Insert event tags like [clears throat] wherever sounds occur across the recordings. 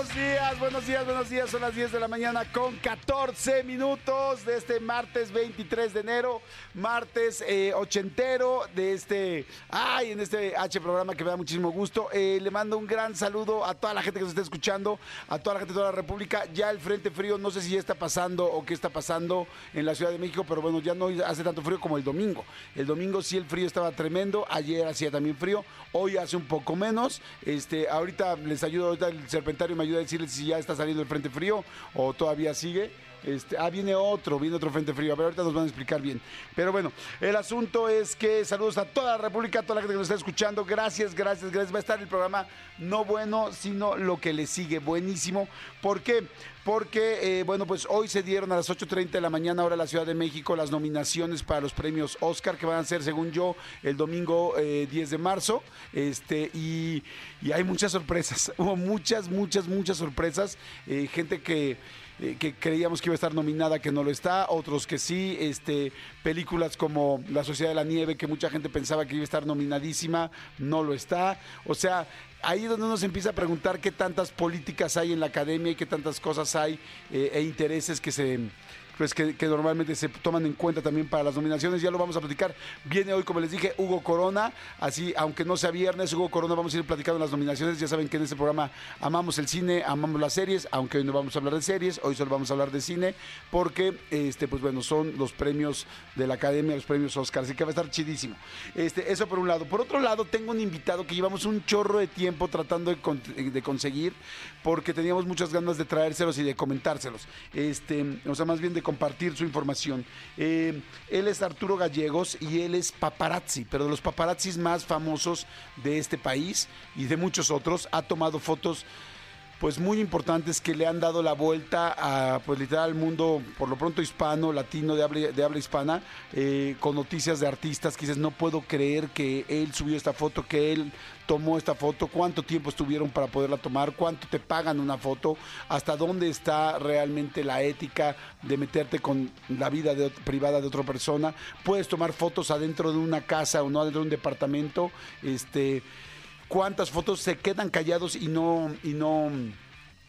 Buenos días, buenos días, buenos días. Son las 10 de la mañana con 14 minutos de este martes 23 de enero, martes eh, ochentero de este, ay, en este H programa que me da muchísimo gusto. Eh, le mando un gran saludo a toda la gente que nos está escuchando, a toda la gente de toda la República. Ya el Frente Frío, no sé si ya está pasando o qué está pasando en la Ciudad de México, pero bueno, ya no hace tanto frío como el domingo. El domingo sí el frío estaba tremendo, ayer hacía también frío, hoy hace un poco menos. Este, ahorita les ayudo, ahorita el serpentario me ayuda decirles si ya está saliendo el frente frío o todavía sigue. Este, ah, viene otro, viene otro frente frío. A ver, ahorita nos van a explicar bien. Pero bueno, el asunto es que saludos a toda la República, a toda la gente que nos está escuchando. Gracias, gracias, gracias. Va a estar el programa no bueno, sino lo que le sigue. Buenísimo. ¿Por qué? Porque, eh, bueno, pues hoy se dieron a las 8.30 de la mañana, ahora en la Ciudad de México, las nominaciones para los premios Oscar, que van a ser, según yo, el domingo eh, 10 de marzo. Este, y, y hay muchas sorpresas. [laughs] Hubo muchas, muchas, muchas sorpresas. Eh, gente que eh, que creíamos que iba a estar nominada, que no lo está, otros que sí, este, películas como La Sociedad de la Nieve, que mucha gente pensaba que iba a estar nominadísima, no lo está. O sea, ahí es donde uno se empieza a preguntar qué tantas políticas hay en la academia y qué tantas cosas hay eh, e intereses que se pues que, normalmente se toman en cuenta también para las nominaciones. Ya lo vamos a platicar. Viene hoy, como les dije, Hugo Corona. Así, aunque no sea viernes, Hugo Corona, vamos a ir platicando las nominaciones. Ya saben que en este programa amamos el cine, amamos las series, aunque hoy no vamos a hablar de series, hoy solo vamos a hablar de cine, porque, este, pues bueno, son los premios de la Academia, los premios Oscar. Así que va a estar chidísimo. Este, eso por un lado. Por otro lado, tengo un invitado que llevamos un chorro de tiempo tratando de conseguir, porque teníamos muchas ganas de traérselos y de comentárselos. Este, o sea, más bien de compartir su información. Eh, él es Arturo Gallegos y él es paparazzi, pero de los paparazzis más famosos de este país y de muchos otros. Ha tomado fotos pues muy importantes que le han dado la vuelta a pues literal al mundo por lo pronto hispano, latino de habla, hispana, eh, con noticias de artistas que dices no puedo creer que él subió esta foto, que él tomó esta foto, cuánto tiempo estuvieron para poderla tomar, cuánto te pagan una foto, hasta dónde está realmente la ética de meterte con la vida de, privada de otra persona. Puedes tomar fotos adentro de una casa o no adentro de un departamento, este cuántas fotos se quedan callados y no y no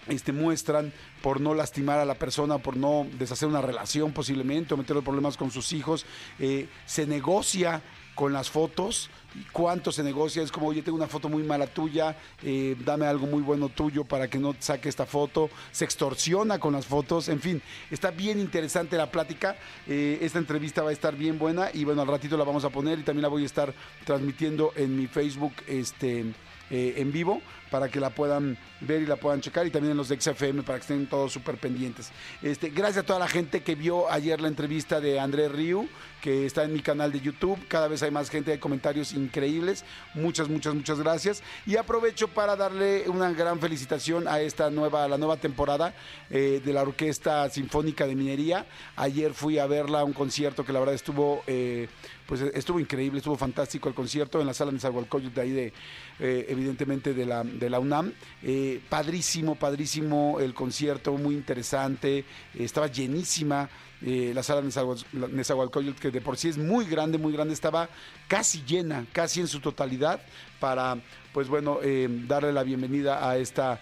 este, muestran por no lastimar a la persona, por no deshacer una relación posiblemente o meterle problemas con sus hijos. Eh, se negocia con las fotos. ¿Cuánto se negocia? Es como, oye, tengo una foto muy mala tuya, eh, dame algo muy bueno tuyo para que no saque esta foto. Se extorsiona con las fotos. En fin, está bien interesante la plática. Eh, esta entrevista va a estar bien buena y bueno, al ratito la vamos a poner y también la voy a estar transmitiendo en mi Facebook este, eh, en vivo para que la puedan ver y la puedan checar y también en los de XFM para que estén todos súper pendientes. Este, gracias a toda la gente que vio ayer la entrevista de André Riu, que está en mi canal de YouTube. Cada vez hay más gente, hay comentarios increíbles. Muchas, muchas, muchas gracias. Y aprovecho para darle una gran felicitación a esta nueva, la nueva temporada eh, de la Orquesta Sinfónica de Minería. Ayer fui a verla a un concierto que la verdad estuvo, eh, pues estuvo increíble, estuvo fantástico el concierto en la sala de Zagualcoyot de ahí de, eh, evidentemente de la de la UNAM. Padrísimo, padrísimo el concierto, muy interesante. Estaba llenísima eh, la sala Nezahualcóyotl, que de por sí es muy grande, muy grande. Estaba casi llena, casi en su totalidad, para, pues bueno, darle la bienvenida a esta,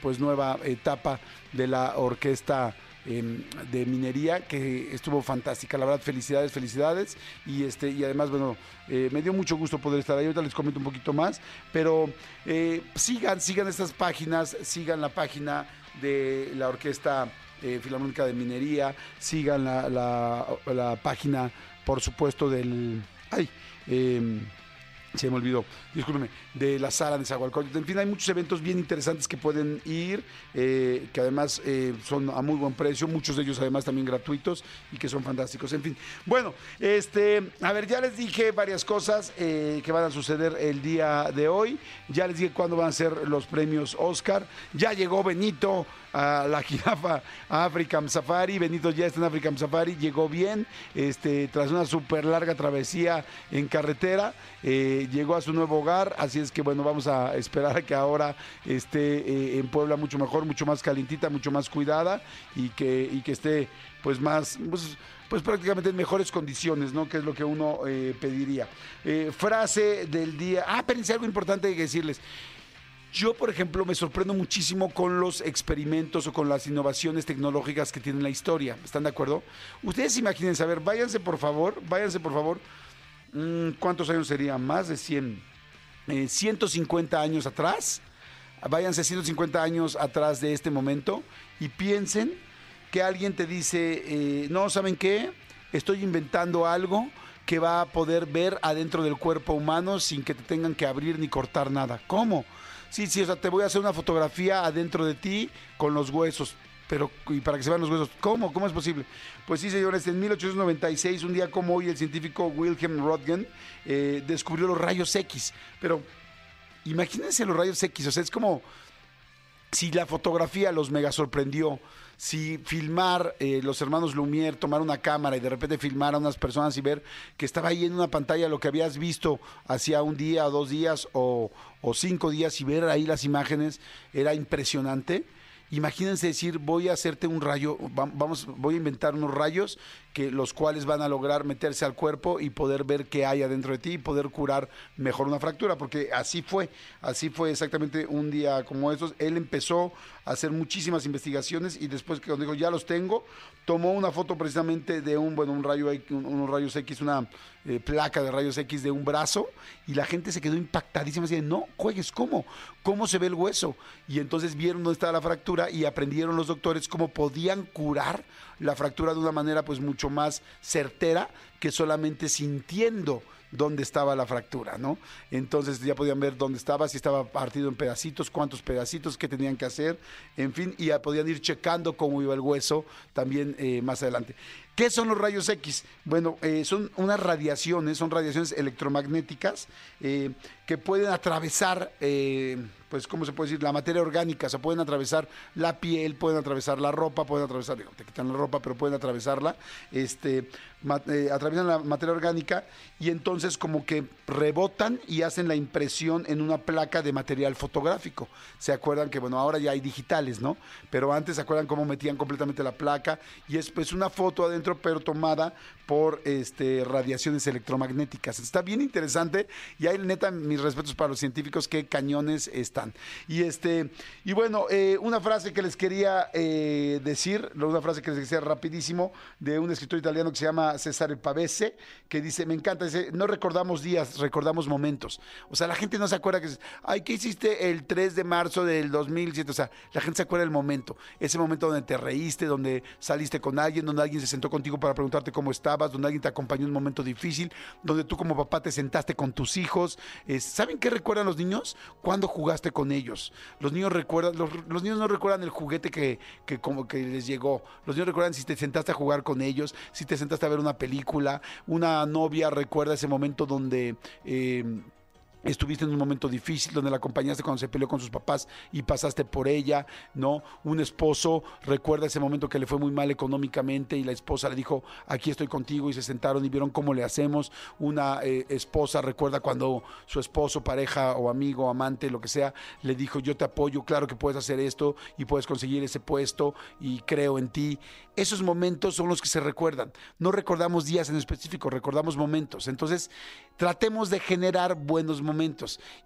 pues nueva etapa de la orquesta de minería que estuvo fantástica. La verdad, felicidades, felicidades. Y este, y además, bueno, eh, me dio mucho gusto poder estar ahí. Ahorita les comento un poquito más. Pero eh, sigan, sigan estas páginas, sigan la página de la Orquesta eh, Filarmónica de Minería, sigan la, la, página, por supuesto, del. Ay, eh, se me olvidó, discúlpeme, de la sala de Zagualcóyotl. En fin, hay muchos eventos bien interesantes que pueden ir, eh, que además eh, son a muy buen precio, muchos de ellos además también gratuitos y que son fantásticos. En fin, bueno, este, a ver, ya les dije varias cosas que van a suceder el día de hoy. Ya les dije cuándo van a ser los premios Oscar. Ya llegó Benito a la [laughs] jirafa African Safari. Benito ya está en African Safari, llegó bien, este, tras una súper larga travesía en carretera, eh, llegó a su nuevo hogar, así es que bueno, vamos a esperar a que ahora esté eh, en Puebla mucho mejor, mucho más calientita, mucho más cuidada y que, y que esté pues más... Pues, pues prácticamente en mejores condiciones, ¿no? Que es lo que uno eh, pediría. frase del día. Ah, espérense, algo importante que decirles. Yo, por ejemplo, me sorprendo muchísimo con los experimentos o con las innovaciones tecnológicas que tiene la historia. ¿Están de acuerdo? Ustedes imagínense, a ver, váyanse por favor, váyanse por favor. Mm, ¿Cuántos años sería? Más de 100. 150 eh, años atrás. Váyanse 150 años atrás de este momento y piensen que alguien te dice, eh, no, ¿saben qué? Estoy inventando algo que va a poder ver adentro del cuerpo humano sin que te tengan que abrir ni cortar nada. ¿Cómo? Sí, sí, o sea, te voy a hacer una fotografía adentro de ti con los huesos. Pero, y para que se vean los huesos, ¿cómo? ¿Cómo es posible? Pues sí, señores, en 1896, un día como hoy, el científico Wilhelm Röntgen eh, descubrió los rayos X. Pero imagínense los rayos X, o sea, es como si la fotografía los mega sorprendió, si filmar eh, los hermanos Lumière, tomar una cámara y de repente filmar a unas personas y ver que estaba ahí en una pantalla lo que habías visto hacía un día o dos días o, o cinco días y ver ahí las imágenes era impresionante. Imagínense decir, voy a hacerte un rayo, vamos, voy a inventar unos rayos que los cuales van a lograr meterse al cuerpo y poder ver qué hay adentro de ti y poder curar mejor una fractura, porque así fue, así fue exactamente un día como estos. Él empezó a hacer muchísimas investigaciones y después que dijo ya los tengo, tomó una foto precisamente de un, bueno, un rayo, unos rayos X, una eh, placa de rayos X de un brazo y la gente se quedó impactadísima, así no, juegues, ¿cómo? ¿Cómo se ve el hueso? Y entonces vieron dónde estaba la fractura y aprendieron los doctores cómo podían curar la fractura de una manera pues mucho más certera que solamente sintiendo dónde estaba la fractura, ¿no? Entonces ya podían ver dónde estaba, si estaba partido en pedacitos, cuántos pedacitos, qué tenían que hacer, en fin, y ya podían ir checando cómo iba el hueso también eh, más adelante. ¿Qué son los rayos X? Bueno, eh, son unas radiaciones, son radiaciones electromagnéticas eh, que pueden atravesar, eh, pues, ¿cómo se puede decir? La materia orgánica, o sea, pueden atravesar la piel, pueden atravesar la ropa, pueden atravesar, digo, te quitan la ropa, pero pueden atravesarla, este, atraviesan la materia orgánica y entonces como que rebotan y hacen la impresión en una placa de material fotográfico. ¿Se acuerdan que, bueno, ahora ya hay digitales, ¿no? Pero antes, ¿se acuerdan cómo metían completamente la placa? Y es pues una foto adentro pero tomada por este, radiaciones electromagnéticas. Está bien interesante y hay neta mis respetos para los científicos que cañones están. Y este y bueno, eh, una frase que les quería eh, decir, una frase que les decía rapidísimo de un escritor italiano que se llama Cesare Pavese, que dice, me encanta, dice, no recordamos días, recordamos momentos. O sea, la gente no se acuerda que, ay, ¿qué hiciste el 3 de marzo del 2007? O sea, la gente se acuerda del momento, ese momento donde te reíste, donde saliste con alguien, donde alguien se sentó contigo para preguntarte cómo estabas, donde alguien te acompañó en un momento difícil, donde tú como papá te sentaste con tus hijos. ¿Saben qué recuerdan los niños? Cuando jugaste con ellos. Los niños recuerdan, los, niños no recuerdan el juguete que, como que les llegó. Los niños recuerdan si te sentaste a jugar con ellos, si te sentaste a ver una película. Una novia recuerda ese momento donde eh, estuviste en un momento difícil donde la acompañaste cuando se peleó con sus papás y pasaste por ella, ¿no? Un esposo recuerda ese momento que le fue muy mal económicamente y la esposa le dijo, aquí estoy contigo y se sentaron y vieron cómo le hacemos. Una eh, esposa recuerda cuando su esposo, pareja o amigo, amante, lo que sea, le dijo, yo te apoyo, claro que puedes hacer esto y puedes conseguir ese puesto y creo en ti. Esos momentos son los que se recuerdan. No recordamos días en específico, recordamos momentos. Entonces, tratemos de generar buenos momentos.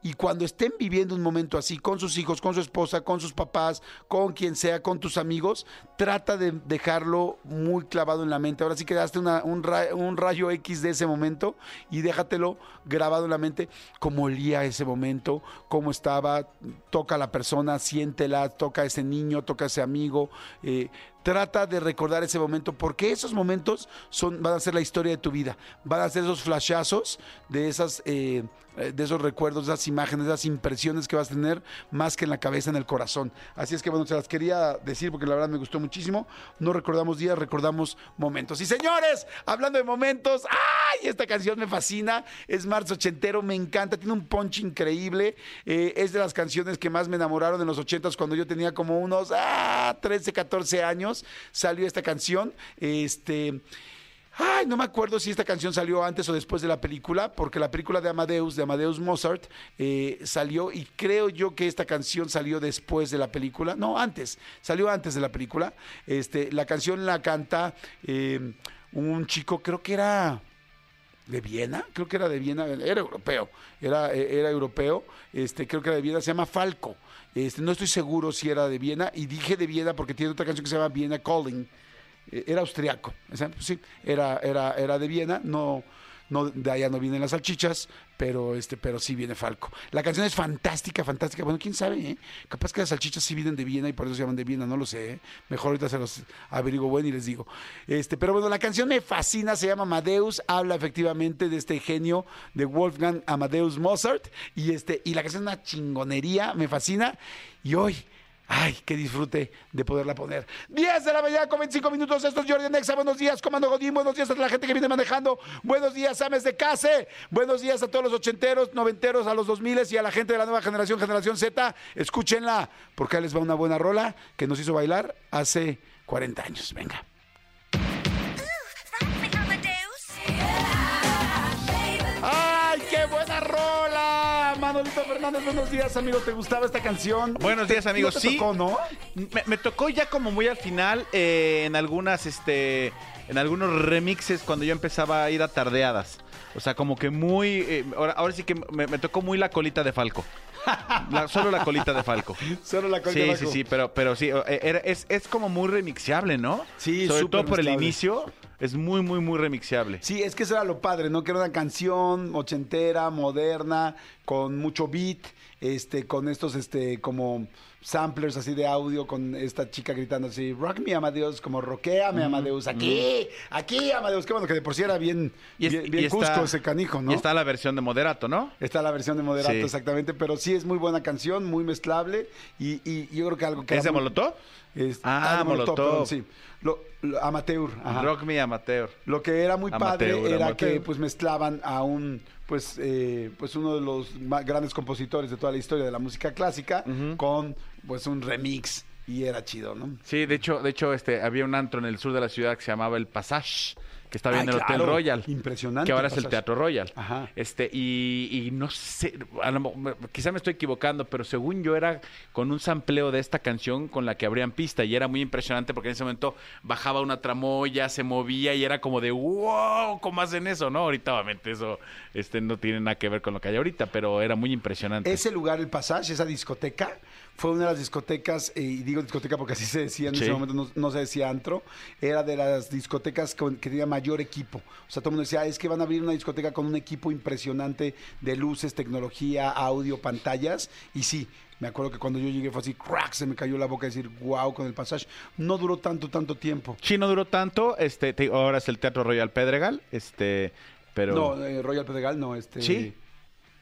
Y cuando estén viviendo un momento así, con sus hijos, con su esposa, con sus papás, con quien sea, con tus amigos, trata de dejarlo muy clavado en la mente. Ahora sí que daste un, rayo, X de ese momento y déjatelo grabado en la mente, cómo olía ese momento, cómo estaba, toca a la persona, siéntela, toca a ese niño, toca a ese amigo. Eh, trata de recordar ese momento, porque esos momentos son, van a ser la historia de tu vida, van a ser esos flashazos de esas... eh, de esos recuerdos, esas imágenes, esas impresiones que vas a tener más que en la cabeza, en el corazón. Así es que bueno, se las quería decir porque la verdad me gustó muchísimo. No recordamos días, recordamos momentos. Y señores, hablando de momentos, ¡ay! Esta canción me fascina, es marzo ochentero, me encanta, tiene un punch increíble. eh, es de las canciones que más me enamoraron en los ochentas cuando yo tenía como unos ah, 13, 14 años. Salió esta canción. Este. Ay, no me acuerdo si esta canción salió antes o después de la película, porque la película de Amadeus, de Amadeus Mozart, eh, salió y creo yo que esta canción salió después de la película. No, antes, salió antes de la película. Este, la canción la canta eh, un chico, creo que era de Viena, creo que era de Viena, era europeo, era, eh, era europeo, este, creo que era de Viena, se llama Falco. Este, no estoy seguro si era de Viena, y dije de Viena porque tiene otra canción que se llama Viena Calling. Eh, Era austriaco, pues sí, era, era, era de Viena, no, no, de allá no vienen las salchichas, pero este, pero sí viene Falco. La canción es fantástica, fantástica. Bueno, quién sabe, ¿eh? Capaz que las salchichas sí vienen de Viena y por eso se llaman de Viena, no lo sé. ¿eh? Mejor ahorita se los averiguo bueno y les digo. Este, pero bueno, la canción me fascina, se llama Amadeus, habla efectivamente de este genio de Wolfgang Amadeus Mozart y este, y la canción es una chingonería, me fascina. Y hoy Ay, que disfrute de poderla poner. 10 de la mañana con 25 minutos. Esto es Jordi Nexa. Buenos días, Comando Godín. Buenos días a la gente que viene manejando. Buenos días, Ames de Case. Buenos días a todos los ochenteros, noventeros, a los dos miles y a la gente de la nueva generación, generación Z. Escúchenla, porque ahí les va una buena rola que nos hizo bailar hace 40 años. Venga. Fernández, buenos días, amigo. ¿Te gustaba esta canción? Buenos días, amigos. ¿No te sí, tocó, ¿no? Me, me tocó ya como muy al final eh, en algunas, este, en algunos remixes cuando yo empezaba a ir a tardeadas. O sea, como que muy, eh, ahora, ahora sí que me, me tocó muy la colita de Falco. La- solo la colita de Falco. [laughs] Solo la colita Sí, de sí, Falco. sí, pero, pero sí, eh, era- es, es como muy remixeable, ¿no? Sí, Sobre todo por el inicio, es muy, muy, muy remixeable. Sí, es que eso era lo padre, ¿no? Que era una canción ochentera, moderna, con mucho beat, este, con estos, este, como samplers así de audio, con esta chica gritando así, rock me Amadeus, como roqueame Amadeus, aquí, aquí Amadeus, qué bueno que de por sí era bien, Y es- bien, bien y está- Cusco ese canijo, ¿no? Y está la versión de Moderato, ¿no? Está la versión de Moderato, Sí. exactamente, pero sí es muy buena canción, muy mezclable y, y yo creo que algo que... ¿Es de muy- Molotov? Es- Ah, de Molotov. perdón, sí. Lo- amateur. ajá. Rock Me Amateur. Lo que era muy Amateur, padre era amateur. que pues mezclaban a un pues eh, pues uno de los más grandes compositores de toda la historia de la música clásica con pues un remix y era chido, ¿no? Sí, de hecho, de hecho, este, había un antro en el sur de la ciudad que se llamaba El Passage, que estaba Ah, en el Hotel. Royal. Impresionante Que ahora es el. Teatro Royal. Ajá. Este, y, y no sé, a lo quizá me estoy equivocando, pero según yo era con un sampleo de esta canción con la que abrían pista y era muy impresionante porque en ese momento bajaba una tramoya, se movía y era como de wow, ¿cómo hacen eso? No, ahorita obviamente eso este, no tiene nada que ver con lo que hay ahorita, pero era muy impresionante. Ese lugar, el Passage, esa discoteca, fue una de las discotecas, eh, y digo discoteca porque así se decía en Sí. ese momento, no, no se decía antro, era de las discotecas con- que tenía mayor equipo. O sea, todo el mundo decía, "Ah, es que van a abrir una discoteca con un equipo impresionante de luces, tecnología, audio, pantallas, y sí. Me acuerdo que cuando yo llegué fue así, crack, se me cayó la boca decir, wow, con el Passage. No duró tanto, tanto tiempo. Sí, no duró tanto, este, te- ahora es el Teatro Royal Pedregal, este, pero... No, eh, Royal Pedregal no, este... Sí.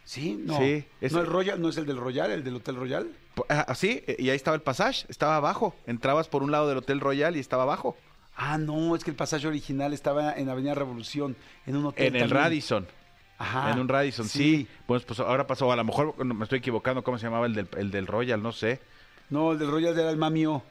Sí, no. Sí, es- No, el Royal, no es el del Royal, el del Hotel Royal. Ah, Así, y ahí estaba el Passage, estaba abajo. Entrabas por un lado del Hotel Royal y estaba abajo. Ah, no, es que el pasaje original estaba en Avenida Revolución, en un hotel. En el. Radisson. Ajá. En un Radisson, sí. Pues, pues ahora pasó, a lo mejor me estoy equivocando, ¿cómo se llamaba el del, el del Royal? No sé. No, el del Royal era el Mamio.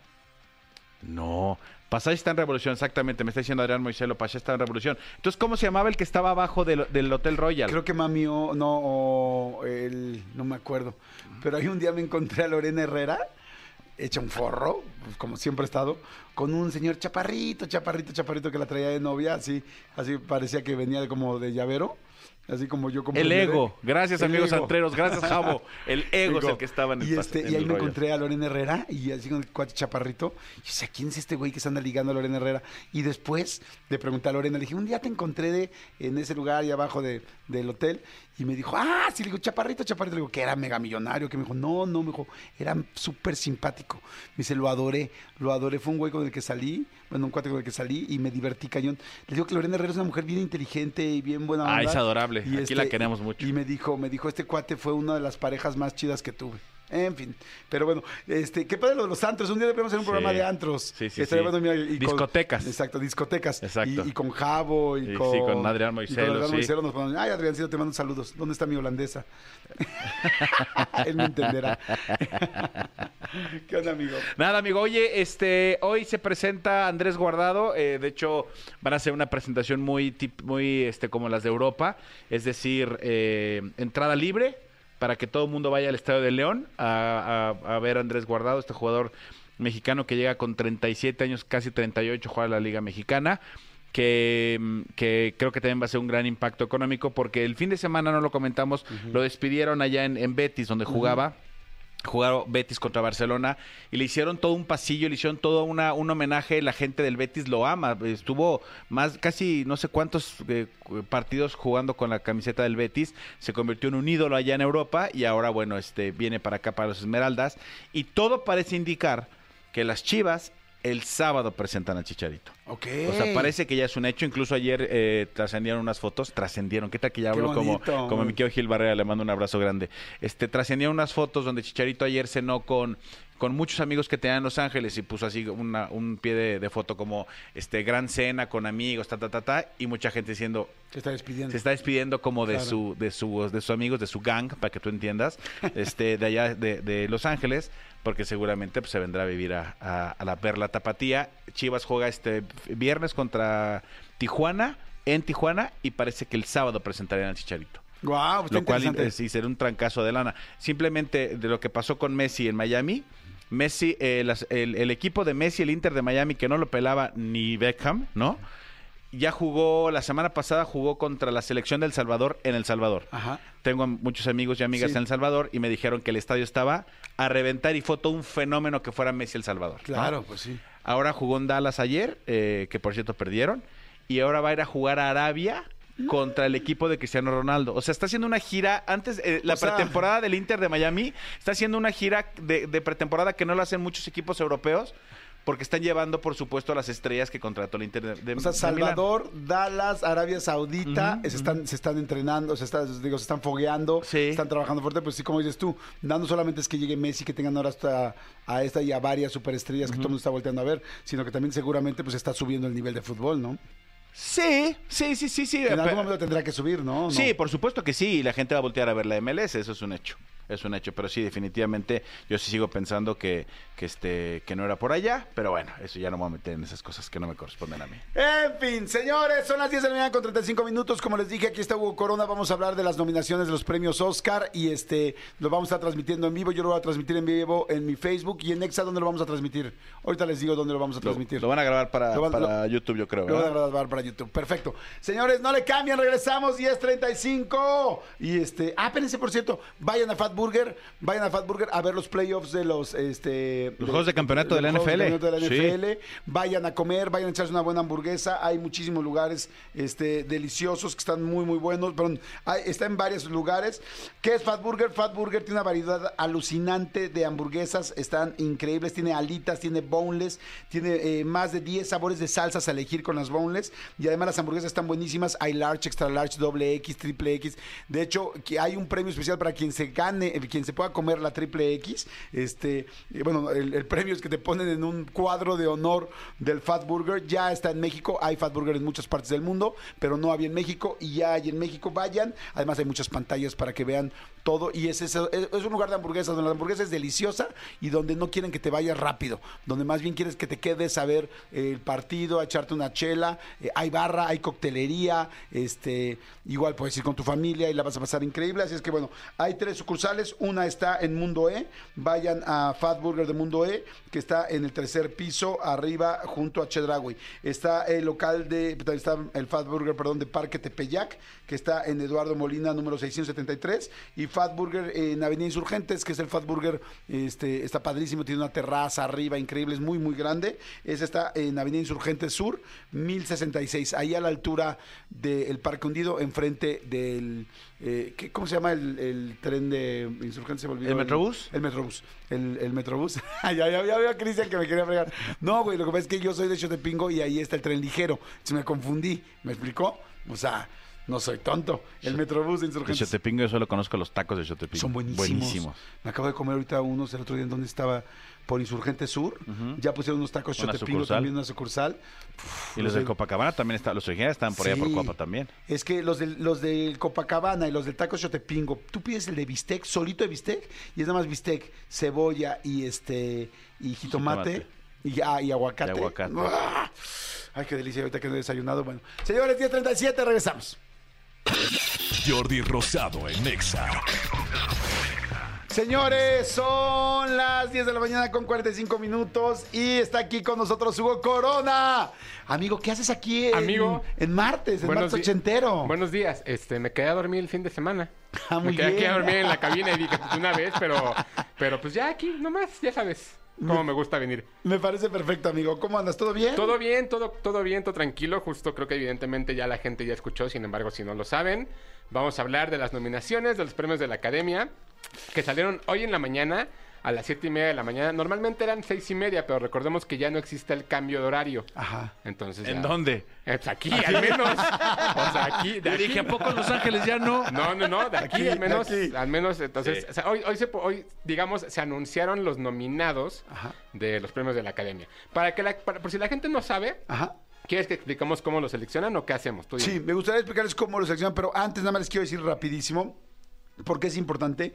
No. Passage está en Revolución, exactamente. Me está diciendo Adrián Moiselo, Passage está en Revolución. Entonces, ¿cómo se llamaba el que estaba abajo del, del Hotel Royal? Creo que Mamio, no, o el, no me acuerdo. Pero ahí un día me encontré a Lorena Herrera, hecha un forro, pues, como siempre he estado, con un señor chaparrito, chaparrito, chaparrito que la traía de novia, así, así parecía que venía como de llavero. Así como yo El comprenderé. ego. Gracias, El amigos ego. antreros. Gracias, Javo. El [laughs] ego es el que estaba en el y, este, y ahí el me encontré a Lorena Herrera y así con el cuate chaparrito. Y decía, ¿quién es este güey que se anda ligando a Lorena Herrera? Y después le pregunté a Lorena, le dije, un día te encontré de, en ese lugar ahí abajo de- del hotel. Y me dijo, ah, sí, le digo, chaparrito, chaparrito. Le digo, que era mega millonario. Que me dijo, no, no, me dijo, era súper simpático. Me dice, lo adoré, lo adoré. Fue un güey con el que salí, bueno, un cuate con el que salí y me divertí cañón. Le digo que Lorena Herrera es una mujer bien inteligente y bien buena Ah, onda. es adorable. Y Aquí la queremos mucho. Y me dijo, me dijo, este cuate fue una de las parejas más chidas que tuve. En fin, pero bueno, este, qué padre lo de los antros. Un día deberíamos hacer un Sí. programa de antros. Sí, sí, Estaría sí. bueno, mira, y con- Discotecas. exacto, discotecas. Exacto. Y, y con Javo y con... sí, con Adrián y Moiselo, Adrián sí. Moiselo nos ponen, ay, Adriancito, te mando saludos. ¿Dónde está mi holandesa? [laughs] Él me entenderá. [laughs] ¿Qué onda, amigo? Nada, amigo. Oye, este, hoy se presenta Andrés Guardado. eh, de hecho, van a hacer una presentación muy, tip- muy, este, como las de Europa. Es decir, eh, entrada libre para que todo el mundo vaya al Estadio de León a, a- a ver a Andrés Guardado, este jugador mexicano que llega con 37 años, casi 38, juega la Liga Mexicana. Que, mm, que creo que también va a ser un gran impacto económico porque el fin de semana no lo comentamos, lo despidieron allá en, en Betis donde jugaba jugaron Betis contra Barcelona y le hicieron todo un pasillo, le hicieron todo una, un homenaje, la gente del Betis lo ama, estuvo más casi no sé cuántos eh, partidos jugando con la camiseta del Betis, se convirtió en un ídolo allá en Europa y ahora bueno, este viene para acá para los Esmeraldas y todo parece indicar que las Chivas el sábado presentan a Chicharito. Ok. O sea, parece que ya es un hecho. Incluso ayer eh, trascendieron unas fotos. Trascendieron. ¿Qué tal que ya hablo como, como mi Gil Barrera? Le mando un abrazo grande. Este, trascendieron unas fotos donde Chicharito ayer cenó con, con muchos amigos que tenían en Los Ángeles y puso así una- un pie de, de foto como este gran cena con amigos, ta, ta, ta, ta. Y mucha gente diciendo, Se está despidiendo. se está despidiendo como de Claro. su de su de sus amigos de su gang para que tú entiendas este de allá de, de Los Ángeles porque seguramente pues, se vendrá a vivir a, a- a la Perla Tapatía Chivas juega este viernes contra Tijuana en Tijuana y parece que el sábado presentarían al Chicharito lo cual sí será un trancazo de lana. Simplemente de lo que pasó con Messi en Miami, Messi, eh, las- el, el equipo de Messi, el Inter de Miami, que no lo pelaba ni Beckham, ¿no? Ya jugó, la semana pasada jugó contra la selección del Salvador en El Salvador. Ajá. Tengo muchos amigos y amigas Sí. en El Salvador y me dijeron que el estadio estaba a reventar y fue todo un fenómeno que fuera Messi El Salvador. ¿no? Claro, pues sí. Ahora jugó en Dallas ayer, eh, que por cierto perdieron, y ahora va a ir a jugar a Arabia contra el equipo de Cristiano Ronaldo. O sea, está haciendo una gira, antes, eh, la O sea- pretemporada del Inter de Miami, está haciendo una gira de, de pretemporada que no lo hacen muchos equipos europeos, porque están llevando, por supuesto, a las estrellas que contrató el Inter de, O sea. Salvador, Dallas, Arabia Saudita, se, están, se están entrenando, se, está- digo, se están fogueando, Sí. están trabajando fuerte, pues sí, como dices tú, no solamente es que llegue Messi, que tengan ahora hasta a esta y a varias superestrellas que todo el mundo está volteando a ver, sino que también seguramente pues está subiendo el nivel de fútbol, ¿no? Sí, sí, sí, sí, sí. En algún momento tendrá que subir, ¿no? ¿No? Sí, por supuesto que sí, y la gente va a voltear a ver la MLS, eso es un hecho. Es un hecho, pero sí, definitivamente yo sí sigo pensando que, que, este, que no era por allá, pero bueno, eso ya no me voy a meter en esas cosas que no me corresponden a mí. En fin, señores, son las 10 de la mañana con 35 minutos. Como les dije, aquí está Hugo Corona. Vamos a hablar de las nominaciones de los premios Oscar y este lo vamos a estar transmitiendo en vivo. Yo lo voy a transmitir en vivo en mi Facebook y en Exa, ¿dónde lo vamos a transmitir? Ahorita les digo dónde lo vamos a transmitir. lo van a grabar para, van- YouTube, yo creo, Lo voy a grabar para YouTube. Perfecto. Señores, no le cambien, regresamos 10.35. Y este, ah, espérense, por cierto, vayan a Fat Burger, vayan a Fat Burger a ver los playoffs de los este Los juegos de campeonato de la NFL. campeonato de la Sí. NFL. Vayan a comer, vayan a echarse una buena hamburguesa. Hay muchísimos lugares este deliciosos que están muy muy buenos. Perdón, hay- está en varios lugares. ¿Qué es Fat Burger? Fat Burger tiene una variedad alucinante de hamburguesas, están increíbles, tiene alitas, tiene boneless, tiene eh, más de 10 sabores de salsas a elegir con las boneless y además las hamburguesas están buenísimas, hay large, extra large, doble X, triple X. De hecho, que hay un premio especial para quien se gane, eh, quien se pueda comer la triple X. Este, eh, bueno, el, premio es que te ponen en un cuadro de honor del Fat Burger. Ya está en México, hay Fat Burger en muchas partes del mundo, pero no había en México y ya hay en México. Vayan, además hay muchas pantallas para que vean todo y es, es, es un lugar de hamburguesas donde la hamburguesa es deliciosa y donde no quieren que te vayas rápido, donde más bien quieres que te quedes a ver el partido, a echarte una chela, eh, hay barra, hay coctelería, este, igual puedes ir con tu familia y la vas a pasar increíble, así es que bueno, hay tres sucursales Una está en Mundo E. Vayan a Fat Burger de Mundo E, que está en el tercer piso, arriba, junto a Chedraui. Está el local de, está el Fat Burger, perdón, de Parque Tepeyac, que está en Eduardo Molina, número 673. Y Fat Burger en Avenida Insurgentes, que es el Fat Burger, este, está padrísimo, tiene una terraza arriba increíble, es muy, muy grande. Ese está en Avenida Insurgentes Sur, 1066, ahí a la altura del Parque Hundido, enfrente del, eh, ¿qué- ¿cómo se llama el tren de Insurgentes? Se me olvidó ¿El Metrobús? El Metrobús. El, el Metrobús. [laughs] ya, ya, ya veo a Cristian que me quería fregar. No, güey, lo que pasa es que yo soy de Chotepingo y ahí está el tren ligero. Se me confundí. ¿Me explicó? O sea, no soy tonto. El Metrobús de De Insurgentes. Chotepingo yo solo conozco los tacos de Chotepingo. Son buenísimos. Buenísimos. Me acabo de comer ahorita unos el otro día en donde estaba por Insurgente Sur. Ya pusieron unos tacos Una Chotepingo sucursal. también, una sucursal. Y los de de Copacabana también están, los originales están por allá por. Copa también. Es que los del, los del Copacabana y los del taco Chotepingo, tú pides el de bistec, solito de bistec, y es nada más bistec, cebolla y este y jitomate, Y, ah, y aguacate. Y aguacate. Ay, qué delicia, ahorita que no he desayunado. Bueno, señores, 10.37, regresamos. Jordi Rosado en Nexa. Señores, son las 10 de la mañana con 45 minutos y está aquí con nosotros Hugo Corona. Amigo, ¿qué haces aquí en, Amigo. en martes, en martes ochentero? Buenos días. Este, me quedé a dormir el fin de semana. Ah, muy me quedé aquí a dormir en la cabina y dije, pues [laughs] una vez, pero, pero pues ya aquí, nomás, ya sabes cómo me gusta venir. Me parece perfecto, amigo. ¿Cómo andas? ¿Todo bien? Todo bien, todo, todo bien, todo tranquilo. Justo creo que evidentemente ya la gente ya escuchó, sin embargo, si no lo saben, vamos a hablar de las nominaciones, de los premios de la Academia, que salieron hoy en la mañana a las siete y media de la mañana. Normalmente eran seis y media, pero recordemos que ya no existe el cambio de horario. Ajá. Entonces, ¿En ya- dónde? Eh, pues aquí, al menos. O sea, aquí. de Yo aquí- dije, ¿a poco en Los Ángeles ya no? No, no, no, de aquí, Aquí, al menos, aquí. al menos, entonces, Sí. o sea, hoy, hoy, se, hoy, digamos, se anunciaron los nominados Ajá. de los premios de la Academia. Para que la, para- por si la gente no sabe, Ajá. ¿quieres que explicamos cómo lo seleccionan o qué hacemos? Tú. Sí, me gustaría explicarles cómo lo seleccionan, pero antes nada más les quiero decir rapidísimo, porque es importante.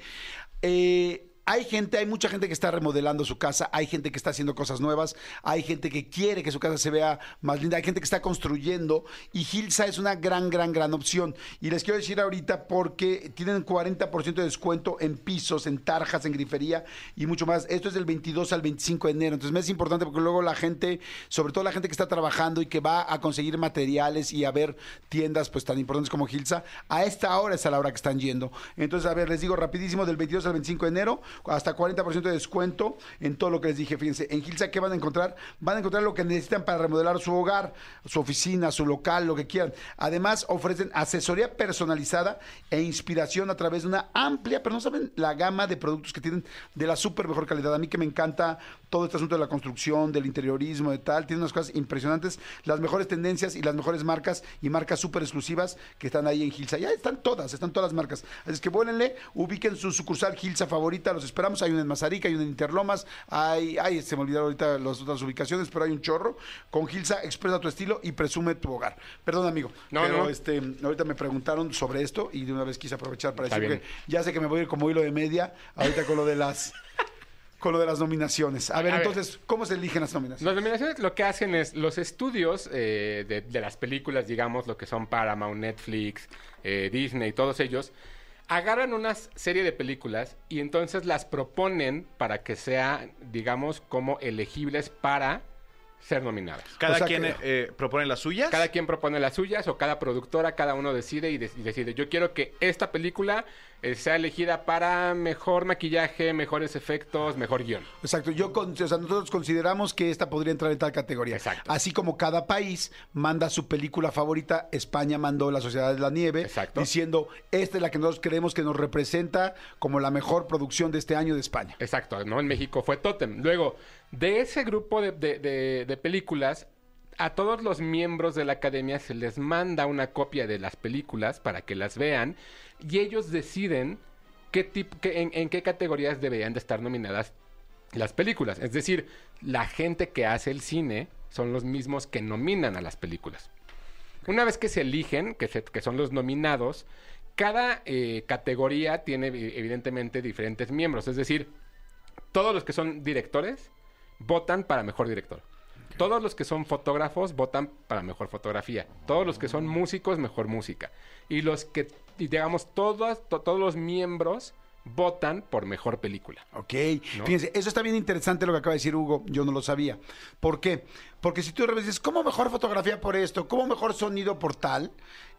Eh, hay gente, hay mucha gente que está remodelando su casa, hay gente que está haciendo cosas nuevas, hay gente que quiere que su casa se vea más linda, hay gente que está construyendo y Gilsa es una gran, gran, gran opción. Y les quiero decir ahorita porque tienen 40% de descuento en pisos, en tarjas, en grifería y mucho más. Esto es del 22 al 25 de enero. Entonces es importante porque luego la gente, sobre todo la gente que está trabajando y que va a conseguir materiales y a ver tiendas pues tan importantes como Gilsa, a esta hora es a la hora que están yendo. Entonces, a ver, les digo rapidísimo, del 22 al 25 de enero, hasta 40% de descuento en todo lo que les dije. Fíjense, en Gilsa, ¿qué van a encontrar? Van a encontrar lo que necesitan para remodelar su hogar, su oficina, su local, lo que quieran. Además, ofrecen asesoría personalizada e inspiración a través de una amplia, pero no saben la gama de productos que tienen de la súper mejor calidad. A mí que me encanta todo este asunto de la construcción, del interiorismo, de tal. Tiene unas cosas impresionantes, las mejores tendencias y las mejores marcas y marcas súper exclusivas que están ahí en Gilsa. Ya están todas, están todas las marcas. Así es que vuélenle, ubiquen su sucursal Gilsa favorita, los esperamos. Hay una en Mazarica, hay una en Interlomas, hay, ay, se me olvidaron ahorita las otras ubicaciones, pero hay un chorro. Con Gilsa, expresa tu estilo y presume tu hogar. Perdón, amigo, No, pero no. este, ahorita me preguntaron sobre esto y de una vez quise aprovechar para Está decir bien. que ya sé que me voy a ir como hilo de media ahorita con lo de las [laughs] con lo de las nominaciones. A ver, A ver. entonces, ¿cómo se eligen las nominaciones? Las nominaciones lo que hacen es los estudios eh, de, de las películas, digamos, lo que son Paramount, Netflix, eh, Disney, todos ellos, agarran una serie de películas y entonces las proponen para que sean, digamos, como elegibles para ser nominadas. Cada O sea quien que- eh, propone las suyas. Cada quien propone las suyas o cada productora, cada uno decide y, de- y decide, yo quiero que esta película eh, sea elegida para mejor maquillaje, mejores efectos, mejor guion. Exacto, yo con- o sea, nosotros consideramos que esta podría entrar en tal categoría. Exacto. Así como cada país manda su película favorita, España mandó La Sociedad de la Nieve, Exacto. diciendo, esta es la que nosotros creemos que nos representa como la mejor producción de este año de España. Exacto, ¿no? En México fue Totem. Luego, de ese grupo de, de- de- películas, a todos los miembros de la academia se les manda una copia de las películas para que las vean y ellos deciden qué tip- qué- en, en qué categorías deberían de estar nominadas las películas. Es decir, la gente que hace el cine son los mismos que nominan a las películas. Una vez que se eligen, que, se- que son los nominados, cada eh, categoría tiene eh, evidentemente diferentes miembros. Es decir, todos los que son directores votan para mejor director. Todos los que son fotógrafos votan para mejor fotografía. Todos los que son músicos, mejor música. Y los que, y digamos, todos, to- todos los miembros votan por mejor película. Ok, ¿No? fíjense, eso está bien interesante lo que acaba de decir Hugo, yo no lo sabía. ¿Por qué? Porque si tú de repente dices, ¿cómo mejor fotografía por esto? ¿Cómo mejor sonido por tal?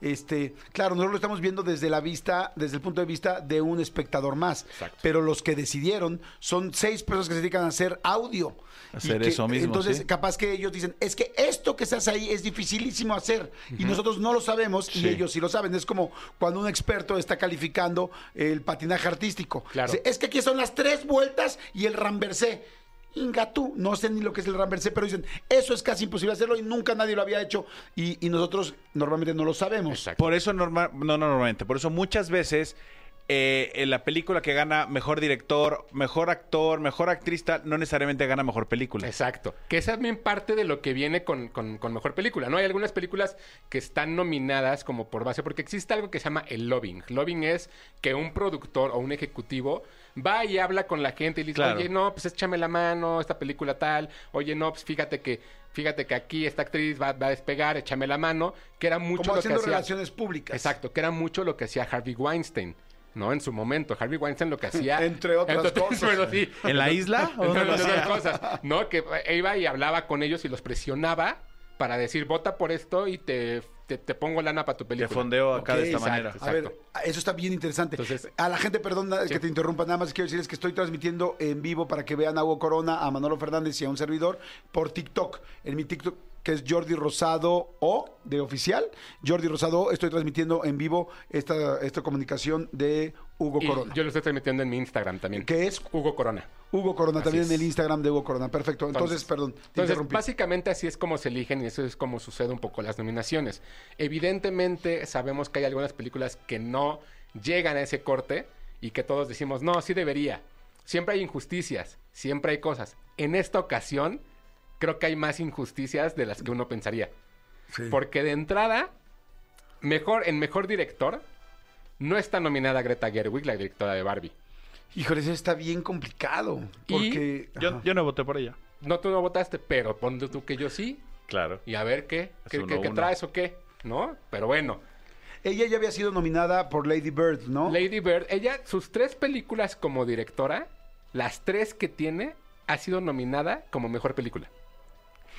Este, claro, nosotros lo estamos viendo desde la vista, desde el punto de vista de un espectador más. Exacto. Pero los que decidieron son seis personas que se dedican a hacer audio. Hacer que- eso mismo, Entonces, sí. capaz que ellos dicen, es que esto que se hace ahí es dificilísimo hacer. Y nosotros no lo sabemos y ellos sí lo saben. Es como cuando un experto está calificando el patinaje artístico. Claro. Dice, es que aquí son las tres vueltas y el ramversé. Inga tú, no sé ni lo que es el ramversé, pero dicen, eso es casi imposible hacerlo y nunca nadie lo había hecho y, y nosotros normalmente no lo sabemos. Exacto. Por eso normal, no, no normalmente, por eso muchas veces eh, en la película que gana mejor director, mejor actor, mejor actriz, no necesariamente gana mejor película. Exacto. Que esa es también parte de lo que viene con, con- con mejor película, ¿no? Hay algunas películas que están nominadas como por base, porque existe algo que se llama el lobbying. Lobbying es que un productor o un ejecutivo va y habla con la gente y le dice, Claro. oye, no, pues échame la mano, esta película tal, oye, no, pues fíjate que, fíjate que aquí esta actriz va, va a despegar, échame la mano, que era mucho Como lo que haciendo hacía. relaciones públicas. Exacto, que era mucho lo que hacía Harvey Weinstein. ¿No? En su momento. Harvey Weinstein lo que [laughs] hacía. Entre otras cosas. Bueno, sí. [laughs] ¿En la isla? ¿O dónde Entre otras hacía? cosas, ¿no? Que iba y hablaba con ellos y los presionaba para decir, vota por esto y te, te, te pongo lana para tu Te película. fondeo acá de esta exacto. manera. A ver, eso está bien interesante. Entonces- a la gente, perdón que te interrumpa, nada más quiero decirles que estoy transmitiendo en vivo para que vean a Hugo Corona, a Manolo Fernández y a un servidor por TikTok. En mi TikTok, que es Jordi Rosado O, de oficial. Jordi Rosado O, estoy transmitiendo en vivo esta, esta comunicación de Hugo Y Corona. yo lo estoy transmitiendo en mi Instagram también. Que es Hugo Corona. Hugo Corona, Así también es. en el Instagram de Hugo Corona. Perfecto. Entonces, perdón, te Entonces, interrumpí. básicamente así es como se eligen y eso es como sucede un poco las nominaciones. Evidentemente, sabemos que hay algunas películas que no llegan a ese corte y que todos decimos, no, sí debería. Siempre hay injusticias, siempre hay cosas. En esta ocasión, creo que hay más injusticias de las que uno pensaría. Sí. Porque de entrada, mejor, en mejor director, no está nominada Greta Gerwig, la directora de Barbie. Híjole, eso está bien complicado. Y Porque. Yo, Ajá. yo no voté por ella. No, tú no votaste, pero ponte tú que yo sí. Claro. Y a ver qué, qué, uno, qué- traes o qué, ¿no? Pero bueno, Ella ya había sido nominada por Lady Bird, ¿no? Lady Bird, ella, sus tres películas como directora, las tres que tiene, ha sido nominada como mejor película.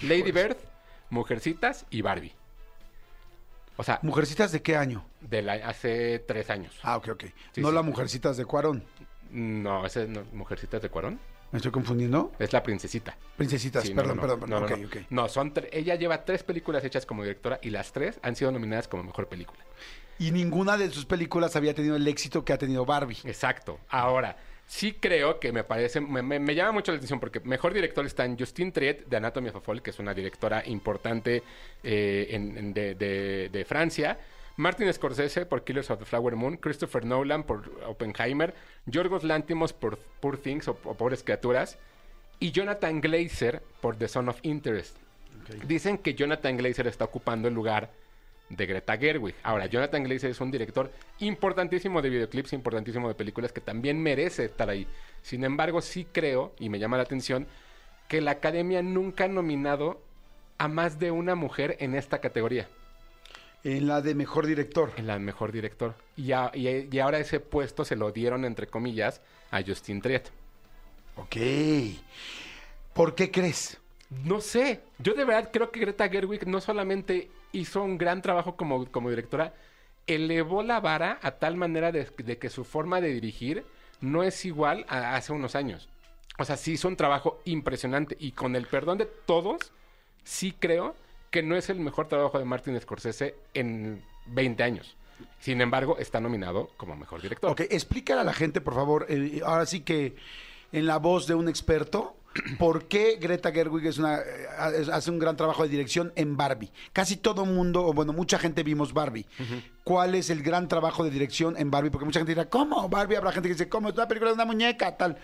Lady Bird, Mujercitas y Barbie. O sea, ¿Mujercitas de qué año? de la, hace tres años. Ah, ok, ok. Sí, no sí. la Mujercitas de Cuarón. No, esa es no, Mujercitas de Cuarón. ¿Me estoy confundiendo? Es la princesita. Princesitas, Sí, perdón, no, perdón, perdón. no, no. son ella lleva tres películas hechas como directora y las tres han sido nominadas como mejor película. Y ninguna de sus películas había tenido el éxito que ha tenido Barbie. Exacto. Ahora, sí creo que me parece, me, me- me llama mucho la atención porque mejor director está en Justine Triet de Anatomy of a Fall, que es una directora importante eh, en- en- de, de- de Francia. Martin Scorsese por Killers of the Flower Moon, Christopher Nolan por Oppenheimer, Yorgos Lantimos por Poor Things o, o Pobres Criaturas y Jonathan Glazer por The Son of Interest. Dicen que Jonathan Glazer está ocupando el lugar de Greta Gerwig. Ahora, Jonathan Glazer es un director importantísimo de videoclips, importantísimo de películas, que también merece estar ahí. Sin embargo, sí creo, y me llama la atención, que la academia nunca ha nominado a más de una mujer en esta categoría, En la de mejor director. en la mejor director. Y, a- y- y ahora ese puesto se lo dieron, entre comillas, a Justin Triet. Ok. ¿Por qué crees? No sé, yo de verdad creo que Greta Gerwig no solamente hizo un gran trabajo como, como directora, elevó la vara a tal manera de, de que su forma de dirigir no es igual a hace unos años. O sea, sí hizo un trabajo impresionante y con el perdón de todos, sí creo que no es el mejor trabajo de Martin Scorsese en 20 años. Sin embargo, está nominado como mejor director. Ok, explícale a la gente, por favor, eh, ahora sí que en la voz de un experto, ¿por qué Greta Gerwig es una, eh, hace un gran trabajo de dirección en Barbie? Casi todo mundo, o bueno, mucha gente vimos Barbie. ¿Cuál es el gran trabajo de dirección en Barbie? Porque mucha gente dirá, ¿cómo? Barbie, habrá gente que dice, ¿cómo? Es una película de una muñeca, tal.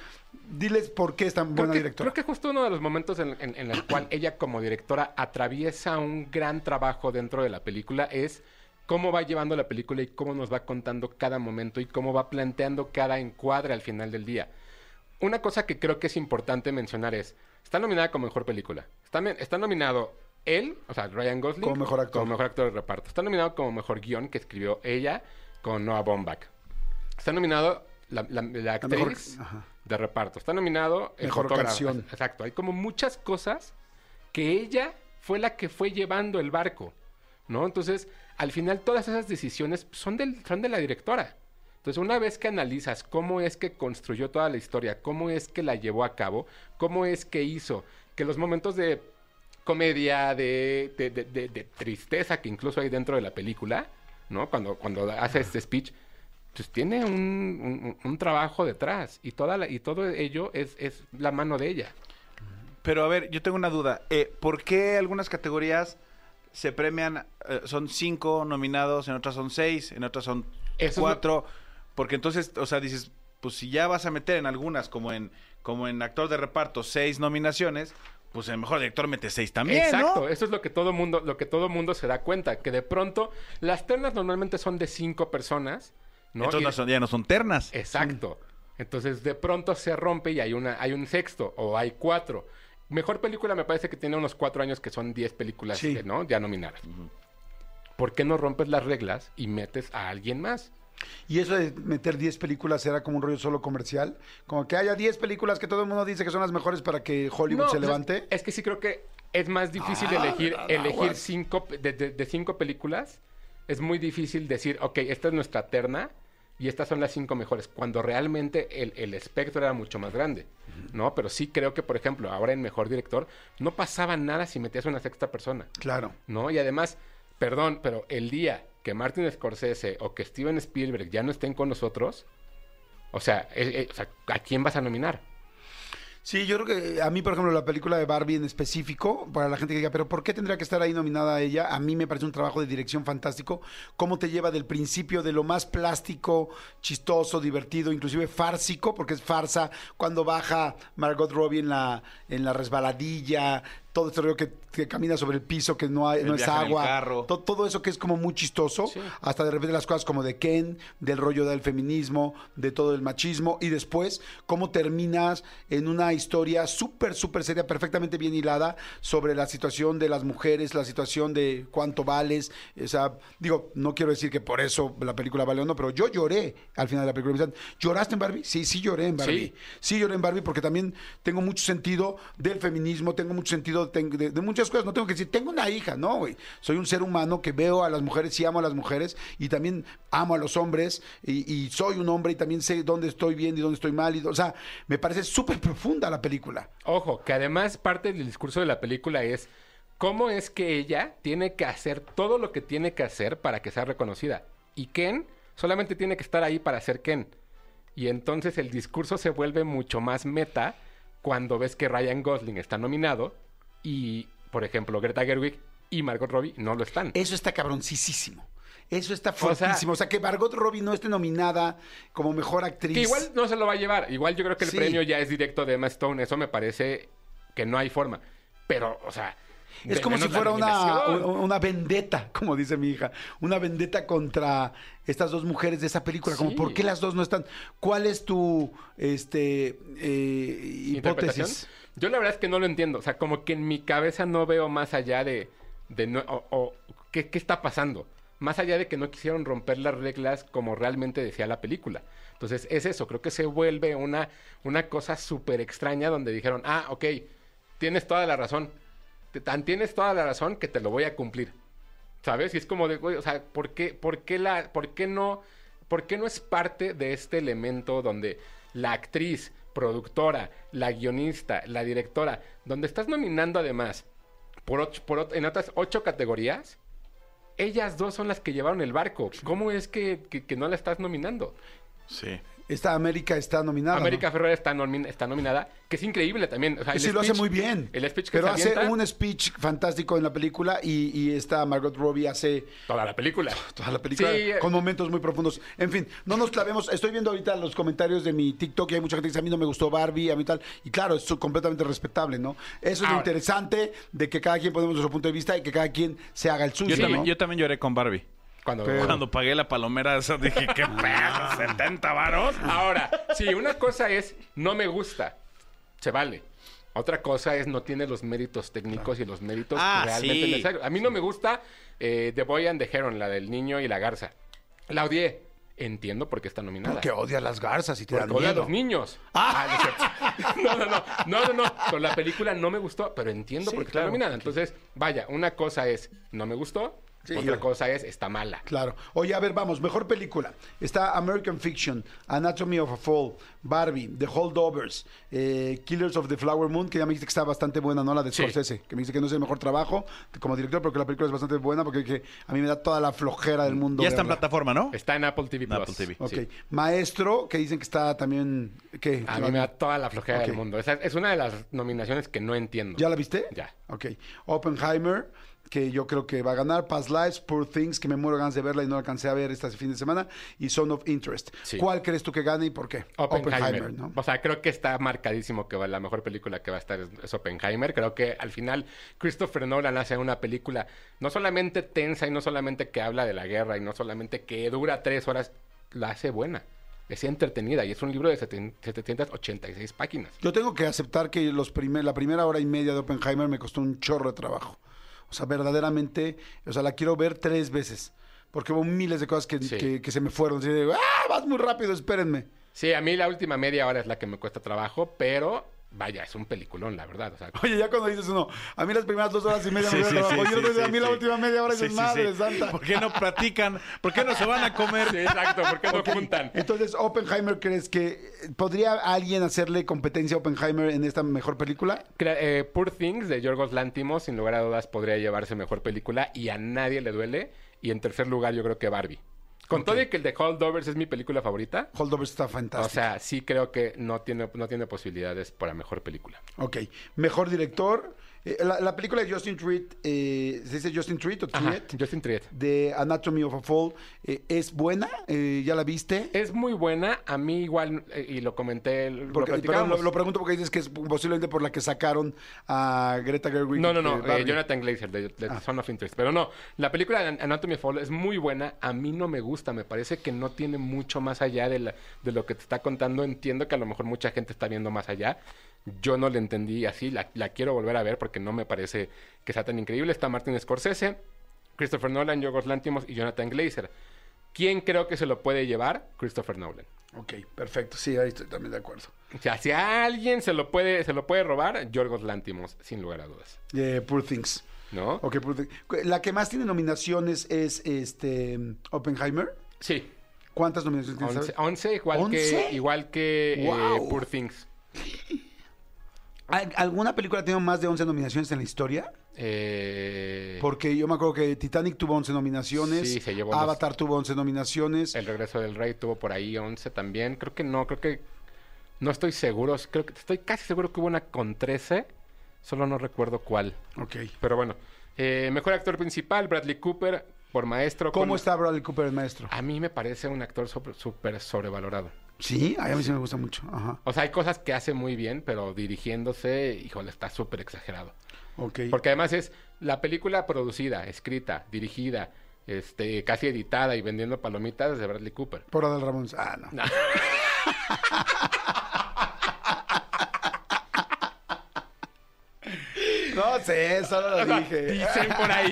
Diles por qué es tan Creo buena que, directora. creo que justo uno de los momentos en, en- en el cual ella como directora atraviesa un gran trabajo dentro de la película es cómo va llevando la película y cómo nos va contando cada momento y cómo va planteando cada encuadre al final del día. Una cosa que creo que es importante mencionar es, está nominada como mejor película. Está, nominado él, o sea, Ryan Gosling. Como mejor actor. Como mejor actor de reparto. Está nominado como mejor guion que escribió ella con Noah Baumbach. Está nominado la, la- la actriz mejor- de reparto. Está nominado el Mejor fotógrafo. canción. Exacto. Hay como muchas cosas que ella fue la que fue llevando el barco, ¿no? Entonces, al final todas esas decisiones son, del, son de la directora. Entonces, una vez que analizas cómo es que construyó toda la historia, cómo es que la llevó a cabo, cómo es que hizo que los momentos de comedia, de, de- de- de- de tristeza que incluso hay dentro de la película, ¿no? Cuando, cuando hace este speech, pues tiene un, un- un trabajo detrás y, toda la- y todo ello es, es la mano de ella. Pero a ver, yo tengo una duda. Eh, ¿Por qué algunas categorías se premian, eh, son cinco nominados, en otras son seis, en otras son Eso es cuatro? Porque entonces, o sea, dices, pues si ya vas a meter en algunas, como en, como en actor de reparto, seis nominaciones, pues el mejor director mete seis también, Exacto, ¿no? eso es lo que todo mundo, lo que todo mundo se da cuenta, que de pronto las ternas normalmente son de cinco personas, ¿no? Entonces Y- no son- ya no son ternas. Exacto. Entonces de pronto se rompe y hay una, hay un sexto o hay cuatro. Mejor película me parece que tiene unos cuatro años que son diez películas, Sí. ¿no? Ya nominadas. ¿Por qué no rompes las reglas y metes a alguien más? Y eso de meter 10 películas era como un rollo solo comercial. Como que haya 10 películas que todo el mundo dice que son las mejores para que Hollywood No, se pues, levante. Es que sí creo que es más difícil Ah, elegir, ah, elegir cinco, de, de- de cinco películas. Es muy difícil decir, ok, esta es nuestra terna y estas son las cinco mejores, cuando realmente el, el espectro era mucho más grande, ¿no? Pero sí creo que, por ejemplo, ahora en Mejor Director no pasaba nada si metías una sexta persona, Claro. ¿no? Y además, perdón, pero el día que Martin Scorsese o que Steven Spielberg ya no estén con nosotros, o sea, eh, eh, o sea, ¿a quién vas a nominar? Sí, yo creo que a mí, por ejemplo, la película de Barbie en específico, para la gente que diga, pero ¿por qué tendría que estar ahí nominada ella? A mí me parece un trabajo de dirección fantástico. Cómo te lleva del principio de lo más plástico, chistoso, divertido, inclusive fársico, porque es farsa, cuando baja Margot Robbie en la, en la resbaladilla, todo este rollo que, que camina sobre el piso, que no, hay, El no es viaje en el agua. carro. To- todo eso que es como muy chistoso, Sí. hasta de repente las cosas como de Ken, del rollo del feminismo, de todo el machismo, y después cómo terminas en una historia súper, súper seria, perfectamente bien hilada, sobre la situación de las mujeres, la situación de cuánto vales. O sea, digo, no quiero decir que por eso la película vale o no, pero yo lloré al final de la película. ¿Lloraste en Barbie? Sí, sí lloré en Barbie. Sí. Sí, lloré en Barbie porque también tengo mucho sentido del feminismo, tengo mucho sentido de, muchas cosas. No tengo que decir, tengo una hija, no, güey. Soy un ser humano que veo a las mujeres y amo a las mujeres y también amo a los hombres y, y soy un hombre y también sé dónde estoy bien y dónde estoy mal. Y, o sea, me parece súper profunda la película. Ojo, que además parte del discurso de la película es cómo es que ella tiene que hacer todo lo que tiene que hacer para que sea reconocida. Y Ken solamente tiene que estar ahí para ser Ken. Y entonces el discurso se vuelve mucho más meta cuando ves que Ryan Gosling está nominado y, por ejemplo, Greta Gerwig y Margot Robbie no lo están. Eso está cabroncísimo. Eso está O sea- fuertísimo. O sea, que Margot Robbie no esté nominada como mejor actriz. Que igual no se lo va a llevar. Igual yo creo que el Sí. premio ya es directo de Emma Stone. Eso me parece que no hay forma. Pero, o sea... Es como si fuera una, una vendetta, [laughs] como dice mi hija. Una vendetta contra estas dos mujeres de esa película. Como. ¿por qué las dos no están? ¿Cuál es tu este, eh, hipótesis? Yo la verdad es que no lo entiendo. O sea, como que en mi cabeza no veo más allá de... de no- o, o- ¿qué, qué está pasando? Más allá de que no quisieron romper las reglas como realmente decía la película. Entonces, es eso. Creo que se vuelve una, una cosa súper extraña donde dijeron, ah, ok, tienes toda la razón. Tan tienes toda la razón que te lo voy a cumplir. ¿Sabes? Y es como de, güey, o sea, ¿por qué, por qué la, por qué no, por qué no es parte de este elemento donde la actriz, productora, la guionista, la directora, donde estás nominando además por, ocho- por en otras ocho categorías, ellas dos son las que llevaron el barco. ¿Cómo es que, que- que no la estás nominando? Sí. Esta América está nominada. ¿no? América Ferrera está, nomin- está nominada, que es increíble también. O sea, sí, lo hace muy bien. El speech que Pero se hace avienta, un speech fantástico en la película y, y esta Margot Robbie hace toda la película. [laughs] toda la película Sí, eh, con momentos muy profundos. En fin, no nos clavemos. Estoy viendo ahorita los comentarios de mi TikTok y hay mucha gente que dice a mí no me gustó Barbie, a mí tal. Y claro, es completamente respetable, ¿no? Eso es lo interesante de que cada quien ponemos nuestro punto de vista y que cada quien se haga el suyo. Yo, ¿no? yo también lloré con Barbie. Cuando, Cuando pagué la palomera, esa, dije, ¿qué [laughs] pedo? ¿70 varos? Ahora, sí, una cosa es no me gusta, se vale. Otra cosa es no tiene los méritos técnicos y los méritos Ah, realmente sí. necesarios. A mí no me gusta eh, The Boy and the Heron, la del niño y la garza. La odié. entiendo por qué está nominada. Porque odia a las garzas y te dan Porque odia a los niños. Ah, cierto. [laughs] no, no, no, no, no, no. Pero la película no me gustó, pero entiendo Sí, por qué claro. está nominada. Entonces, vaya, una cosa es no me gustó, Sí, otra yo- cosa es está mala. Claro. Oye, a ver, vamos, mejor película. Está American Fiction, Anatomy of a Fall, Barbie, The Holdovers, eh, Killers of the Flower Moon, que ya me dijiste que está bastante buena, ¿no? La de Sí. Scorsese, que me dice que no es el mejor trabajo como director, pero que la película es bastante buena porque que a mí me da toda la flojera del mundo. Ya está en plataforma, ¿no? Está en Apple TV Plus. Apple TV. Ok. Sí. Maestro, que dicen que está también... ¿Qué? A mí me da toda la flojera del mundo. Esa es una de las nominaciones que no entiendo. ¿Ya la viste? Ya. Ok. Oppenheimer, que yo creo que va a ganar. Past Lives, Poor Things, que me muero ganas de verla y no alcancé a ver este fin de semana. Y Zone of Interest. Sí. ¿Cuál crees tú que gane y por qué? Oppenheimer. ¿no? O sea, creo que está marcadísimo que va- la mejor película que va a estar es, es Oppenheimer. Creo que al final Christopher Nolan hace una película no solamente tensa y no solamente que habla de la guerra y no solamente que dura tres horas, la hace buena. Es entretenida y es un libro de seten- 786 páginas. Yo tengo que aceptar que los primer, la primera hora y media de Oppenheimer me costó un chorro de trabajo. O sea, verdaderamente, o sea, la quiero ver tres veces. Porque hubo miles de cosas que, Sí. que- que se me fueron. Así de, ¡ah, vas muy rápido, espérenme! Sí, a mí la última media hora es la que me cuesta trabajo, pero vaya, es un peliculón, la verdad. O sea, Oye, ya cuando dices uno, a mí las primeras dos horas y media Sí, me sí, trabajo. sí, Yo a sí, mí la sí. última media hora sí, madre sí. santa. ¿Por qué no platican? ¿Por qué no se van a comer? sí, [laughs] exacto, ¿por qué no juntan? Entonces, Oppenheimer, ¿crees que podría alguien hacerle competencia a Oppenheimer en esta mejor película? Crea- eh, Poor Things de Yorgos Lantimos, sin lugar a dudas, podría llevarse mejor película y a nadie le duele. Y en tercer lugar, yo creo que Barbie. Con todo y que el de Holdovers es mi película favorita. Holdovers está O fantástico. sea, sí creo que no tiene, no tiene posibilidades para mejor película. ok. Mejor director. Eh, la, la película de Justin Treat, eh, ¿se dice Justin Treat o Triet? Justin Triet. De Anatomy of a Fall. eh, ¿Es buena? Eh, ¿Ya la viste? Es muy buena. A mí igual, eh, y lo comenté, lo Porque, perdón, lo, lo pregunto porque dices que es posiblemente por la que sacaron a Greta Gerwig. No, no, eh, no. Jonathan Glazer, de, de Ah. Son of Interest. Pero no, la película de Anatomy of Fall es muy buena. A mí no me gusta, me parece que no tiene mucho más allá de, la- de lo que te está contando. Entiendo que a lo mejor mucha gente está viendo más allá. Yo no la entendí así, la, la quiero volver a ver porque no me parece que sea tan increíble. Está Martin Scorsese, Christopher Nolan, Yorgos Lantimos y Jonathan Glazer. ¿Quién creo que se lo puede llevar? Christopher Nolan. Ok, perfecto. Sí, ahí estoy también de acuerdo. O sea, si a alguien se lo puede, se lo puede robar, Yorgos Lantimos, sin lugar a dudas. Eh, Poor Things. ¿No? Ok, Poor Things. La que más tiene nominaciones es este Oppenheimer. Sí. ¿Cuántas nominaciones tiene? 11, sabes? 11, igual ¿Once? que igual que eh. Poor Things. [laughs] ¿Al- ¿Alguna película ha tenido más de 11 nominaciones en la historia? Eh, Porque yo me acuerdo que Titanic tuvo 11 nominaciones, Sí, se llevó Avatar tuvo 11 nominaciones. El regreso del rey tuvo por ahí 11 también. Creo que no, creo que no estoy seguro, creo que estoy casi seguro que hubo una con 13, solo no recuerdo cuál. Ok. Pero bueno, eh, mejor actor principal Bradley Cooper por maestro. ¿Cómo con- está Bradley Cooper, el maestro? A mí me parece un actor súper sobrevalorado. Sí, a mí sí me gusta mucho. Ajá. O sea, hay cosas que hace muy bien, pero dirigiéndose, híjole, está súper exagerado. Ok. Porque además es la película producida, escrita, dirigida, este, casi editada y vendiendo palomitas de Bradley Cooper. Por Adal Ramón. Ah, no. No. [laughs] No sé, solo lo O sea, dije. Dicen por ahí,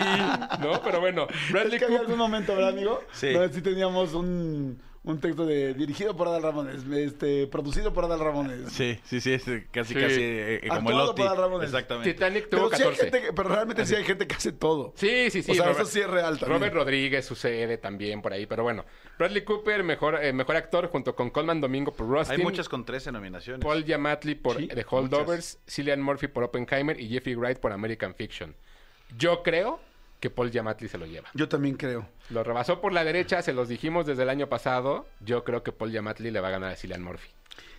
¿no? Pero bueno, Bradley Es que había Cooper. algún momento, ¿verdad, amigo? Sí. Donde sí teníamos un, un texto de dirigido por Adal Ramones, este, producido por Adal Ramones. Sí, sí, sí, es casi, Sí. casi eh, eh, como el Oti. por Adal Ramones. Exactamente. Titanic tuvo Pero, sí hay 14. gente que- pero realmente sí hay gente que hace todo. Sí, sí, sí. O sea, eso sí es real también. Robert Rodríguez sucede también por ahí, pero bueno. Bradley Cooper, mejor, eh, mejor actor, junto con Colman Domingo por Rustin. Hay muchas con 13 nominaciones. Paul Giamatti por Sí, The Holdovers, Cillian Murphy por Oppenheimer y Jeffrey Wright por American Fiction. Yo creo que Paul Giamatti se lo lleva. Yo también creo. Lo rebasó por la derecha, se los dijimos desde el año pasado. Yo creo que Paul Giamatti le va a ganar a Cillian Murphy.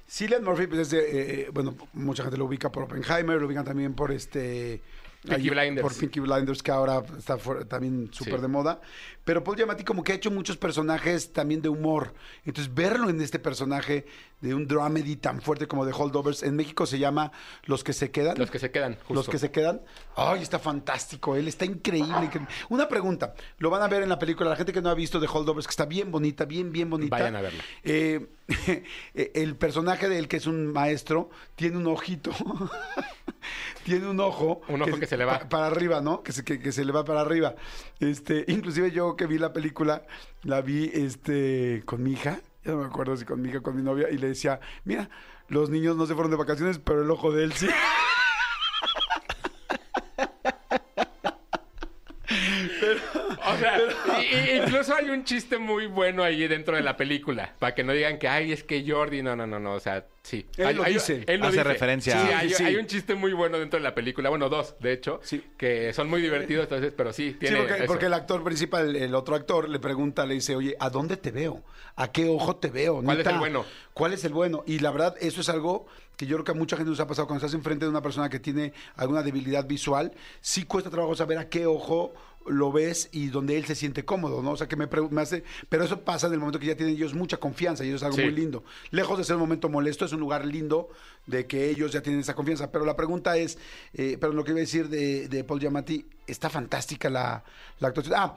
Cillian Murphy, pues es de, eh, bueno, mucha gente lo ubica por Oppenheimer, lo ubican también por este... Peaky Blinders. Por Peaky Blinders, que ahora está también súper Sí. de moda. Pero Paul Giamatti como que ha hecho muchos personajes también de humor. Entonces, verlo en este personaje de un dramedy tan fuerte como de Holdovers, en México se llama Los que se quedan. Los que se quedan, justo. Los que se quedan. Ay, está fantástico. Él está increíble. Una pregunta. Lo van a ver en la película. La gente que no ha visto de Holdovers, que está bien bonita, bien, bien bonita. Vayan a verla. Eh, [laughs] el personaje del que es un maestro tiene un ojito, [laughs] tiene un ojo. Un ojo que se le va. pa- para arriba, ¿no? Que se, que, que se le va para arriba. Este, inclusive yo que vi la película, la vi este, con mi hija, ya no me acuerdo si con mi hija o con mi novia, y le decía, mira, los niños no se fueron de vacaciones, pero el ojo de él sí. [laughs] O sea, y- y- incluso hay un chiste muy bueno ahí dentro de la película. Para que no digan que, ay, es que Jordi. No, no, no, no. O sea, sí. Él Hay- lo hay- dice. él lo Hace dice. referencia Sí, a- hay, Sí, hay un chiste muy bueno dentro de la película. Bueno, dos, de hecho. Sí. Que son muy divertidos, entonces, pero sí, tiene. sí, porque, eso. porque el actor principal, el, el otro actor, le pregunta, le dice, oye, ¿a dónde te veo? ¿A qué ojo te veo? ¿Cuál es el bueno? ¿Cuál es el bueno? Y la verdad, eso es algo que yo creo que a mucha gente nos ha pasado cuando estás enfrente de una persona que tiene alguna debilidad visual, sí cuesta trabajo saber a qué ojo lo ves y donde él se siente cómodo, ¿no? O sea, que me, me hace... Pero eso pasa en el momento que ya tienen ellos mucha confianza y eso es algo Sí. muy lindo. Lejos de ser un momento molesto, es un lugar lindo de que ellos ya tienen esa confianza. Pero la pregunta es, eh, pero lo que iba a decir de, de Paul Giamatti, está fantástica la, la actuación. Ah,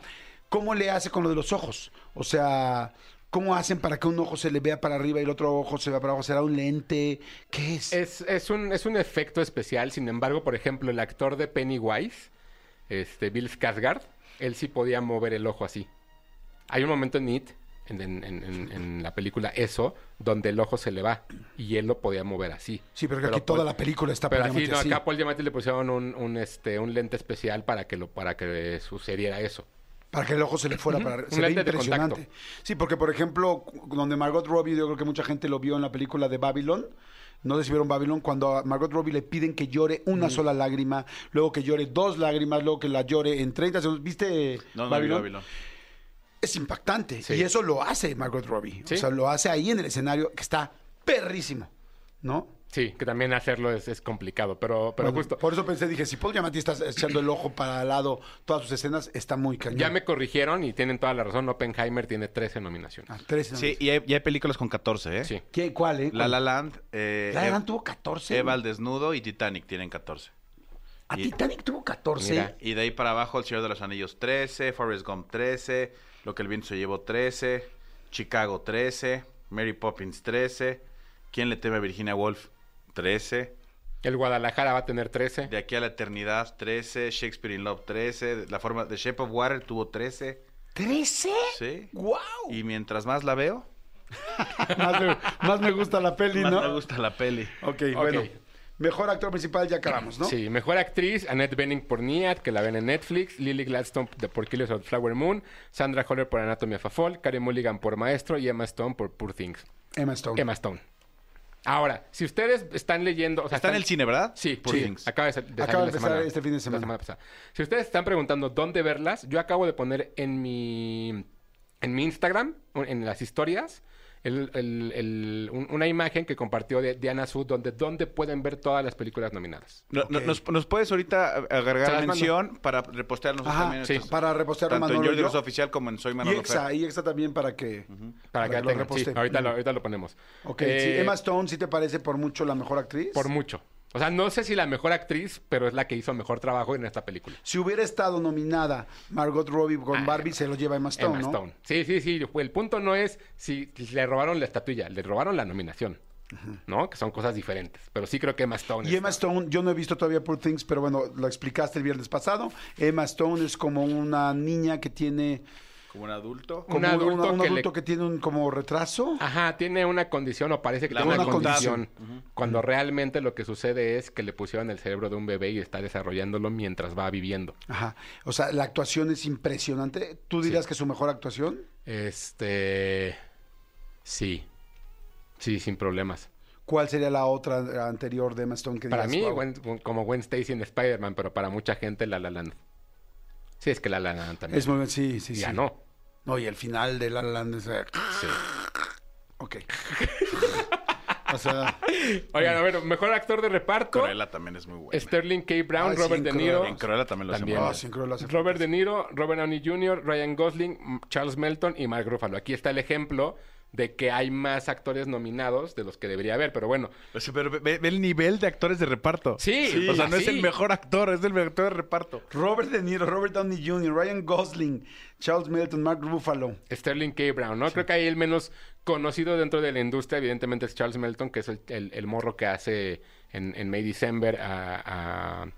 ¿cómo le hace con lo de los ojos? O sea... ¿Cómo hacen para que un ojo se le vea para arriba y el otro ojo se vea para abajo? ¿Será un lente? ¿Qué es? Es, es, un, es un efecto especial. Sin embargo, por ejemplo, el actor de Pennywise, este, Bill Skarsgård, él sí podía mover el ojo así. Hay un momento en It, en, en- en- en- en la película Eso, donde el ojo se le va. Y él lo podía mover así. Sí, pero que aquí toda la película está Pero así, no, acá Paul Giamatti le pusieron un, un, este, un lente especial para que, lo, para que sucediera eso. Para que el ojo se le fuera para Se ve impresionante. Sí, porque por ejemplo, donde Margot Robbie, yo creo que mucha gente lo vio en la película de Babylon. No vieron Babylon, cuando a Margot Robbie le piden que llore una sola lágrima, luego que llore dos lágrimas, luego que la llore en 30 segundos. ¿Viste No, no, Babylon? Babylon. Es impactante. Sí. Y eso lo hace Margot Robbie. Sí. O sea, lo hace ahí en el escenario, que está perrísimo. ¿No? Sí, que también hacerlo es, es complicado, pero, pero Bueno, justo... Por eso pensé, dije, si Paul Giamatti está echando el ojo para al lado todas sus escenas, está muy cañón. Ya me corrigieron y tienen toda la razón. Oppenheimer tiene 13 nominaciones. Ah, tres Sí, y hay, y hay películas con 14, ¿eh? Sí. ¿Qué, ¿Cuál, eh? La La Land, eh, La La Land tuvo 14. Eva al desnudo y Titanic tienen 14. A y- Titanic tuvo 14. Mira. Y de ahí para abajo, El Señor de los Anillos 13, Forrest Gump 13, Lo que el viento se llevó 13, Chicago 13, Mary Poppins 13, ¿Quién le teme a Virginia Woolf 13, El Guadalajara va a tener 13. De aquí a la eternidad 13, Shakespeare in Love 13, La forma de Shape of Water tuvo 13, ¿13? ¿sí? ¡Wow! Y mientras más la veo, [laughs] más, me, más me gusta la peli, más ¿no? me gusta la peli. Ok, bueno. Ok. Mejor actor principal ya acabamos, ¿no? Sí, mejor actriz, Annette Bening por Niat, que la ven en Netflix, Lily Gladstone de por Killers of the Flower Moon, Sandra Holler por Anatomy of a Fall, Carey Mulligan por Maestro y Emma Stone por Poor Things. Emma Stone. Emma Stone. Ahora, si ustedes están leyendo... O sea, Está en están- el cine, ¿verdad? Sí, sí. Acaba de, sa- de Acaba salir de la empezar semana- este fin de la semana. pasada. Si ustedes están preguntando dónde verlas, yo acabo de poner en mi, en mi Instagram, en las historias, el- el- el- un- una imagen que compartió de Diana Sud donde, donde pueden ver todas las películas nominadas. No- no- Ok. nos, nos puedes ahorita agregar las mención para repostear nosotros Ajá, también. sí. estos- Para repostear a Tanto en Manolo Jordi y yo. Rosado Oficial como en Soy Y Manolo Exa, Fer. y Exa también para que... Para, que la lo tengan. Sí, reposte. ahorita, lo, ahorita lo ponemos. Ok, Eh, sí. Emma Stone, ¿sí te parece por mucho la mejor actriz? Por mucho. O sea, no sé si la mejor actriz, pero es la que hizo mejor trabajo en esta película. Si hubiera estado nominada Margot Robbie con Ah, Barbie, se lo lleva Emma Stone, Emma ¿no? Stone. Sí, sí, sí. El punto no es si le robaron la estatuilla, le robaron la nominación. ¿No? Que son cosas diferentes. Pero sí creo que Emma Stone. Y Emma Stone, yo no he visto todavía Poor Things, pero bueno, lo explicaste el viernes pasado. Emma Stone es como una niña que tiene... Como un adulto. Como Un adulto un que adulto le- que tiene un como retraso. Ajá, tiene una condición o parece que La tiene una condición. Cuando realmente lo que sucede es que le pusieron el cerebro de un bebé y está desarrollándolo mientras va viviendo. Ajá. O sea, la actuación es impresionante. ¿Tú dirías que es su mejor actuación? Este. Sí. Sí, sin problemas. ¿Cuál sería la otra anterior de Emma Stone que Para digas, mí, "Wow"? Gwen- como Gwen Stacy en Spider-Man, pero para mucha gente, La La Land. Sí, es que La La Land también. Es muy, sí, sí, sí. Ganó. No, y el final de La La Land es... Sí. Ok. o sea... Oigan, a ver, mejor actor de reparto. Cruella también es muy buena. Sterling K. Brown, Ay, Robert De. Niro. En Cruella también lo También. Ah, sí, hace Robert De Niro, Robert Downey Jr., Ryan Gosling, Charles Melton y Mark Ruffalo. Aquí está el ejemplo de que hay más actores nominados de los que debería haber, pero bueno. O sea, pero ve, ve el nivel de actores de reparto. Sí, o sea, no es el mejor actor, es el mejor actor de reparto. Robert De Niro, Robert Downey Jr., Ryan Gosling, Charles Melton, Mark Ruffalo. Sterling K. Brown, ¿no? Creo que ahí el menos conocido dentro de la industria, evidentemente, es Charles Melton, que es el, el- el morro que hace en, en May December a, a-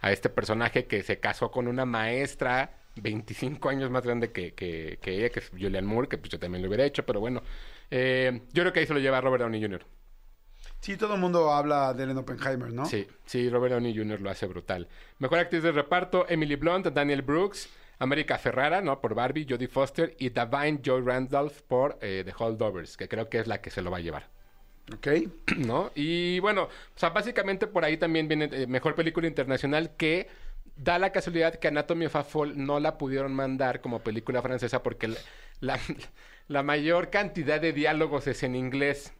a este personaje que se casó con una maestra 25 años más grande que, que- que ella, que es Julianne Moore, que pues yo también lo hubiera hecho, pero bueno. Eh, yo creo que ahí se lo lleva Robert Downey Jr. Sí, todo el mundo habla de Ellen Oppenheimer, ¿no? Sí, sí, Robert Downey Jr. lo hace brutal. Mejor actriz de reparto, Emily Blunt, Daniel Brooks, América Ferrara, ¿no? Por Barbie, Jodie Foster y Davine Joy Randolph por eh, The Holdovers, que creo que es la que se lo va a llevar. Ok. [clears throat] ¿no? Y bueno, o sea, básicamente por ahí también viene eh, mejor película internacional que da la casualidad que Anatomy of a Fall no la pudieron mandar como película francesa porque la, mayor cantidad de diálogos es en inglés.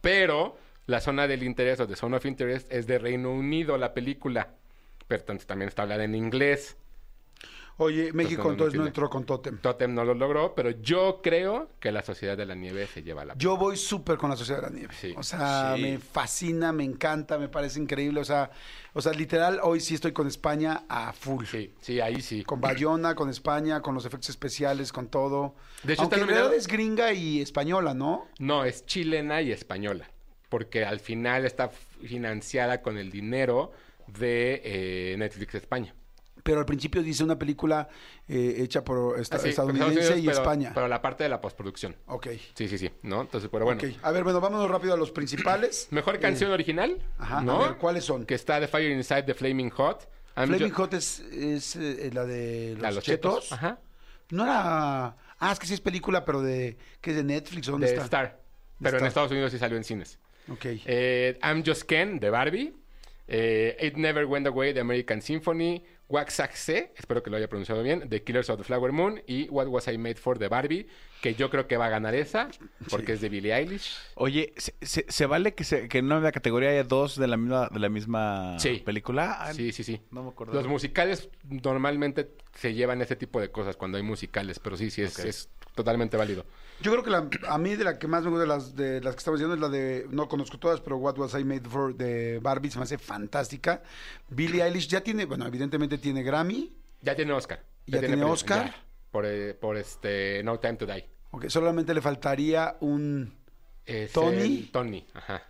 Pero la zona del interés o de Zone of Interest es de Reino Unido la película. Pero también está hablada en inglés. Oye, México entonces no entró con Totem. Totem no lo logró, pero yo creo que la Sociedad de la Nieve se lleva la Yo voy súper con la Sociedad de la Nieve. Sí. O sea, Sí. me fascina, me encanta, me parece increíble. O sea, o sea, literal, hoy sí estoy con España a full. Sí, sí, ahí sí. Con Bayona, con España, con los efectos especiales, con todo. De hecho, Aunque está nominado- es gringa y española, ¿no? No, es chilena y española. Porque al final está financiada con el dinero de eh, Netflix España. Pero al principio dice una película eh, hecha por esta- Ah, estadounidense Unidos, y pero- España. Pero la parte de la postproducción. Ok. Sí, sí, sí. ¿No? Entonces, pero bueno. Ok. A ver, bueno, vámonos rápido a los principales. [clears throat] Mejor canción original. Ajá, ¿no? a ver, ¿cuáles son? Que está The Fire Inside the Flaming Hot. I'm Flaming Hot es, es, eh, la de los, la de los chetos. chetos. Ajá. No era... Ah, es que sí es película, pero de... ¿Qué es de Netflix? ¿o ¿Dónde De está? Star. Pero en. Estados Unidos sí salió en cines. Ok. Eh, I'm Just Ken de Barbie. Eh, It Never Went Away de American Symphony. Waxaxe, espero que lo haya pronunciado bien, The Killers of the Flower Moon. Y What Was I Made For de Barbie, que yo creo que va a ganar esa, porque es de Billie Eilish. Oye, ¿se, se- se vale que, se, que en una categoría haya dos de la misma, de la misma Sí. película? Ah, Sí, sí, sí. No me acuerdo. Los musicales normalmente se llevan ese tipo de cosas cuando hay musicales, pero sí, sí, es, Ok. es totalmente válido. Yo creo que la, a mí de la que más me gusta de las, de las que estamos diciendo es la de, no conozco todas, pero What Was I Made For de Barbie se me hace fantástica. Billie Eilish ya tiene, bueno, evidentemente tiene Grammy. Ya tiene Oscar. ¿Ya tiene premio, Oscar? ya. por, eh, por este No Time to Die. Ok, solamente le faltaría un... Es ¿Tony? Tony, ajá.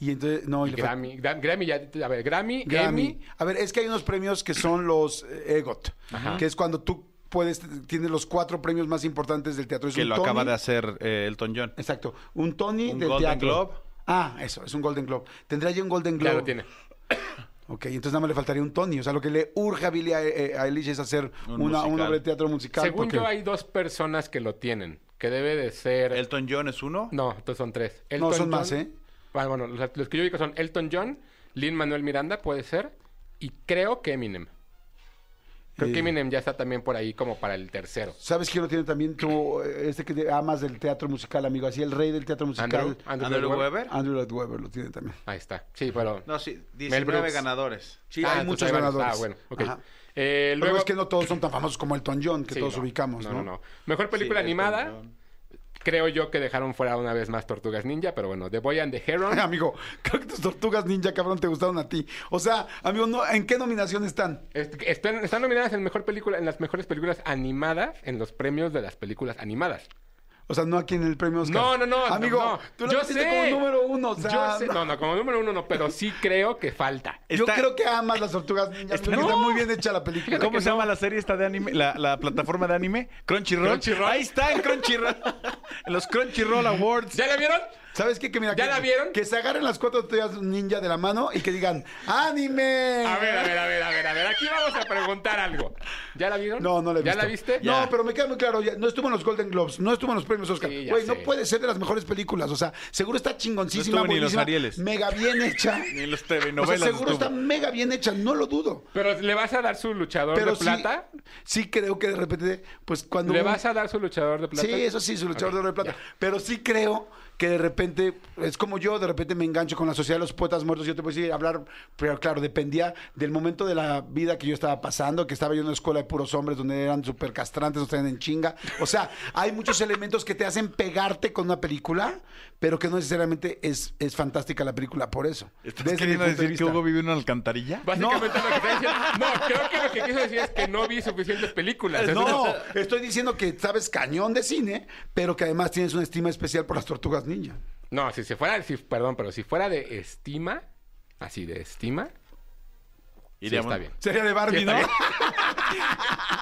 Y entonces, no, y Grammy, Gra- Grammy ya, a ver, Grammy, Grammy. Emmy, A ver, es que hay unos premios que son los eh, EGOT, Ajá. que es cuando tú puedes, tienes los cuatro premios más importantes del teatro. Es que un lo Tony- acaba de hacer eh, Elton John. Exacto, un Tony Un del Golden teatro. Globe. Ah, eso, es un Golden Globe. Tendría ya un Golden ya Globe. lo tiene. [coughs] Ok, entonces nada más le faltaría un Tony. O sea, lo que le urge a Billie eh, Eilish es hacer Un una, obra de teatro musical. Según porque- yo, hay dos personas que lo tienen. Que debe de ser. Elton John es uno. No, entonces son tres. No, Elton son John- más, ¿eh? Ah, bueno, los, los que yo digo son Elton John, Lin Manuel Miranda, puede ser. Y creo que Eminem. Creo Eh. que Eminem ya está también por ahí como para el tercero. ¿Sabes quién lo tiene también tú, eh, este que amas del teatro musical, amigo? Así el rey del teatro musical. Andrew, Andrew, Andrew Lloyd Webber. Webber. Andrew Lloyd Webber lo tiene también. Ahí está. Sí, pero. No, sí, Mel 19 Brooks. ganadores. Sí, Ah, hay muchos ganadores. Ah, bueno, ok. Ajá. Eh, Luego luego es que no todos son tan famosos como Elton John, que Sí, todos no. ubicamos, no, ¿no? no, no. Mejor película Sí, animada. Elton John. Creo yo que dejaron fuera una vez más Tortugas Ninja, pero bueno, The Boy and the Heron. [laughs] Amigo, creo que tus tortugas ninja, cabrón, te gustaron a ti. O sea, amigo, no, ¿en qué nominación están? Est- Están, están nominadas en mejor película, en las mejores películas animadas, en los premios de las películas animadas. O sea, no aquí en el premio Oscar. No, no, no. Amigo, no. tú lo Yo sé. como número uno. O sea, Yo sé- No, no, como número uno no, pero sí creo que falta. Yo Está- creo que amas las tortugas ninja. Está- porque No. Está muy bien hecha la película. ¿Cómo se llama la serie esta de anime? La, la plataforma de anime. Crunchyroll. Crunchyroll. Ahí está en Crunchyroll. [laughs] en los Crunchyroll Awards. ¿Ya la vieron? ¿Sabes qué? Que mira, ¿Ya que, la vieron? Que se agarren las cuatro tortugas ninja de la mano y que digan ¡Anime! A ver, a ver, a ver, a ver, a ver. Aquí vamos a preguntar algo. ¿Ya la vieron? No, no la he ¿Ya la viste? No, Ya. pero me queda muy claro. ya- no estuvo en los Golden Globes, no estuvo en los premios Oscar. Sí, Güey, no puede ser de las mejores películas. O sea, seguro está chingoncísima, No estuvo ni en los Arieles. mega bien hecha. [laughs] Ni en los O sea, telenovelas seguro estuvo. está mega bien hecha, no lo dudo. Pero le vas a dar su luchador Pero de sí, plata. sí creo que de repente, pues cuando... ¿Le un- vas a dar su luchador de plata? Sí, eso sí, su luchador de plata. Pero sí creo que de repente, es como yo, de repente me engancho con la sociedad de los poetas muertos. Yo te puedo decir, hablar, pero claro, dependía del momento de la vida que yo estaba pasando, que estaba yo en una escuela de puros hombres donde eran súper castrantes, nos traían en chinga. O sea, hay muchos elementos que te hacen pegarte con una película, pero que no necesariamente es, es fantástica la película por eso. ¿Estás Desde queriendo de decir que. Hugo vive en una alcantarilla? Básicamente lo que está diciendo. [laughs] No, creo que lo que quiso decir es que no vi suficientes películas. No, estoy diciendo que sabes cañón de cine, pero que además tienes una estima especial por las tortugas ninja. No, si se fuera, si, perdón, pero si fuera de estima, así de estima, sí está bien. Sería de Barbie, Sí, ¿no? está.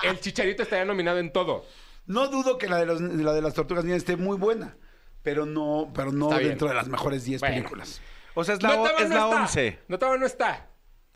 El chicharito estaría nominado en todo. No dudo que la de, los- la de las tortugas ninja esté muy buena, pero no, pero no Está bien. dentro de las mejores 10 Bueno. películas. O sea, es la, o- todavía es no la está. 11. No, no está.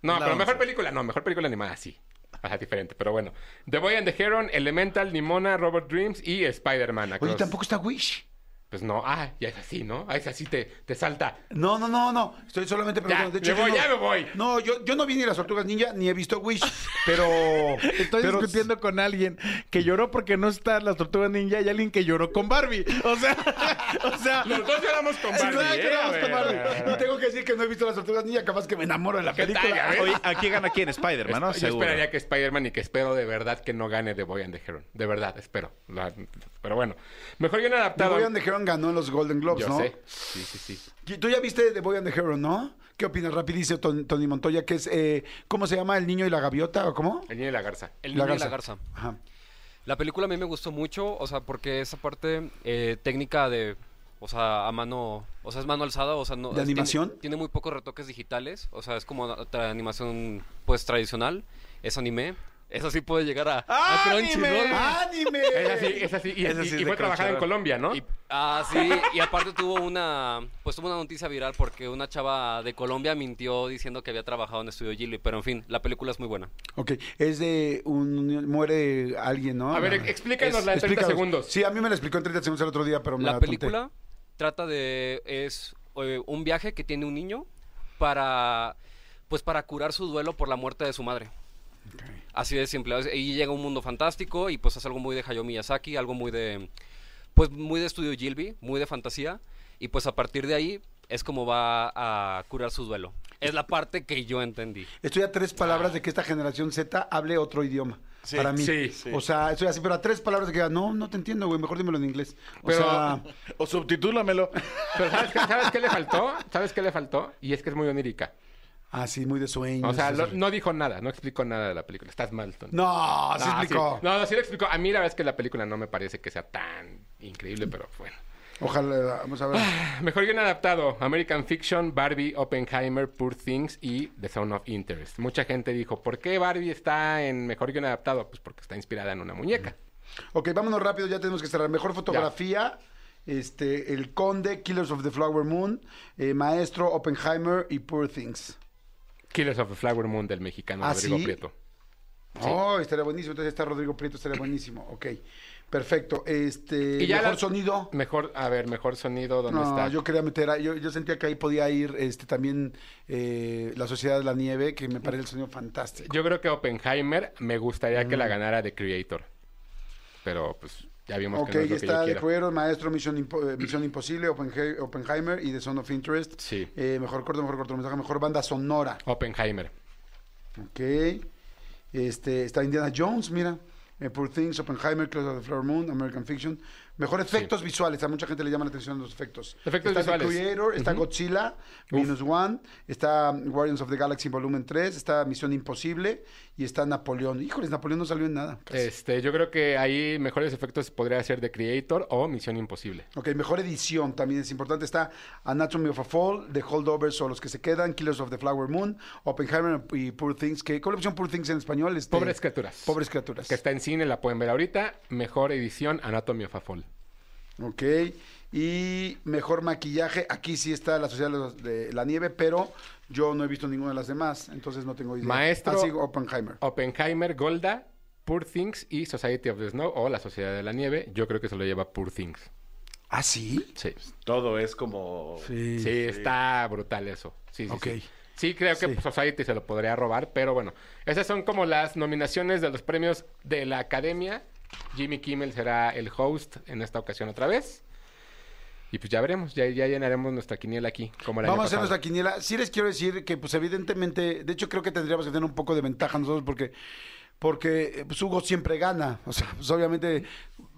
No, la pero mejor 11. película, no, mejor película animada, sí. Ajá, diferente, pero bueno. The Boy and the Heron, Elemental, Nimona, Robot Dreams y Spider-Man. Oye, Across- tampoco está Wish. Pues no, ah, ya es así, ¿no? Ah, es así, te, te salta. No, no, no, no. Estoy solamente preguntando. me yo voy, no- ya me voy. No, yo, yo no vi ni las tortugas ninja ni he visto Wish, pero. [laughs] Estoy pero- discutiendo con alguien que lloró porque no están las tortugas ninja y alguien que lloró con Barbie. O sea, [laughs] o sea, Los dos lloramos con Barbie, ¿verdad que ¿eh? vamos A con Barbie? Y tengo que decir que no he visto las tortugas ninja, capaz que me enamoro de la ¿Qué tal, película. ya ves? oye, aquí gana quién? Spider-Man, ¿no? Yo Seguro. esperaría que Spider-Man y que espero de verdad que no gane The Boy and the Heron. De verdad, espero. La- pero bueno. Mejor guion The adaptado. Boy and the Heron ganó en los Golden Globes, Yo ¿no? sé. Sí, sí, sí. Y Tú ya viste The Boy and the Heron, ¿no? ¿Qué opinas? Rapidísimo, Ton- Tony Montoya, que es, eh, ¿cómo se llama? ¿El niño y la gaviota o cómo? El niño y la garza. El niño y la garza. Ajá. La película a mí me gustó mucho, o sea, porque esa parte eh, técnica de, o sea, a mano, o sea, es mano alzada, o sea, no... ¿De es- tiene- animación? Tiene, muy pocos retoques digitales, o sea, es como otra animación, pues, tradicional, es anime. Eso sí puede llegar a, a Crunchyroll. ¡Anime! Es así, es así. Y, y- y fue trabajada en. Colombia, ¿no? Y, ah, sí, [laughs] y aparte tuvo una, pues tuvo una noticia viral porque una chava de Colombia mintió diciendo que había trabajado en Estudio Ghibli, pero en fin, la película es muy buena. Ok, es de un... muere alguien, ¿no? A ver, La- explícanosla en 30 Explícanos. segundos. Sí, a mí me la explicó en 30 segundos el otro día, pero me La tonté. película trata de es eh, un viaje que tiene un niño para pues para curar su duelo por la muerte de su madre. Así de simple. Y llega a un mundo fantástico y pues es algo muy de Hayao Miyazaki, algo muy de pues muy de estudio Gilby, muy de fantasía y pues a partir de ahí es como va a curar su duelo. Es la parte que yo entendí. Estoy a tres palabras de que esta generación Z hable otro idioma. Sí, para mí. sí, sí. O sea, estoy así, pero a tres palabras de que diga, no, no te entiendo, güey, mejor dímelo en inglés. O Pero- sea, [laughs] O subtitúlamelo. Pero ¿sabes qué, ¿sabes qué le faltó? ¿Sabes qué le faltó? Y es que es muy onírica. Así, muy de sueños. O sea, lo- no dijo nada, no explicó nada de la película. Estás mal, Tony. No, sí Ah, explicó. No, no, sí lo explicó. A mí la verdad es que la película no me parece que sea tan increíble, pero bueno. Ojalá, vamos a ver. Mejor bien adaptado. American Fiction, Barbie, Oppenheimer, Poor Things y The Zone of Interest. Mucha gente dijo, ¿por qué Barbie está en mejor guion adaptado? Pues porque está inspirada en una muñeca. Ok, vámonos rápido, ya tenemos que cerrar. Mejor fotografía, este, El Conde, Killers of the Flower Moon, eh, Maestro, Oppenheimer y Poor Things. Killers of the Flower Moon del mexicano ¿Ah, Rodrigo sí? Prieto. Oh, estaría buenísimo. Entonces está Rodrigo Prieto, estaría buenísimo. Ok, perfecto. Este, Y ya mejor la- sonido. Mejor, a ver, mejor sonido, ¿dónde No, está? yo quería meter, a- yo, yo sentía que ahí podía ir este también eh, La Sociedad de la Nieve, que me parece el sonido fantástico. Yo creo que Oppenheimer me gustaría que la ganara The Creator. Pero pues ya vimos Ok, que no es lo que está yo The quiero. Creator, Maestro, Misión, Impo- eh, Misión Imposible, Oppenhe- Oppenheimer y The Son of Interest. Sí. Eh, mejor corto, mejor cortometraje, mejor banda sonora. Oppenheimer. Ok. Este, está Indiana Jones, mira. Eh, Poor Things, Oppenheimer, Close of the Flower Moon, American Fiction. Mejor efectos visuales. A mucha gente le llama la atención los efectos. Efectos está The visuales. Creator, está. Godzilla, Minus One, está Guardians of the Galaxy Volumen 3, está Misión Imposible y está Napoleón. Híjoles, Napoleón no salió en nada. casi. Este, yo creo que ahí mejores efectos podría ser The Creator o Misión Imposible. Ok, mejor edición también es importante. Está Anatomy of a Fall, The Holdovers o Los que se quedan, Killers of the Flower Moon, Oppenheimer y Poor Things. Que, ¿Cuál es la opción Poor Things en español? Este, Pobres criaturas. Pobres criaturas. Que está en cine, la pueden ver ahorita. Mejor edición, Anatomy of a Fall. Ok. Y mejor maquillaje. Aquí sí está la Sociedad de la Nieve, pero yo no he visto ninguna de las demás, entonces no tengo idea. Maestro- Ah, sí, Oppenheimer. Oppenheimer, Golda, Poor Things y Society of the Snow o la Sociedad de la Nieve. Yo creo que se lo lleva Poor Things. ¿Ah, sí? Sí. Todo es como... Sí. Sí, está brutal eso. Sí, sí, Ok. sí. Sí, creo que Sí. pues, Society se lo podría robar, pero bueno. Esas son como las nominaciones de los premios de la Academia. Jimmy Kimmel será el host en esta ocasión otra vez. Y pues ya veremos, ya, ya llenaremos nuestra quiniela aquí, como el año Vamos a hacer nuestra quiniela. Sí les quiero decir que, pues evidentemente, de hecho creo que tendríamos que tener un poco de ventaja nosotros porque, porque eh, pues, Hugo siempre gana. O sea, pues obviamente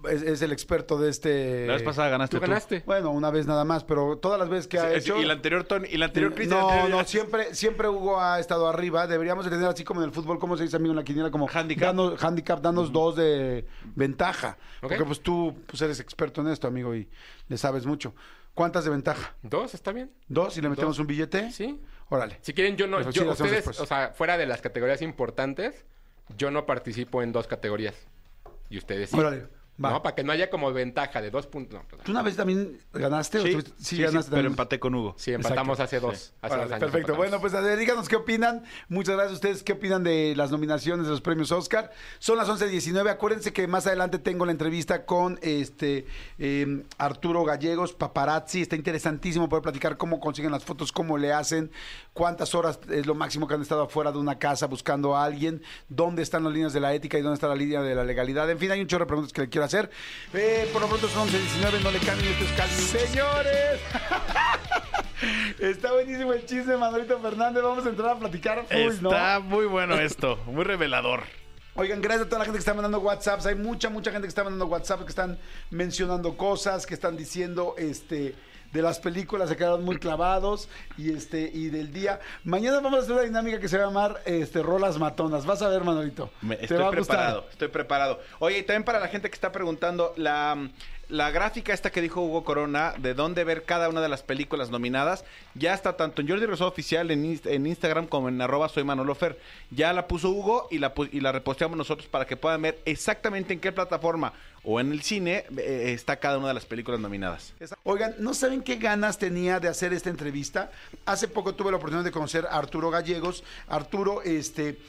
es, es el experto de este... La vez pasada ganaste Tú tú. ganaste. Bueno, una vez nada más, pero todas las veces que ha hecho... Y la anterior Tony, y la anterior Cristian. No, anterior- no, siempre, siempre Hugo ha estado arriba. Deberíamos de tener así como en el fútbol, ¿cómo se dice amigo en la quiniela? Como Handicap. danos- handicap, danos dos de ventaja. Ok. Porque pues tú pues eres experto en esto, amigo, y le sabes mucho. ¿Cuántas de ventaja? ¿Dos? ¿Está bien? ¿Dos? ¿Y le metemos Dos. un billete? Sí. Órale. Si quieren, yo no... Yo, ustedes, después. o sea, fuera de las categorías importantes, yo no participo en dos categorías. Y ustedes sí. Órale, va. No, para que no haya como ventaja de dos puntos. No, pues, ¿Tú una vez también ganaste? o Sí, tuviste- sí, sí, ganaste pero también. empaté con Hugo. sí, empatamos Exacto. hace dos. Hace Órale, dos años perfecto. empatamos. Bueno, pues a ver, díganos qué opinan. Muchas gracias a ustedes. ¿Qué opinan de las nominaciones de los premios Oscar? Son las 11.19. Acuérdense que más adelante tengo la entrevista con este eh, Arturo Gallegos, paparazzi. Está interesantísimo poder platicar cómo consiguen las fotos, cómo le hacen, cuántas horas es lo máximo que han estado afuera de una casa buscando a alguien, dónde están las líneas de la ética y dónde está la línea de la legalidad. En fin, hay un chorro de preguntas que le quiero hacer. Eh, por lo pronto son 11.19. No le cambien. Esto es casi. ¡Señores! [laughs] Está buenísimo el chisme Manolito Fernández. Vamos a entrar a platicar full, ¿no? Está muy bueno esto, muy revelador. Oigan, gracias a toda la gente que está mandando WhatsApps. Hay mucha, mucha gente que está mandando WhatsApp, que están mencionando cosas, que están diciendo este de las películas, se quedaron muy clavados y este y del día. Mañana vamos a hacer una dinámica que se va a llamar este Rolas Matonas. Vas a ver, Manolito. Me- estoy preparado, estoy preparado. Oye, y también para la gente que está preguntando, la, la gráfica esta que dijo Hugo Corona, de dónde ver cada una de las películas nominadas, ya está tanto en Jordi Rosado Oficial en, Inst- en Instagram como en arroba soy Manolo Fer. Ya la puso Hugo y la, y la reposteamos nosotros para que puedan ver exactamente en qué plataforma o en el cine eh, está cada una de las películas nominadas. Oigan, ¿no saben qué ganas tenía de hacer esta entrevista? Hace poco tuve la oportunidad de conocer a Arturo Gallegos. Arturo, este,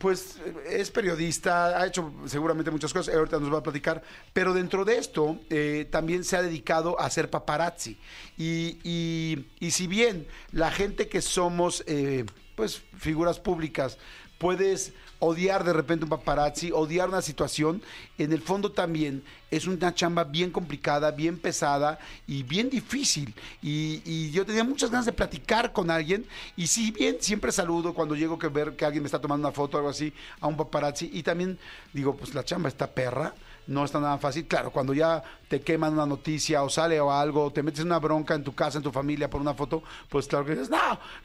pues es periodista, ha hecho seguramente muchas cosas, ahorita nos va a platicar, pero dentro de esto eh, también se ha dedicado a hacer paparazzi. Y, y- y si bien la gente que somos, eh, pues, figuras públicas, puedes odiar de repente un paparazzi, odiar una situación, en el fondo también es una chamba bien complicada, bien pesada y bien difícil. Y, yo tenía muchas ganas de platicar con alguien y si bien siempre saludo cuando llego que ver que alguien me está tomando una foto o algo así a un paparazzi y también digo, pues la chamba está perra. No está nada fácil. Claro, cuando ya te queman una noticia o sale o algo, o te metes en una bronca en tu casa, en tu familia por una foto, pues claro que dices, no.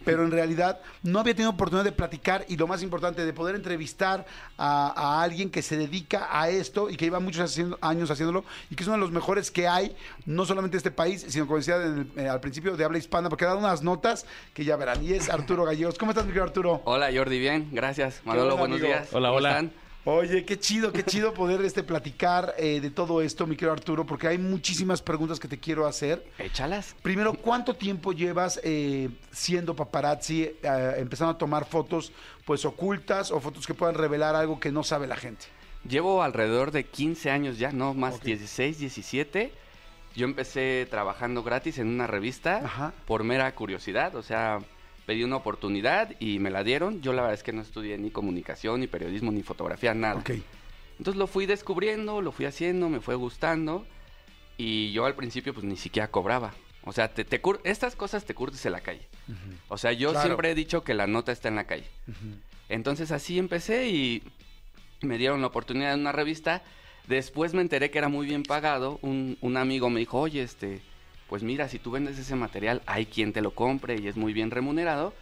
Pero en realidad no había tenido oportunidad de platicar y lo más importante, de poder entrevistar a, a alguien que se dedica a esto y que lleva muchos haciendo- años haciéndolo y que es uno de los mejores que hay, no solamente en este país, sino como decía en el- eh, al principio de habla hispana, porque ha dado unas notas que ya verán. Y es Arturo Gallegos. ¿Cómo estás, mi querido Arturo? Hola Jordi, bien, gracias. Manolo, bueno, buenos días. Hola, ¿Cómo hola. están? Oye, qué chido, qué chido poder este platicar eh, de todo esto, mi querido Arturo, porque hay muchísimas preguntas que te quiero hacer. Échalas. Primero, ¿cuánto tiempo llevas eh, siendo paparazzi, eh, empezando a tomar fotos pues ocultas o fotos que puedan revelar algo que no sabe la gente? Llevo alrededor de 15 años ya, no más 16, 17. Yo empecé trabajando gratis en una revista Ajá. por mera curiosidad, o sea, pedí una oportunidad y me la dieron. Yo la verdad es que no estudié ni comunicación, ni periodismo, ni fotografía, nada. Ok. Entonces lo fui descubriendo, lo fui haciendo, me fue gustando y yo al principio pues ni siquiera cobraba. O sea, te, te cur- estas cosas te curtes en la calle. O sea, yo Claro. siempre he dicho que la nota está en la calle. Entonces así empecé y me dieron la oportunidad en una revista. Después me enteré que era muy bien pagado. Un, un amigo me dijo, oye, este, pues mira, si tú vendes ese material, hay quien te lo compre y es muy bien remunerado.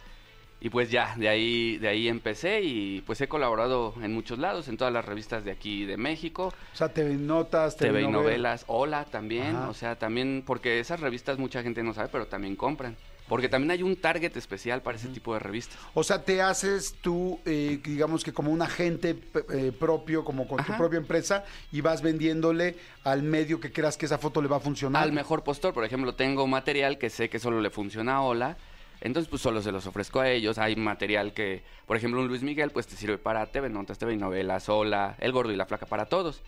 Y pues ya, de ahí, de ahí empecé y pues he colaborado en muchos lados, en todas las revistas de aquí de México, O sea, TV Notas, TV, TV novelas. novelas, Hola también, Ajá. o sea, también, porque esas revistas mucha gente no sabe, pero también compran. Porque también hay un target especial para ese tipo de revistas. O sea, te haces tú, eh, digamos que como un agente eh, propio, como con tu propia empresa, y vas vendiéndole al medio que creas que esa foto le va a funcionar. Al mejor postor, por ejemplo, tengo material que sé que solo le funciona a Hola, entonces pues solo se los ofrezco a ellos. Hay material que, por ejemplo, un Luis Miguel pues te sirve para TV Notas, TV Novelas, Hola, El Gordo y la Flaca para todos.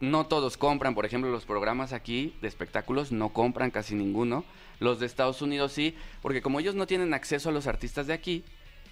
No todos compran, por ejemplo, los programas aquí de espectáculos no compran casi ninguno. Los de Estados Unidos sí, porque como ellos no tienen acceso a los artistas de aquí,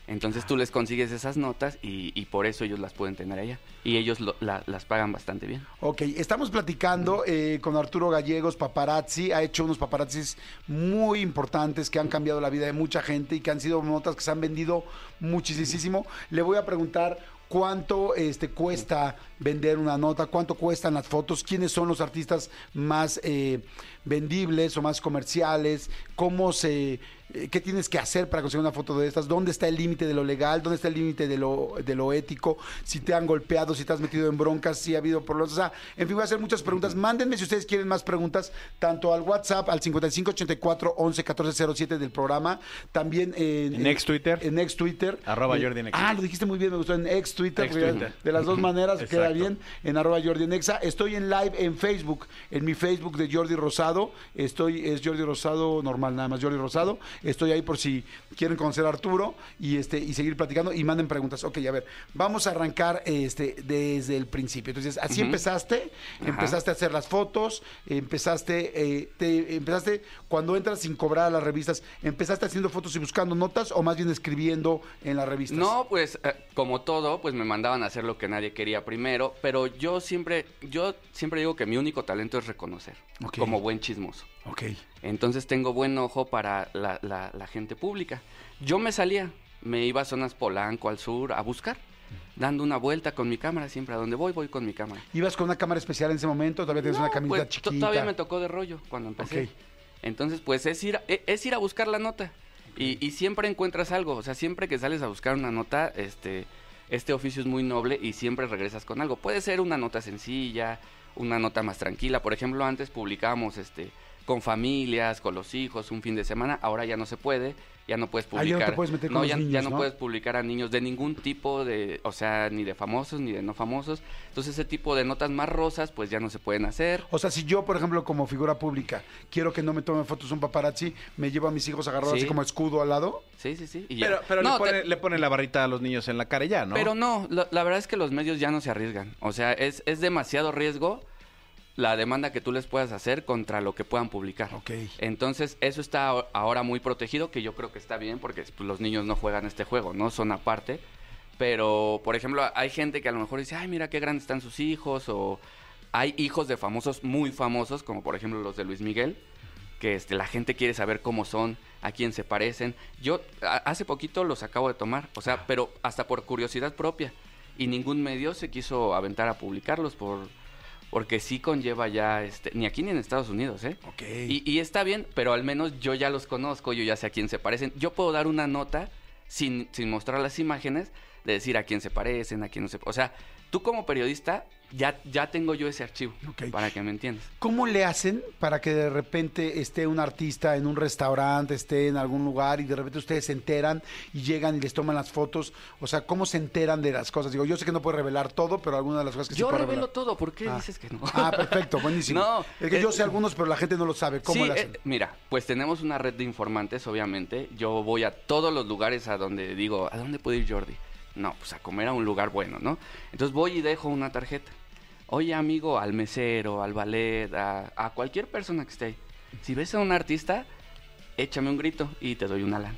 Entonces tú les consigues esas notas y, por eso ellos las pueden tener allá. Y ellos lo- la- las pagan bastante bien. Ok, estamos platicando eh, con Arturo Gallegos, paparazzi. Ha hecho unos paparazzis muy importantes que han cambiado la vida de mucha gente y que han sido notas que se han vendido muchísimo. Le voy a preguntar cuánto este, cuesta vender una nota, cuánto cuestan las fotos, quiénes son los artistas más eh, vendibles o más comerciales, cómo se... eh, ¿Qué tienes que hacer para conseguir una foto de estas? ¿Dónde está el límite de lo legal? ¿Dónde está el límite de lo, de lo ético? Si te han golpeado, si te has metido en broncas, si ha habido problemas. O sea, en fin, voy a hacer muchas preguntas. Mándenme si ustedes quieren más preguntas, tanto al WhatsApp, al 5584 11 1407 del programa, también en, En ex Twitter. En ex Twitter. Arroba Eh, Jordi Nexa. Ah, lo dijiste muy bien, me gustó. En ex Twitter. Ex Twitter. De las dos maneras, queda bien. En arroba Jordi Nexa. Estoy en live en Facebook, en mi Facebook de Jordi Rosado. Estoy, es Jordi Rosado normal, nada más Jordi Rosado. Estoy ahí por si quieren conocer a Arturo y este y seguir platicando y manden preguntas. Ok, a ver, vamos a arrancar este desde el principio. Entonces, así empezaste, Ajá. empezaste a hacer las fotos, empezaste, eh, te, empezaste cuando entras sin cobrar a las revistas, empezaste haciendo fotos y buscando notas o más bien escribiendo en las revistas. No, pues eh, como todo, pues me mandaban a hacer lo que nadie quería primero, pero yo siempre, yo siempre digo que mi único talento es reconocer, como buen chismoso. Ok. Entonces tengo buen ojo para la, la- la gente pública. Yo me salía, me iba a zonas Polanco, al sur, a buscar, dando una vuelta con mi cámara, siempre a donde voy, voy con mi cámara. ¿Ibas con una cámara especial en ese momento? ¿Todavía tienes una camioneta pues, chiquita? Todavía me tocó de rollo cuando empecé. Ok. Entonces, pues es ir, a, e- es ir a buscar la nota. Y, y siempre encuentras algo. O sea, siempre que sales a buscar una nota, este, este oficio es muy noble y siempre regresas con algo. Puede ser una nota sencilla, una nota más tranquila. Por ejemplo, antes publicábamos este, con familias, con los hijos, un fin de semana. Ahora ya no se puede. Ya no puedes Ah, ya no te publicar. puedes meter con los ya, niños, ya no, ¿no? puedes publicar a niños de ningún tipo de, o sea, ni de famosos ni de no famosos. Entonces ese tipo de notas más rosas, pues ya no se pueden hacer. O sea, si yo, por ejemplo, como figura pública, quiero que no me tomen fotos un paparazzi, me llevo a mis hijos agarrados Sí. así como escudo al lado. Sí, sí, sí. y ya. Pero, pero No, le, pone, te- le pone la barrita a los niños en la cara ya, ¿no? Pero no, la, la verdad es que los medios ya no se arriesgan. O sea, es, es demasiado riesgo la demanda que tú les puedas hacer contra lo que puedan publicar. Ok. Entonces, eso está ahora muy protegido, que yo creo que está bien, porque pues, los niños no juegan este juego, ¿no? Son aparte. Pero, por ejemplo, hay gente que a lo mejor dice, ay, mira qué grandes están sus hijos, o hay hijos de famosos muy famosos, como por ejemplo los de Luis Miguel, que este, la gente quiere saber cómo son, a quién se parecen. Yo a- hace poquito los acabo de tomar, o sea, pero hasta por curiosidad propia. Y ningún medio se quiso aventar a publicarlos por porque sí conlleva ya, este, ni aquí ni en Estados Unidos, ¿eh? Ok. Y, y está bien, pero al menos yo ya los conozco, yo ya sé a quién se parecen. Yo puedo dar una nota sin, sin mostrar las imágenes de decir a quién se parecen, a quién no se... O sea, tú como periodista ya, ya tengo yo ese archivo, para que me entiendas. ¿Cómo le hacen para que de repente esté un artista en un restaurante, esté en algún lugar y de repente ustedes se enteran y llegan y les toman las fotos? O sea, ¿cómo se enteran de las cosas? Digo, yo sé que no puedo revelar todo, pero algunas de las cosas que sí Yo revelo revelar. todo, ¿por qué Ah. dices que no? Ah, perfecto, buenísimo. [laughs] No, es que yo eh, sé algunos, pero la gente no lo sabe. ¿Cómo Sí, le hacen? eh, mira, pues tenemos una red de informantes, obviamente. Yo voy a todos los lugares a donde digo, ¿a dónde puede ir Jordi? No, pues a comer a un lugar bueno, ¿no? Entonces voy y dejo una tarjeta. Oye, amigo, al mesero, al ballet, a, a cualquier persona que esté ahí. Si ves a un artista, échame un grito y te doy una lana.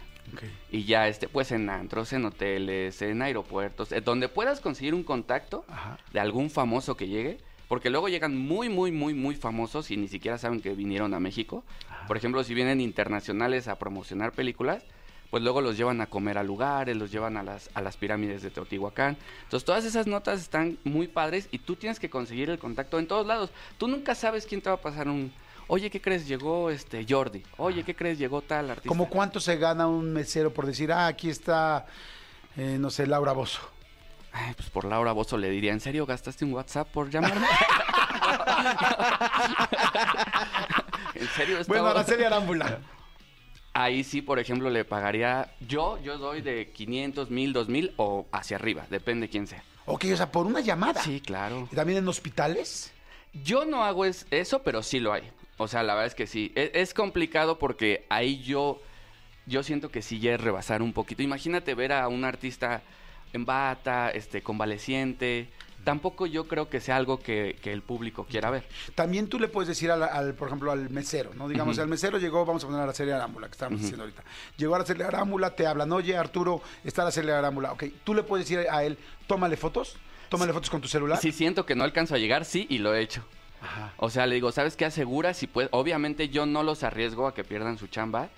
Y ya, este, pues en antros, en hoteles, en aeropuertos, eh, donde puedas conseguir un contacto Ajá. de algún famoso que llegue, porque luego llegan muy, muy, muy, muy famosos y ni siquiera saben que vinieron a México. Por ejemplo, si vienen internacionales a promocionar películas, pues luego los llevan a comer a lugares, los llevan a las, a las pirámides de Teotihuacán. Entonces, todas esas notas están muy padres y tú tienes que conseguir el contacto en todos lados. Tú nunca sabes quién te va a pasar un... Oye, ¿qué crees? Llegó este Jordi. Oye, ¿qué crees? Llegó tal artista. ¿Cómo cuánto se gana un mesero por decir, ah, aquí está, eh, no sé, Laura Bozo? Ay, pues por Laura Bozo le diría, ¿en serio gastaste un WhatsApp por llamarme? [laughs] [laughs] ¿En serio? Bueno, Araceli Arámbula. Ahí sí, por ejemplo, le pagaría... Yo, yo doy de 500, 1000, 2000 o hacia arriba, depende quién sea. Ok, o sea, por una llamada. Sí, claro. ¿Y también en hospitales? Yo no hago es- eso, pero sí lo hay. O sea, la verdad es que sí. E- Es, complicado porque ahí yo, yo siento que sí ya es rebasar un poquito. Imagínate ver a un artista en bata, este, convaleciente, tampoco yo creo que sea algo que, que el público quiera ver. También tú le puedes decir al, al, por ejemplo, al mesero, ¿no? Digamos, Ujú. al mesero llegó, vamos a poner a la serie Arámbula, que estábamos diciendo ahorita. Llegó a la serie Arámbula, te hablan, oye, Arturo, está la serie Arámbula. Ok, tú le puedes decir a él, tómale fotos, tómale fotos con tu celular. Si siento que no alcanzo a llegar, sí, y lo he hecho. Ajá. O sea, le digo, ¿sabes qué asegura? Si puede, obviamente yo no los arriesgo a que pierdan su chamba,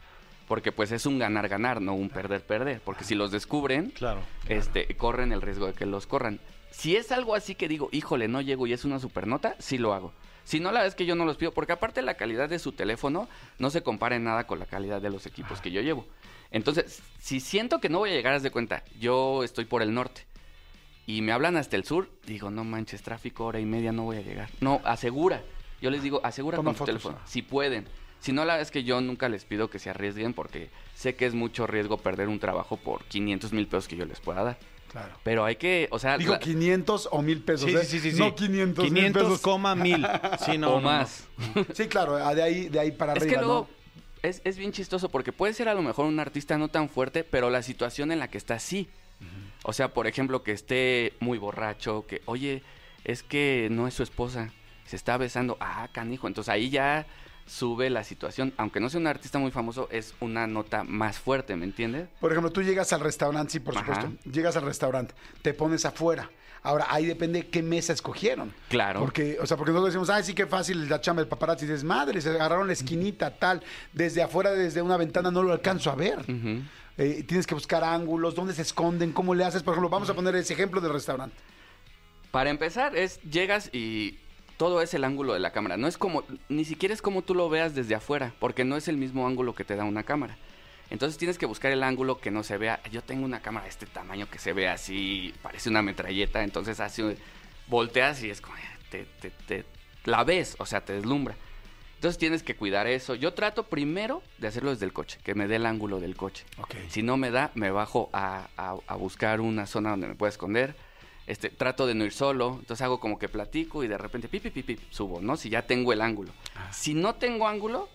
porque pues es un ganar-ganar, no un perder-perder. Porque si los descubren, Claro. este, corren el riesgo de que los corran. Si es algo así que digo, híjole, no llego y es una supernota, sí lo hago. Si no, la es que yo no los pido, porque aparte la calidad de su teléfono no se compara en nada con la calidad de los equipos que yo llevo. Entonces, si siento que no voy a llegar, haz de cuenta, yo estoy por el norte y me hablan hasta el sur, digo, no manches, tráfico, hora y media, no voy a llegar. No, asegura. Yo les digo, asegura Toma con tu fotos, teléfono, ah. si pueden. Si no, la verdad es que yo nunca les pido que se arriesguen porque sé que es mucho riesgo perder un trabajo por 500 mil pesos que yo les pueda dar. Claro. Pero hay que, o sea, Digo la- 500 o 1000 pesos. Sí, ¿eh? sí, sí, sí. No sí. 500 mil 500, pesos. coma mil. Sí, no, o no, no. más. Sí, claro, ah, de ahí, de ahí para Es arriba, que luego ¿no? es, es bien chistoso porque puede ser a lo mejor un artista no tan fuerte, pero la situación en la que está sí. O sea, por ejemplo, que esté muy borracho, que, oye, es que no es su esposa, se está besando, ah, canijo. Entonces ahí ya sube la situación. Aunque no sea un artista muy famoso, es una nota más fuerte, ¿me entiendes? Por ejemplo, tú llegas al restaurante, sí, por Ajá. supuesto. Llegas al restaurante, te pones afuera. Ahora, ahí depende qué mesa escogieron. Claro. Porque, o sea, porque nosotros decimos, ay, sí, qué fácil la chamba del paparazzi. Dices, madre, se agarraron la esquinita, tal. Desde afuera, desde una ventana, no lo alcanzo a ver. Eh, tienes que buscar ángulos, dónde se esconden, cómo le haces. Por ejemplo, vamos a poner ese ejemplo del restaurante. Para empezar, es llegas y todo es el ángulo de la cámara. No es como, ni siquiera es como tú lo veas desde afuera, porque no es el mismo ángulo que te da una cámara. Entonces tienes que buscar el ángulo que no se vea. Yo tengo una cámara de este tamaño que se ve así, parece una metralleta, entonces así volteas y es como, te, te- te- la ves, o sea, te deslumbra. Entonces tienes que cuidar eso. Yo trato primero de hacerlo desde el coche, que me dé el ángulo del coche. Si no me da, me bajo a, a- a buscar una zona donde me pueda esconder. Este, trato de no ir solo, entonces hago como que platico y de repente pipi pipi subo, ¿no? Si ya tengo el ángulo. Si no tengo ángulo,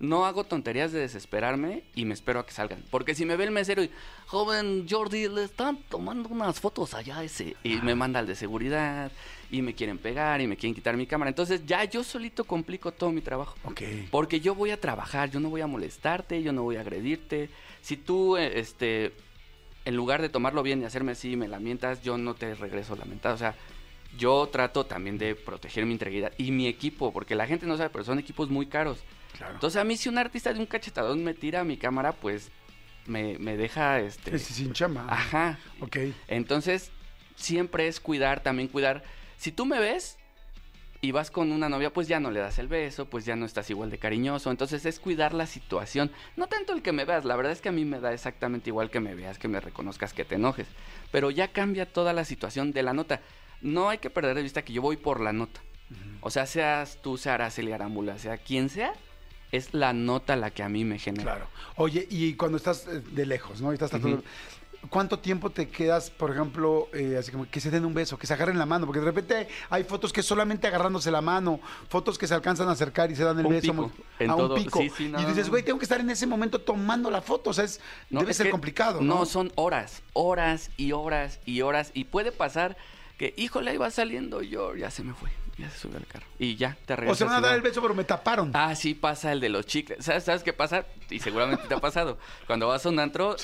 no hago tonterías de desesperarme y me espero a que salgan. Porque si me ve el mesero y, joven Jordi, le están tomando unas fotos allá ese. Y me manda al de seguridad y me quieren pegar y me quieren quitar mi cámara. Entonces ya yo solito complico todo mi trabajo. Ok. Porque yo voy a trabajar, yo no voy a molestarte, yo no voy a agredirte. Si tú, eh, este, en lugar de tomarlo bien y hacerme así, me lamentas, yo no te regreso lamentado. O sea, yo trato también de proteger mi integridad y mi equipo, porque la gente no sabe, pero son equipos muy caros. Claro. Entonces, a mí si un artista de un cachetadón me tira mi cámara, pues me, me deja, este... Sí, sin chamba. Ajá. Ok. Entonces, siempre es cuidar, también cuidar. Si tú me ves y vas con una novia, pues ya no le das el beso, pues ya no estás igual de cariñoso. Entonces es cuidar la situación. No tanto el que me veas, la verdad es que a mí me da exactamente igual que me veas, que me reconozcas, que te enojes. Pero ya cambia toda la situación de la nota. No hay que perder de vista que yo voy por la nota. O sea, seas tú, sea Araceli Arámbula, sea quien sea, es la nota la que a mí me genera. Claro. Oye, y cuando estás eh, de lejos, ¿no? Y estás tratando- ¿Cuánto tiempo te quedas, por ejemplo, eh, así como que se den un beso, que se agarren la mano? Porque de repente hay fotos que solamente agarrándose la mano, fotos que se alcanzan a acercar y se dan el Un beso pico, a un todo- pico. sí, sí, no, y dices, güey, tengo que estar en ese momento tomando la foto. O sea, es, No, debe es ser complicado, ¿no? No, son horas, horas y horas y horas. Y puede pasar que, híjole, ahí va saliendo yo, ya se me fue, ya se subió al carro. Y ya, te o regresas. se van a dar el beso, pero me taparon. Ah, sí pasa el de los chicles. ¿Sabes, ¿Sabes qué pasa? Y seguramente te ha pasado. Cuando vas a un antro,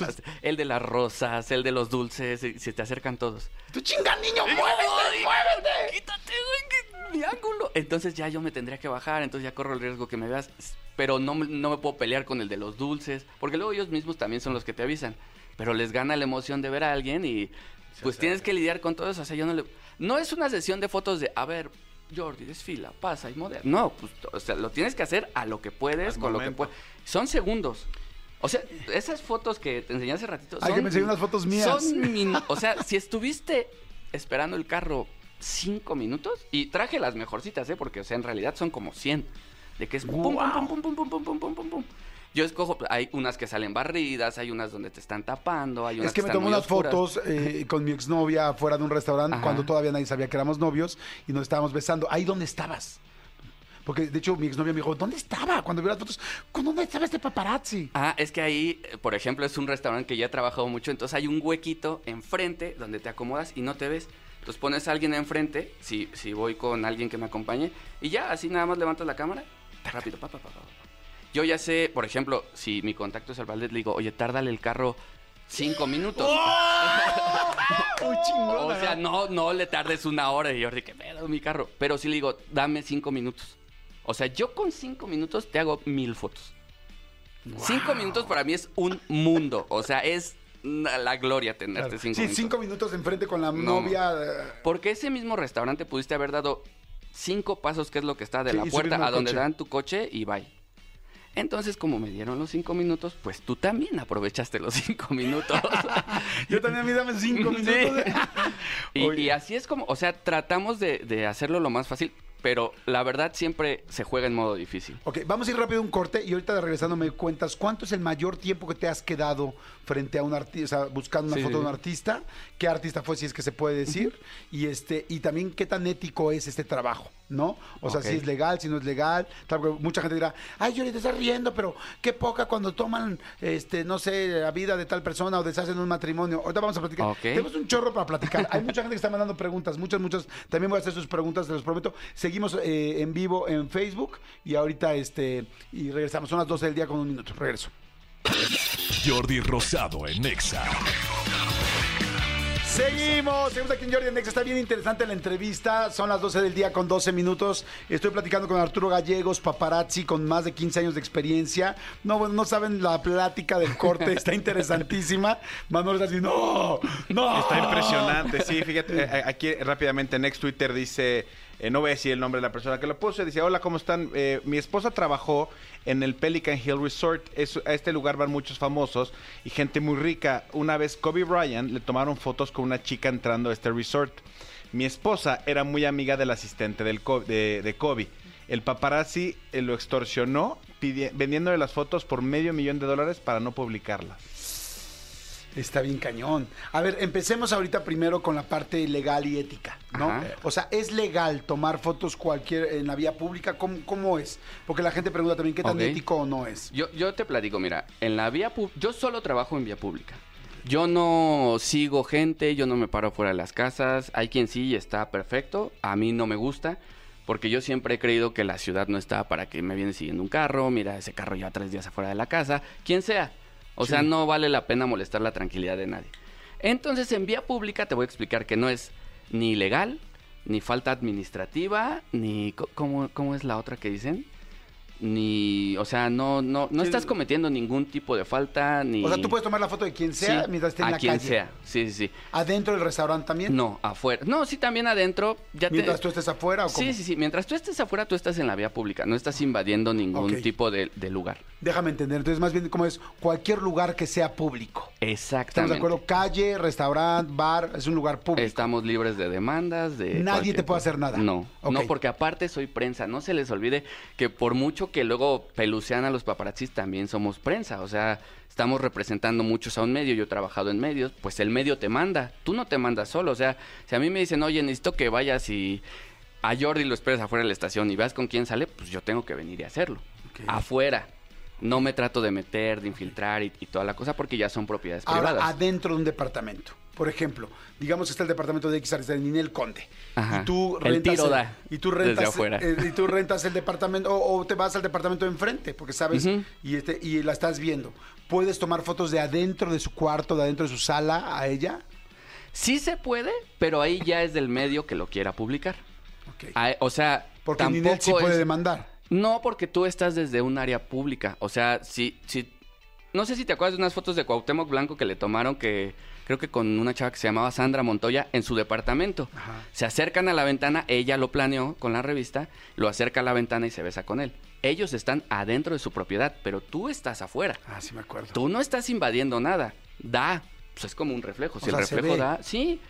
el de las rosas, el de los dulces, y se te acercan todos. ¡Tú chinga, niño, muévete, muévete! Quítate, güey, mi ángulo. Entonces ya yo me tendría que bajar, entonces ya corro el riesgo que me veas. Pero no, no me puedo pelear con el de los dulces, porque luego ellos mismos también son los que te avisan. Pero les gana la emoción de ver a alguien y pues tienes que lidiar con todo eso. O sea, yo no le... No es una sesión de fotos de, a ver, Jordi, desfila, pasa y modera. No, pues, o sea, lo tienes que hacer a lo que puedes, Al con lo que puedes. Son segundos. O sea, esas fotos que te enseñé hace ratito. Ay, son, que me enseñó unas fotos mías. Son min- o sea, si estuviste esperando el carro cinco minutos, y traje las mejorcitas, ¿eh? Porque, o sea, en realidad son como 100. De que es pum, pum, pum, pum, pum, pum, pum, pum, pum, pum, pum. Yo escojo, hay unas que salen barridas, hay unas donde te están tapando, hay unas Es que me muy unas oscuras. fotos eh, con mi exnovia fuera de un restaurante Ajá. cuando todavía nadie sabía que éramos novios y nos estábamos besando. ¿Ahí dónde estabas? Porque de hecho mi exnovia me dijo, ¿dónde estaba? Cuando vi las fotos, ¿con dónde estaba este paparazzi? Ah, es que ahí, eh, por ejemplo, es un restaurante que ya he trabajado mucho, entonces hay un huequito enfrente donde te acomodas y no te ves. Entonces pones a alguien enfrente, si, si voy con alguien que me acompañe, y ya, así nada más levantas la cámara, rápido, pa, pa, pa, pa, pa. Yo ya sé, por ejemplo, si mi contacto es el ballet, le digo, oye, tárdale el carro cinco minutos. [laughs] Chingón. O sea, no, no le tardes una hora y yo de qué pedo mi carro. Pero sí le digo, dame cinco minutos. O sea, yo con cinco minutos te hago mil fotos. Cinco minutos para mí es un mundo. O sea, es la gloria tenerte cinco Sí, minutos. cinco minutos enfrente con la No. novia. eh, Porque ese mismo restaurante pudiste haber dado cinco pasos, que es lo que está de Sí, la puerta a donde coche. dan tu coche y bye. Entonces, como me dieron los cinco minutos, pues tú también aprovechaste los cinco [laughs] minutos. Yo también a mí dame cinco Sí. minutos. [laughs] y, así es como, o sea, tratamos de, de hacerlo lo más fácil, pero la verdad siempre se juega en modo difícil. Ok, vamos a ir rápido a un corte y ahorita de regresando me cuentas cuánto es el mayor tiempo que te has quedado frente a un artista, buscando una Sí, foto de un artista, qué artista fue si es que se puede decir, y este, y también qué tan ético es este trabajo, ¿no? O sea, si es legal, si no es legal, tal, porque mucha gente dirá, ay, yo te estás riendo, pero qué poca cuando toman, este, no sé, la vida de tal persona o deshacen un matrimonio. Ahorita vamos a platicar. Ok. Tenemos un chorro para platicar. Hay mucha gente que está mandando preguntas, muchas, muchas. También voy a hacer sus preguntas, se los prometo. Seguimos eh, en vivo en Facebook y ahorita este y regresamos. Son las 12 del día con un minuto. Regreso. Jordi Rosado en Nexa. Seguimos, seguimos aquí en Jordi Next. Está bien interesante la entrevista. Son las 12 del día con 12 minutos. Estoy platicando con Arturo Gallegos, paparazzi, con más de 15 años de experiencia. No, bueno, no saben la plática del corte, está interesantísima. [laughs] Manuel está así, no, no. Está impresionante, sí, fíjate, eh, aquí rápidamente en ex Twitter dice, eh, no voy a decir el nombre de la persona que lo puso, dice, hola, ¿cómo están? Eh, mi esposa trabajó en el Pelican Hill Resort, Es- a este lugar van muchos famosos y gente muy rica. Una vez Kobe Bryant le tomaron fotos con una chica entrando a este resort. Mi esposa era muy amiga del asistente de, Kobe. El paparazzi eh, lo extorsionó vendiéndole las fotos por medio millón de dólares para no publicarlas. Está bien cañón. A ver, empecemos ahorita primero con la parte legal y ética, ¿no? Ajá. O sea, ¿es legal tomar fotos cualquier en la vía pública? ¿Cómo, cómo es? Porque la gente pregunta también qué tan ético o no es. Yo, yo te platico, mira, en la vía yo solo trabajo en vía pública. Yo no sigo gente, yo no me paro fuera de las casas. Hay quien sí y está perfecto. A mí no me gusta. Porque yo siempre he creído que la ciudad no está para que me viene siguiendo un carro. Mira, ese carro ya tres días afuera de la casa. Quien sea. O sea, no vale la pena molestar la tranquilidad de nadie. Entonces, en vía pública te voy a explicar que no es ni legal, ni falta administrativa, ni... ¿Cómo, cómo es la otra que dicen? Ni... O sea, no, no, no Sí, estás cometiendo ningún tipo de falta, ni... O sea, tú puedes tomar la foto de quien sea Sí, mientras esté en a la quien calle. sea. Sí, sí, sí. ¿Adentro del restaurante también? No, afuera. No, sí, también adentro. Ya te- Mientras tú estés afuera o cómo? Sí, sí, sí. Mientras tú estés afuera, tú estás en la vía pública. No estás invadiendo ningún tipo de, de lugar. Déjame entender. Entonces, más bien, como es cualquier lugar que sea público. ¿Estamos Exactamente. de acuerdo? Calle, restaurante, bar, es un lugar público. Estamos libres de demandas, de... Nadie te puede hacer nada. No, no, porque aparte soy prensa. No se les olvide que por mucho que luego pelucean a los paparazzis, también somos prensa. O sea, estamos representando muchos a un medio. Yo he trabajado en medios, pues el medio te manda. Tú no te mandas solo. O sea, si a mí me dicen, oye, necesito que vayas y a Jordi lo esperes afuera de la estación y veas con quién sale, pues yo tengo que venir y hacerlo. Afuera. No me trato de meter, de infiltrar y, y toda la cosa porque ya son propiedades Ahora, privadas. adentro de un departamento. Por ejemplo, digamos que está el departamento de X de Ninel Conde. Ajá. Y tú El rentas tiro da y tú desde rentas afuera. eh, y tú rentas el departamento o, o te vas al departamento de enfrente, porque sabes y este y la estás viendo. ¿Puedes tomar fotos de adentro de su cuarto, de adentro de su sala a ella? Sí se puede, pero ahí ya es del medio que lo quiera publicar. Ok. Ah, o sea, Porque tampoco Ninel sí puede es- demandar. No, porque tú estás desde un área pública. O sea, si, si... No sé si te acuerdas de unas fotos de Cuauhtémoc Blanco que le tomaron que... Creo que con una chava que se llamaba Sandra Montoya en su departamento. Ajá. Se acercan a la ventana, ella lo planeó con la revista, lo acerca a la ventana y se besa con él. Ellos están adentro de su propiedad, pero tú estás afuera. Ah, sí me acuerdo. Tú no estás invadiendo nada. Da. Pues es como un reflejo. O Si el sea, reflejo da, sí.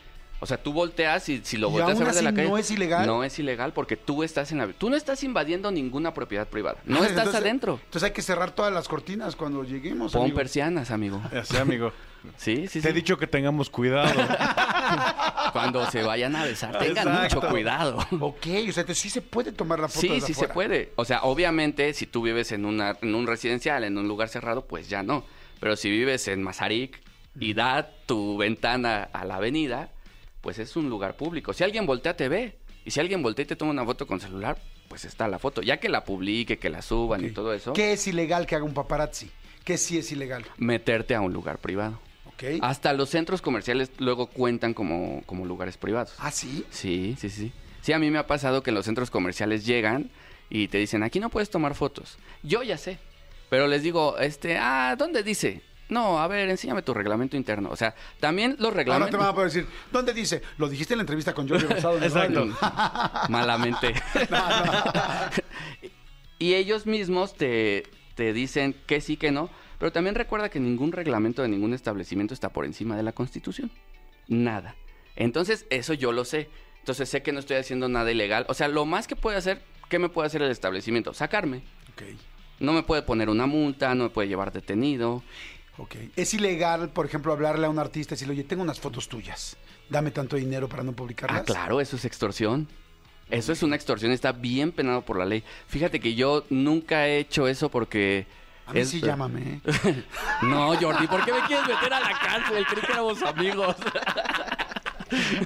O sea, tú volteas y si lo ¿Y volteas a ver de la calle. no es ilegal? No es ilegal porque tú estás en la. Tú no estás invadiendo ninguna propiedad privada. No Ah, estás entonces- adentro. Entonces hay que cerrar todas las cortinas cuando lleguemos. Pon amigo. persianas, amigo. Así, amigo. [laughs] Sí, sí, Te he dicho que tengamos cuidado. [laughs] Cuando se vayan a besar, tengan Exacto. mucho cuidado. Ok, o sea, entonces sí se puede tomar la foto Sí, desde sí se puede. O sea, obviamente, si tú vives en, una, en un residencial, en un lugar cerrado, pues ya no. Pero si vives en Mazarik y da tu ventana a la avenida, pues es un lugar público. Si alguien voltea, te ve. Y si alguien voltea y te toma una foto con celular, pues está la foto. Ya que la publique, que la suban y todo eso, ¿Qué es ilegal que haga un paparazzi? ¿Qué sí es ilegal? meterte a un lugar privado. Hasta los centros comerciales luego cuentan como, como lugares privados. ¿Ah, sí? Sí, sí, sí. Sí, a mí me ha pasado que en los centros comerciales llegan y te dicen, aquí no puedes tomar fotos. Yo ya sé. Pero les digo, este, ah, ¿dónde dice? No, a ver, enséñame tu reglamento interno. O sea, también los Ahora te reglamentos... van a poder decir, ¿dónde dice? Lo dijiste en la entrevista con Jordi Rosado. Exacto. [laughs] Malamente. [laughs] [laughs] y ellos mismos te, te dicen que sí, que no. Pero también recuerda que ningún reglamento de ningún establecimiento está por encima de la Constitución. Nada. Entonces, eso yo lo sé. Entonces, sé que no estoy haciendo nada ilegal. O sea, lo más que puede hacer, ¿qué me puede hacer el establecimiento? Sacarme. Ok, No me puede poner una multa, no me puede llevar detenido. ok. Es ilegal, por ejemplo, hablarle a un artista y decirle, oye, tengo unas fotos tuyas. Dame tanto dinero para no publicarlas. Ah, claro, eso es extorsión. Eso es una extorsión, está bien penado por la ley. Fíjate que yo nunca he hecho eso porque... A mí es- sí llámame. [laughs] No, Jordi, ¿por qué me quieres meter a la cárcel? Creí que éramos amigos. [laughs]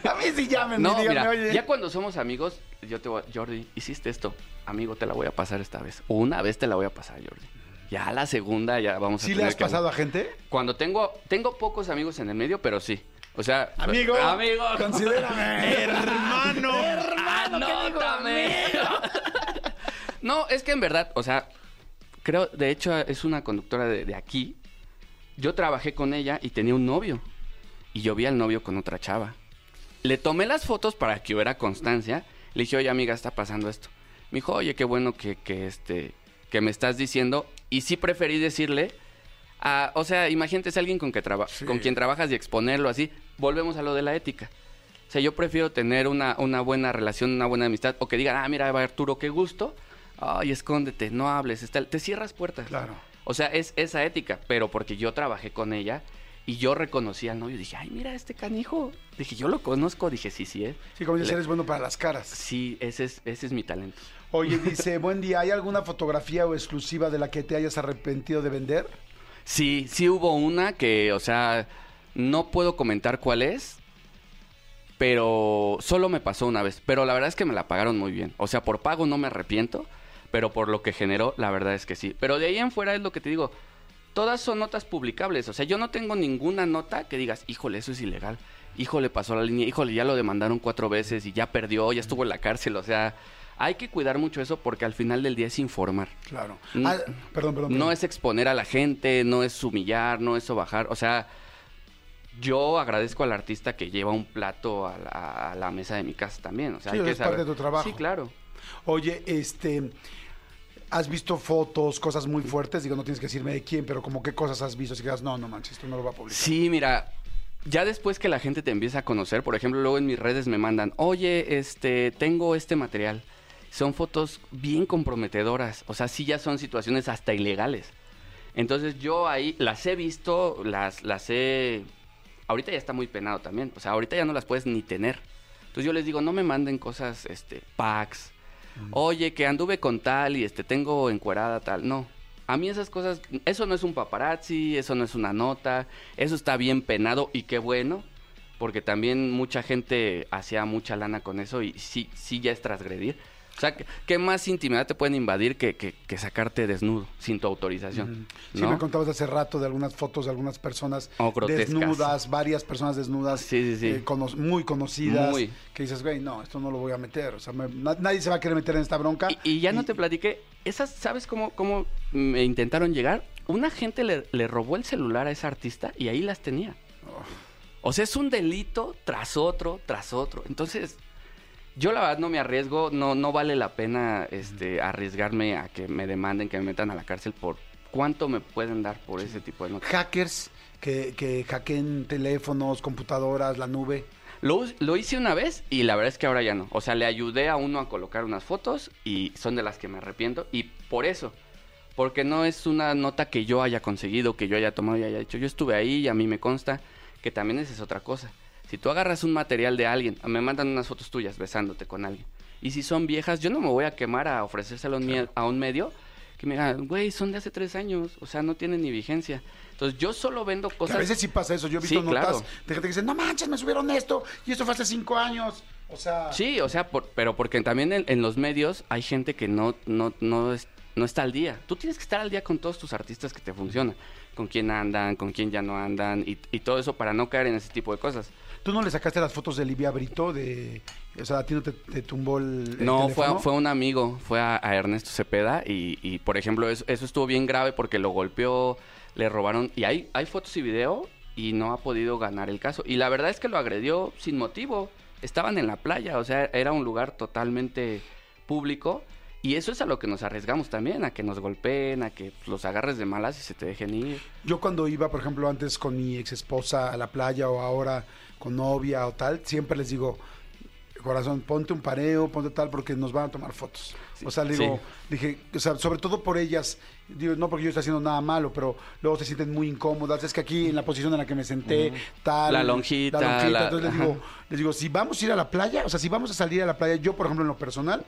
A mí sí llámenme, No, mira, oye. ya cuando somos amigos, yo te voy a- Jordi, hiciste esto. Amigo, te la voy a pasar esta vez. Una vez te la voy a pasar, Jordi. Ya la segunda ya vamos a ¿Sí le has que- pasado a gente? Cuando tengo tengo pocos amigos en el medio, pero sí. O sea, Amigo, amigo, considérame. Hermano. Anótame. [laughs] no, es que en verdad, o sea, creo, de hecho, es una conductora de, de aquí. Yo trabajé con ella y tenía un novio. Y yo vi al novio con otra chava. Le tomé las fotos para que hubiera constancia. Le dije, oye, amiga, está pasando esto. Me dijo, oye, qué bueno que, que, este, que me estás diciendo. Y sí preferí decirle, a- o sea, imagínate es alguien con, que traba- con quien trabajas y exponerlo así. Volvemos a lo de la ética. O sea, yo prefiero tener una, una buena relación, una buena amistad. O que digan, ah, mira, Arturo, qué gusto. Ay, escóndete, no hables. está- te cierras puertas. Claro. O sea, es esa ética, pero porque yo trabajé con ella y yo reconocí al novio. Dije, ay, mira este canijo. Dije, yo lo conozco. Dije, sí, sí, ¿eh? Sí, como dices, Le- eres bueno para las caras. Sí, ese es, ese es mi talento. Oye, [laughs] dice, buen día, ¿hay alguna fotografía o exclusiva de la que te hayas arrepentido de vender? Sí, sí hubo una que, o sea, no puedo comentar cuál es, pero solo me pasó una vez. Pero la verdad es que me la pagaron muy bien. O sea, por pago no me arrepiento, pero por lo que generó, la verdad es que sí. Pero de ahí en fuera es lo que te digo. Todas son notas publicables. O sea, yo no tengo ninguna nota que digas, híjole, eso es ilegal. Híjole, pasó la línea. Híjole, ya lo demandaron cuatro veces y ya perdió, ya estuvo en la cárcel. O sea, hay que cuidar mucho eso porque al final del día es informar. Claro. Mm. Ah, perdón, perdón. No es exponer a la gente, no es humillar, no es bajar. O sea, yo agradezco al artista que lleva un plato a la, a la mesa de mi casa también. O sea, Sí, hay que es parte de tu trabajo. Sí, claro. Oye, este, ¿has visto fotos, cosas muy fuertes? Digo, no tienes que decirme de quién, pero como qué cosas has visto. Si digas, no, no manches, esto no lo va a publicar. Sí, mira, ya después que la gente te empieza a conocer, por ejemplo, luego en mis redes me mandan, oye, este, tengo este material. Son fotos bien comprometedoras. O sea, sí ya son situaciones hasta ilegales. Entonces yo ahí las he visto, las, las he... Ahorita ya está muy penado también. O sea, ahorita ya no las puedes ni tener. Entonces yo les digo, no me manden cosas, este, packs. Oye, que anduve con tal y este, tengo encuerada tal. No. A mí esas cosas, eso no es un paparazzi, eso no es una nota, eso está bien penado y qué bueno, porque también mucha gente hacía mucha lana con eso y sí, sí ya es transgredir. O sea, ¿qué- ¿qué más intimidad te pueden invadir que, que- que sacarte desnudo sin tu autorización? Sí, ¿no? me contabas hace rato de algunas fotos de algunas personas Oh, desnudas, varias personas desnudas, Sí, sí, sí. eh, cono- muy conocidas, Muy. que dices, güey, no, esto no lo voy a meter. O sea, me- na- nadie se va a querer meter en esta bronca. Y, y ya no te platiqué, esas, ¿sabes cómo, cómo me intentaron llegar? Una gente le, le robó el celular a esa artista y ahí las tenía. O sea, es un delito tras otro, tras otro. Entonces, yo la verdad no me arriesgo, no, no vale la pena este, arriesgarme a que me demanden, que me metan a la cárcel por cuánto me pueden dar por ese tipo de notas. Hackers que, que hackeen teléfonos, computadoras, la nube. Lo, lo hice una vez y la verdad es que ahora ya no. O sea, le ayudé a uno a colocar unas fotos y son de las que me arrepiento. Y por eso, porque no es una nota que yo haya conseguido, que yo haya tomado y haya dicho. Yo estuve ahí y a mí me consta que también esa es otra cosa. Si tú agarras un material de alguien, me mandan unas fotos tuyas besándote con alguien. Y si son viejas, yo no me voy a quemar a ofrecérselo a un mie- a un medio que me digan, güey, son de hace tres años, o sea, no tienen ni vigencia. Entonces yo solo vendo Que cosas... a veces sí pasa eso. Yo he visto Sí, notas claro. de gente que dice, no manches, me subieron esto y esto fue hace cinco años. O sea, Sí, o sea, por- pero porque también en, en los medios hay gente que no, no, no, es- no está al día. Tú tienes que estar al día con todos tus artistas que te funcionan. Con quién andan, con quién ya no andan y, y todo eso para no caer en ese tipo de cosas. ¿Tú no le sacaste las fotos de Livia Brito? De, o sea, ¿a ti no te, te tumbó el, el No, fue, a- fue un amigo, fue a, a Ernesto Cepeda y, y, por ejemplo, eso, eso estuvo bien grave porque lo golpeó, le robaron y hay, hay fotos y video y no ha podido ganar el caso. Y la verdad es que lo agredió sin motivo. Estaban en la playa, o sea, era un lugar totalmente público y eso es a lo que nos arriesgamos también, a que nos golpeen, a que los agarres de malas y se te dejen ir. Yo cuando iba, por ejemplo, antes con mi ex esposa a la playa o ahora con novia o tal, siempre les digo, corazón, ponte un pareo, ponte tal, porque nos van a tomar fotos. o sea, le digo, dije, o sea, sobre todo por ellas, digo, no porque yo esté haciendo nada malo, pero luego se sienten muy incómodas. Es que aquí en la posición en la que me senté, tal. La lonjita, La lonjita. la- entonces les digo, les digo, si vamos a ir a la playa, o sea, si vamos a salir a la playa, yo, por ejemplo, en lo personal,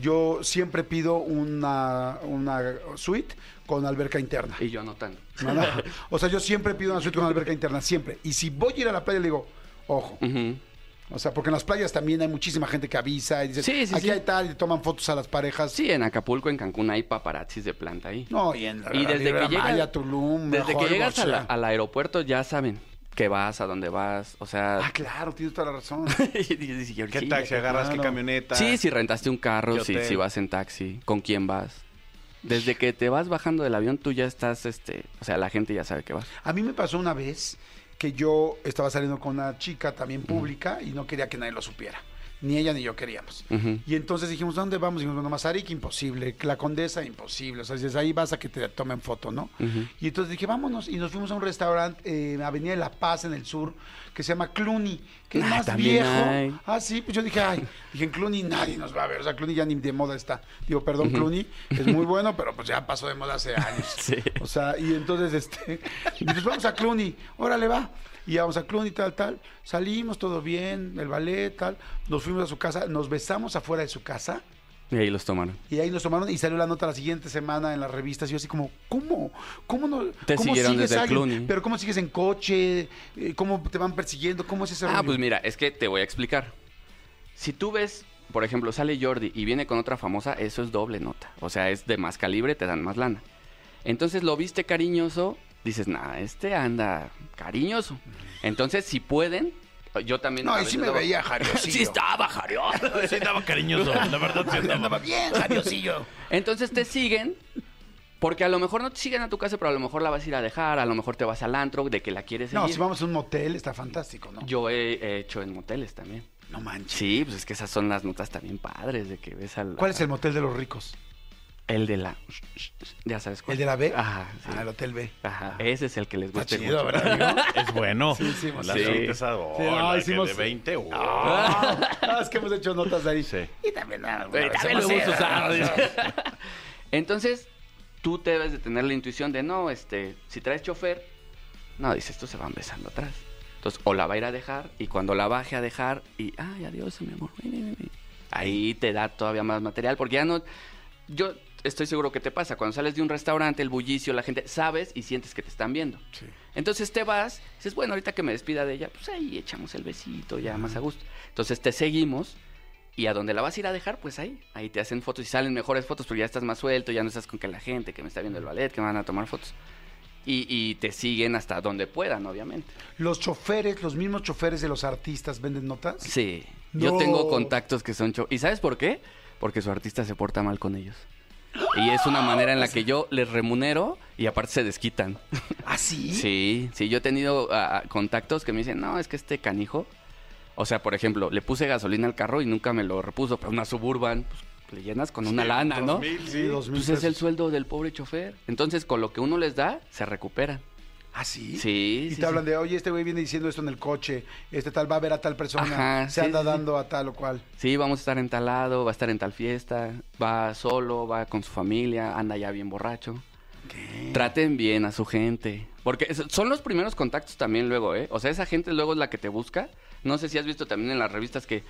yo siempre pido una, una suite con alberca interna. Y yo anotando. No, no. [laughs] O sea, yo siempre pido una suite con alberca interna, siempre. Y si voy a ir a la playa, le digo, ojo. O sea, porque en las playas también hay muchísima gente que avisa y dice, Sí, sí, aquí sí. hay tal, y toman fotos a las parejas. Sí, en Acapulco, en Cancún hay paparazzis de planta ahí. No, y en Y desde que llegas, Maya, Tulum, desde que llegas a la- al aeropuerto ya saben que vas, a dónde vas, o sea... Ah, claro, tienes toda la razón. [laughs] y dices, "Y ¿Qué taxi agarras? ¿Qué camioneta? Sí, si rentaste un carro, ¿Qué si, si vas en taxi, con quién vas. Desde que te vas bajando del avión, tú ya estás, este, o sea, la gente ya sabe que vas. A mí me pasó una vez que yo estaba saliendo con una chica también pública y no quería que nadie lo supiera. Ni ella ni yo queríamos. Y entonces dijimos, ¿dónde vamos? Dijimos, bueno, Mazarik, imposible. La Condesa, imposible. O sea, dices, ahí vas a que te tomen foto, ¿no? Y entonces dije, vámonos. Y nos fuimos a un restaurante eh, en Avenida de La Paz, en el sur, que se llama Cluny, que es Ah, más viejo. hay. Ah, sí, pues yo dije, ay, dije, en Cluny nadie nos va a ver. O sea, Cluny ya ni de moda está. Digo, perdón, Cluny, es muy bueno, pero pues ya pasó de moda hace años. [laughs] Sí. O sea, y entonces, este, [laughs] dices, vamos a Cluny, órale, va. Y vamos a Cluny, tal, tal. Salimos, todo bien, el ballet, tal. Nos fuimos a su casa, nos besamos afuera de su casa. Y ahí los tomaron. Y ahí nos tomaron y salió la nota la siguiente semana en las revistas. Y yo así como, ¿cómo? ¿Cómo no? Te ¿cómo siguieron sigues desde el. Pero ¿cómo sigues en coche? Eh, ¿Cómo te van persiguiendo? ¿Cómo es ese Ah, pues mira, es que te voy a explicar. Si tú ves, por ejemplo, sale Jordi y viene con otra famosa, eso es doble nota. O sea, es de más calibre, te dan más lana. Entonces lo viste cariñoso, dices, nah, este anda cariñoso. Entonces, si pueden, yo también... No, y sí me veía jariosillo. [laughs] Sí estaba jarioso. Sí, estaba cariñoso. La verdad, sí andaba. Andaba bien, jariosillo. Entonces te siguen, porque a lo mejor no te siguen a tu casa, pero a lo mejor la vas a ir a dejar, a lo mejor te vas al antro de que la quieres seguir. No, si vamos a un motel está fantástico, ¿no? Yo he, he hecho en moteles también. No manches. Sí, pues es que esas son las notas también padres de que ves al... ¿Cuál es el motel de los ricos? El de la... Ya sabes cuál. ¿El de la B? Ajá, sí. Ah, el hotel B. Ajá, ese es el que les Está gusta chido, mucho. ¿verdad? amigo? [laughs] Es bueno. Sí, sí, La sí. la no, hicimos- de 20. oh. Ah, es que hemos hecho notas de ahí. Sí. Y también, ah, vez también lo hemos usado. [laughs] Entonces, tú te debes de tener la intuición de, no, este, si traes chofer, no, dices, estos se van besando atrás. Entonces, o la va a ir a dejar, y cuando la baje a dejar, y, ay, adiós, mi amor. ven, ven, ven". Ahí te da todavía más material, porque ya no... Yo estoy seguro que te pasa, cuando sales de un restaurante, el bullicio, la gente, sabes y sientes que te están viendo. Sí. Entonces te vas, dices, bueno, ahorita que me despida de ella, pues ahí echamos el besito, ya más a gusto. Entonces te seguimos y a donde la vas a ir a dejar, pues ahí, ahí te hacen fotos y salen mejores fotos porque ya estás más suelto, ya no estás con que la gente que me está viendo el ballet, que me van a tomar fotos. Y, y te siguen hasta donde puedan, obviamente. Los choferes, los mismos choferes de los artistas venden notas. Sí, No. yo tengo contactos que son... cho- ¿Y sabes por qué? Porque su artista se porta mal con ellos. Y es una manera en la que yo les remunero y aparte se desquitan. ¿Ah, sí? [laughs] Sí, sí, yo he tenido ah, contactos que me dicen, no, es que este canijo, o sea, por ejemplo, le puse gasolina al carro y nunca me lo repuso, pero una suburban, pues le llenas con una lana, ¿no? 2000, Sí, dos mil Pues es el sueldo del pobre chofer. Entonces, con lo que uno les da, se recuperan. ¿Ah, sí? Sí, Y sí, te sí. hablan de, oye, este güey viene diciendo esto en el coche, este tal va a ver a tal persona, Ajá, se sí, anda dando a tal o cual. Sí, vamos a estar en tal lado, va a estar en tal fiesta, va solo, va con su familia, anda ya bien borracho. Traten bien a su gente. Porque son los primeros contactos también luego, ¿eh? O sea, esa gente luego es la que te busca. No sé si has visto también en las revistas que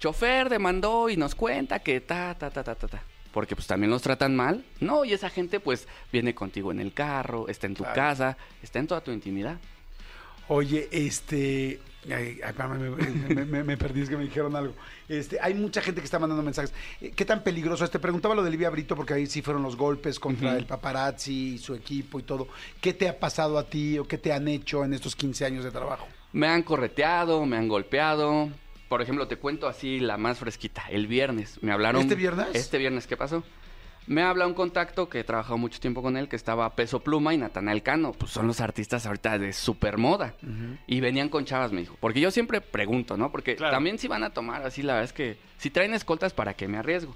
chofer demandó y nos cuenta que ta, ta, ta, ta, ta, ta. Porque pues también los tratan mal. No, y esa gente pues viene contigo en el carro, está en tu casa, está en toda tu intimidad. Oye, este. Ay, ay, me, me- me- me perdí, es que me dijeron algo. Este, hay mucha gente que está mandando mensajes. Eh, ¿Qué tan peligroso es? Te preguntaba lo de Livia Brito, porque ahí sí fueron los golpes contra el paparazzi y su equipo y todo. ¿Qué te ha pasado a ti o qué te han hecho en estos 15 años de trabajo? Me han correteado, me han golpeado. Por ejemplo, te cuento así la más fresquita. El viernes me hablaron. ¿Este viernes? Este viernes, ¿qué pasó? Me habla un contacto que he trabajado mucho tiempo con él, que estaba Peso Pluma y Natanael Cano. Pues son los artistas ahorita de super moda. Y venían con chavas, me dijo. Porque yo siempre pregunto, ¿no? Porque Claro. también si van a tomar así, la verdad es que si traen escoltas, ¿para qué me arriesgo?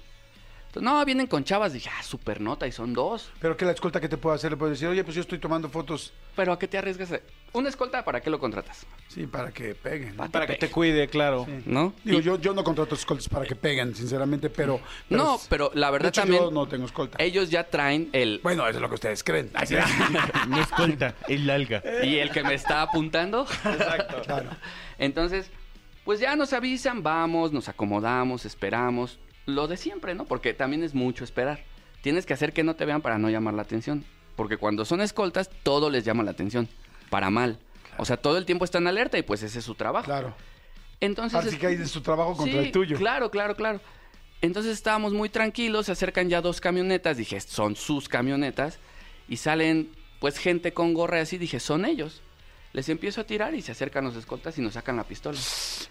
Entonces, no, vienen con chavas. Dije, ah, super nota y son dos. Pero que la escolta que te puedo hacer, le puedo decir, oye, pues yo estoy tomando fotos. Pero ¿a qué te arriesgas? ¿Una escolta para qué lo contratas? Sí, para que peguen. ¿no? Para que te cuide, claro. Sí. ¿No? Digo, Y- yo, yo no contrato escoltas para que peguen, sinceramente, pero. pero No, es- pero la de verdad hecho, también. Yo no tengo escolta. Ellos ya traen el. Bueno, eso es lo que ustedes creen. Ay, [laughs] sí. No escolta, el alga. Y el que me está apuntando. Claro. [laughs] Entonces, pues ya nos avisan, vamos, nos acomodamos, esperamos. Lo de siempre, ¿no? Porque también es mucho esperar. Tienes que hacer que no te vean para no llamar la atención. Porque cuando son escoltas, todo les llama la atención. Para mal. O sea, todo el tiempo están alerta y pues ese es su trabajo. Claro. Entonces. Así que hay de su trabajo contra Sí, el tuyo. Claro, claro, claro. Entonces estábamos muy tranquilos, se acercan ya dos camionetas, dije, son sus camionetas, y salen pues gente con gorra y así, dije, son ellos. Les empiezo a tirar y se acercan los escoltas y nos sacan la pistola.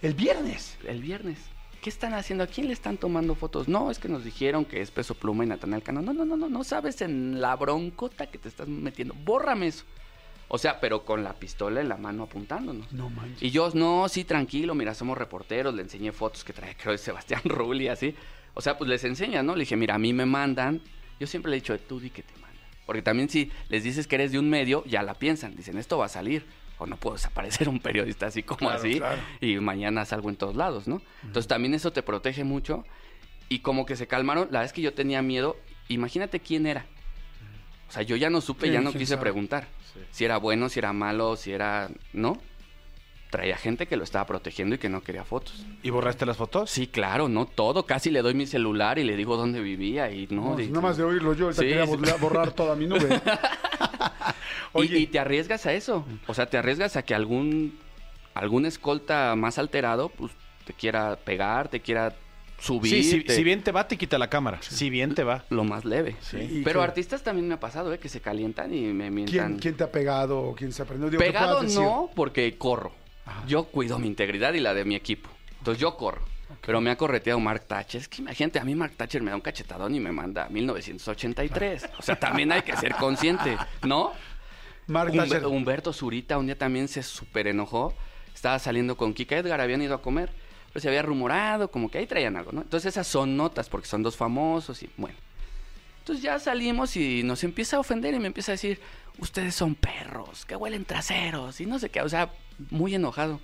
El viernes. El viernes. ¿Qué están haciendo? ¿A quién le están tomando fotos? No, es que nos dijeron que es Peso Pluma y Natanael Cano. No, no, no, no, no sabes en la broncota que te estás metiendo. Bórrame eso. O sea, pero con la pistola en la mano apuntándonos. No manches. Y yo, no, sí, tranquilo, mira, somos reporteros, le enseñé fotos que trae, [laughs] creo, de Sebastián Rulli, así. O sea, pues les enseña, ¿no? Le dije, mira, a mí me mandan. Yo siempre le he dicho, tú di que te mandan. Porque también si les dices que eres de un medio, ya la piensan. Dicen, esto va a salir. O no puedo desaparecer un periodista así como Claro, así. claro. Y mañana salgo en todos lados, ¿no? Entonces también eso te protege mucho. Y como que se calmaron. La vez que yo tenía miedo, imagínate quién era. O sea, yo ya no supe, ya no quise sabe. preguntar. Si era bueno, si era malo, si era... ¿No? Traía gente que lo estaba protegiendo y que no quería fotos. ¿Y borraste las fotos? Sí, claro, no todo. Casi le doy mi celular y le digo dónde vivía y no. No, di- nada más de oírlo yo, ahorita Sí, quería sí. borrar toda mi nube. [laughs] [laughs] Y- Oye, y, te arriesgas a eso. O sea, te arriesgas a que algún, algún escolta más alterado, pues, te quiera pegar, te quiera subir. Sí, si, te- si bien te va, te quita la cámara. Si bien te va. Lo más leve. Sí. Pero artistas también me ha pasado, ¿eh? Que se calientan y me mientan. ¿quién, quién te ha pegado o quién se ha prendido? Pegado no, porque corro. Yo cuido mi integridad y la de mi equipo. Entonces yo corro. Pero me ha correteado Mark Thatcher. Es que imagínate, a mí Mark Thatcher me da un cachetadón y me manda a 1983. O sea, también hay que ser consciente, ¿no? Mark Thatcher. Humberto Zurita un día también se súper enojó. Estaba saliendo con Kika Edgar, habían ido a comer. Pero se había rumorado, como que ahí traían algo, ¿no? Entonces esas son notas, porque son dos famosos y bueno. Entonces ya salimos y nos empieza a ofender y me empieza a decir, ustedes son perros, que huelen traseros y no sé qué, o sea, muy enojado.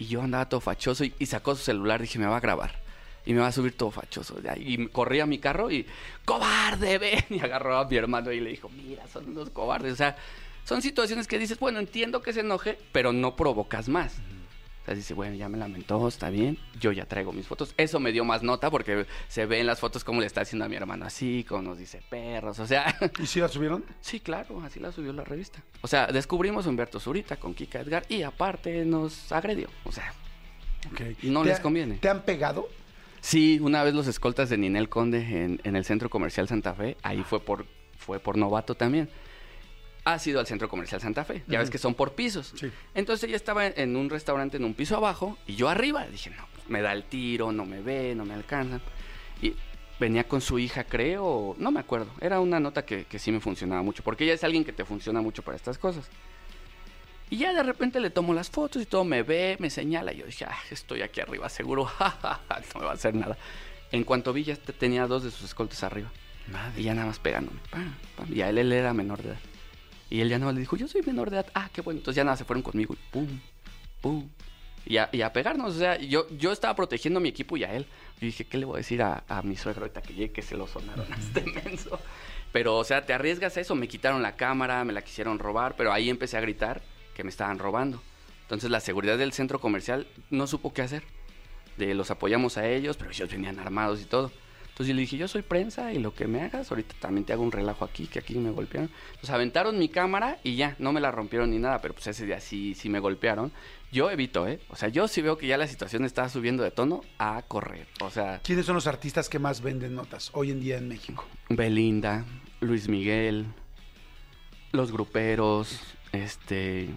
Y yo andaba todo fachoso y, sacó su celular, dije, me va a grabar. Y me va a subir todo fachoso. Y corrí a mi carro y, cobarde, ven. [laughs] Y agarró a mi hermano y le dijo, mira, son unos cobardes. O sea, son situaciones que dices, bueno, entiendo que se enoje, pero no provocas más. Sea, dice, bueno, ya me lamentó, está bien, yo ya traigo mis fotos. Eso me dio más nota porque se ve en las fotos cómo le está haciendo a mi hermano así, como nos dice perros, o sea... ¿Y si la subieron? [laughs] Sí, claro, así la subió la revista. O sea, descubrimos a Humberto Zurita con Kika Edgar y aparte nos agredió. O sea. No ¿Te les ha- conviene. ¿Te han pegado? sí, una vez los escoltas de Ninel Conde en, en el Centro Comercial Santa Fe, ahí fue por, fue por novato también. Ha sido al Centro Comercial Santa Fe. Ya ves que son por pisos. Sí. Entonces ella estaba en, un restaurante en un piso abajo y yo arriba. Dije, no, pues, me da el tiro, no me ve, no me alcanza. Y venía con su hija, creo, no me acuerdo. Era una nota que, que sí me funcionaba mucho, porque ella es alguien que te funciona mucho para estas cosas. Y ya de repente le tomo las fotos y todo, me ve, me señala. Y yo dije, ah, estoy aquí arriba, seguro, [laughs] no me va a hacer nada. En cuanto vi, ya te- tenía dos de sus escoltas arriba. Y ya nada más pegándome. pam, pam. Y a él, él era menor de edad. Y él ya nada más le dijo, yo soy menor de edad. Ah, qué bueno. Entonces ya nada, se fueron conmigo. Y pum, pum. Y a, y a pegarnos. O sea, yo, yo estaba protegiendo a mi equipo y a él. Yo dije, ¿qué le voy a decir a, a mi suegro ahorita que llegue que se lo sonaron a este menso? Pero, o sea, te arriesgas a eso. Me quitaron la cámara, me la quisieron robar, pero ahí empecé a gritar que me estaban robando. Entonces la seguridad del centro comercial no supo qué hacer. De los apoyamos a ellos, pero ellos venían armados y todo. Entonces yo le dije, yo soy prensa y lo que me hagas, ahorita también te hago un relajo aquí, que aquí me golpearon. Entonces aventaron mi cámara y ya, no me la rompieron ni nada, pero pues ese día sí, sí me golpearon. Yo evito, ¿eh? O sea, yo sí veo que ya la situación está subiendo de tono a correr. O sea, ¿Quiénes son los artistas que más venden notas hoy en día en México? Belinda, Luis Miguel, los gruperos, este...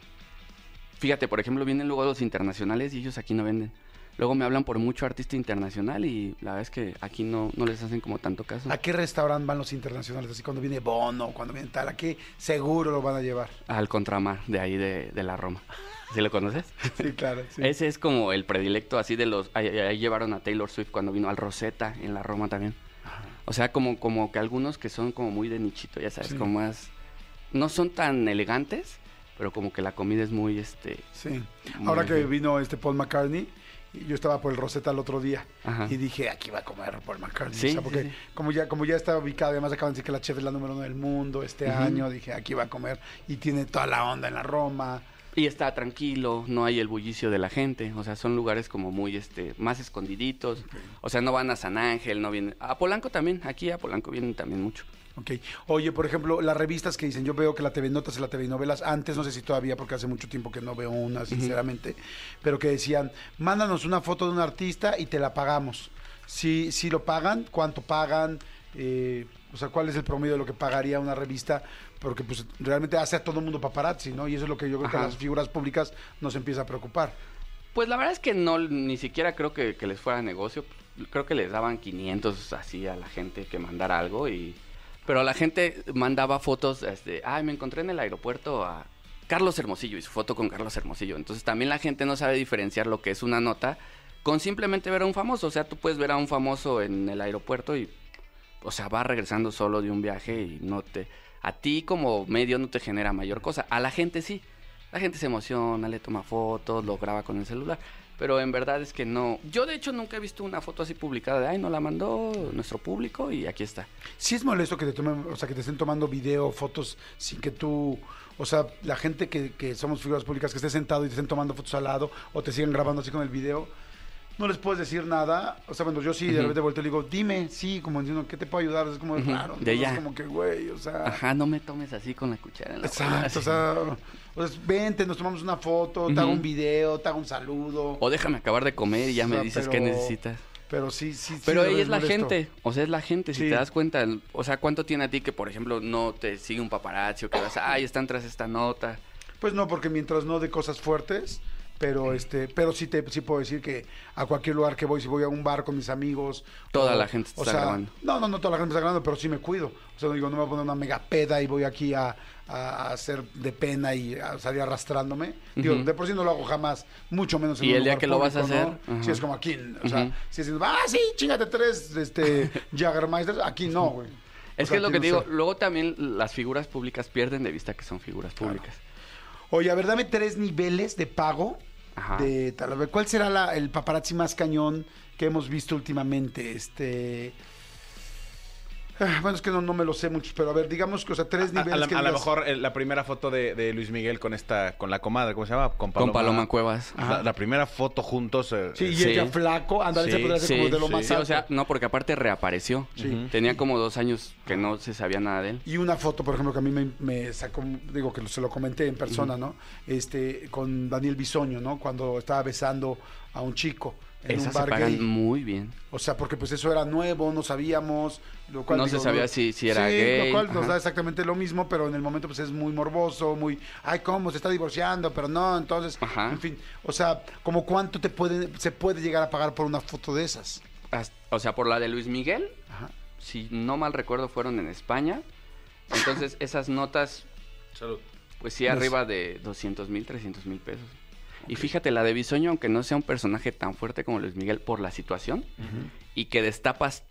Fíjate, por ejemplo, vienen luego los internacionales y ellos aquí no venden. Luego me hablan por mucho artista internacional y la verdad es que aquí no, no les hacen como tanto caso. ¿A qué restaurante van los internacionales? Así cuando viene Bono, cuando viene tal, ¿a qué seguro lo van a llevar? Al contramar, de ahí de, de la Roma. ¿Sí lo conoces? Sí, claro. sí. [laughs] Ese es como el predilecto así de los... Ahí, ahí llevaron a Taylor Swift cuando vino al Rosetta en la Roma también. O sea, como, como que algunos que son como muy de nichito, ya sabes, Sí. como más... No son tan elegantes, pero como que la comida es muy, este... Sí. Muy Ahora que vino este Paul McCartney, yo estaba por el Rosetta el otro día Ajá. y dije, aquí va a comer Paul McCartney. Sí, O sea, porque sí, sí. Como, ya, como ya está ubicado, además acaban de decir que la chef es la número uno del mundo este año, dije, aquí va a comer. Y tiene toda la onda en la Roma. Y está tranquilo, no hay el bullicio de la gente, o sea, son lugares como muy, este, más escondiditos. O sea, no van a San Ángel, no vienen... A Polanco también, aquí a Polanco vienen también mucho. Ok. Oye, por ejemplo, las revistas que dicen, yo veo que la TV Notas y la TV Novelas, antes no sé si todavía, porque hace mucho tiempo que no veo una, sinceramente, pero que decían, mándanos una foto de un artista y te la pagamos. Si, si lo pagan, ¿cuánto pagan? Eh, o sea, ¿cuál es el promedio de lo que pagaría una revista? Porque pues realmente hace a todo el mundo paparazzi, ¿no? Y eso es lo que yo creo que a las figuras públicas nos empieza a preocupar. Pues la verdad es que no, ni siquiera creo que, que les fuera negocio. Creo que les daban 500 así a la gente que mandara algo y... Pero la gente mandaba fotos, este, ay, me encontré en el aeropuerto a Carlos Hermosillo y su foto con Carlos Hermosillo. Entonces también la gente no sabe diferenciar lo que es una nota con simplemente ver a un famoso. O sea, tú puedes ver a un famoso en el aeropuerto y, o sea, va regresando solo de un viaje y no te... A ti como medio no te genera mayor cosa. A la gente sí. La gente se emociona, le toma fotos, lo graba con el celular. Pero en verdad es que no. Yo de hecho nunca he visto una foto así publicada de, ay, nos la mandó nuestro público y aquí está. Sí es molesto que te tomen, o sea, que te estén tomando video, fotos sin que tú, o sea, la gente que, que somos figuras públicas que esté sentado y te estén tomando fotos al lado o te siguen grabando así con el video, no les puedes decir nada. O sea, bueno, yo sí de repente volteo y le digo, dime, sí, como diciendo, ¿qué te puedo ayudar? Es como raro, ¿no? de Es ya. como que, güey, o sea. Ajá, no me tomes así con la cuchara en la Exacto, o sea, sea, vente, nos tomamos una foto, te hago un video, te hago un saludo. O déjame acabar de comer y ya me dices qué necesitas. Pero sí, sí, sí. Pero ella verdad es la molesto. gente, o sea, es la gente, si Sí. te das cuenta, o sea, ¿cuánto tiene a ti que, por ejemplo, no te sigue un paparazzi o que vas, ay, están tras esta nota? Pues no, porque mientras no de cosas fuertes, pero este, pero sí te sí puedo decir que a cualquier lugar que voy, si voy a un bar con mis amigos, Toda o- la gente o está sea, grabando. No, no, no toda la gente está grabando, pero sí me cuido. O sea, digo, no me voy a poner una mega peda y voy aquí a, a- hacer de pena y a salir arrastrándome. Digo, de por sí no lo hago jamás, mucho menos en Y un el día que lo vas a hacer, ¿no? Si es como aquí, o sea, si es, ah, sí, chingate tres, este, [laughs] Jaggermeisters, aquí no, güey. Es O sea, que es lo que no digo, sé. luego también las figuras públicas pierden de vista que son figuras públicas. Oye, a ver, dame tres niveles de pago Ajá. de tal. ¿cuál será la- el paparazzi más cañón que hemos visto últimamente? Este. Ah, Bueno, es que no, no me lo sé mucho, pero a ver, digamos que, o sea, tres A, a niveles. la- que a lo mejor eh, la primera foto de, de Luis Miguel con esta, con la comadre, ¿cómo se llama? Con Paloma, Con Paloma Cuevas. La, la primera foto juntos. eh, Sí, y Sí. ella flaco, ándale, Sí, se podría Sí, como de lo sí, más sí, alto. o sea, no, porque aparte reapareció. Sí. Tenía como dos años que no se sabía nada de él. Y una foto, por ejemplo, que a mí me, me sacó, digo que se lo comenté en persona, ¿no? Este, con Daniel Bisoño, ¿no? Cuando estaba besando a un chico en Esas un se bar pagan gay. muy bien. O sea, porque pues eso era nuevo, no sabíamos. Lo cual, No se sabía si- si era sí, gay, Lo cual nos da exactamente lo mismo, pero en el momento pues es muy morboso, muy, ay, ¿cómo? Se está divorciando, pero no, entonces, Ajá. en fin. O sea, como cuánto te puede, se puede llegar a pagar por una foto de esas. As- O sea, por la de Luis Miguel, Ajá. si no mal recuerdo, fueron en España. Entonces, [laughs] esas notas, Salud. pues sí, arriba de 200 mil, 300 mil pesos. Y fíjate, la de Bisoño, aunque no sea un personaje tan fuerte como Luis Miguel por la situación, y que destapas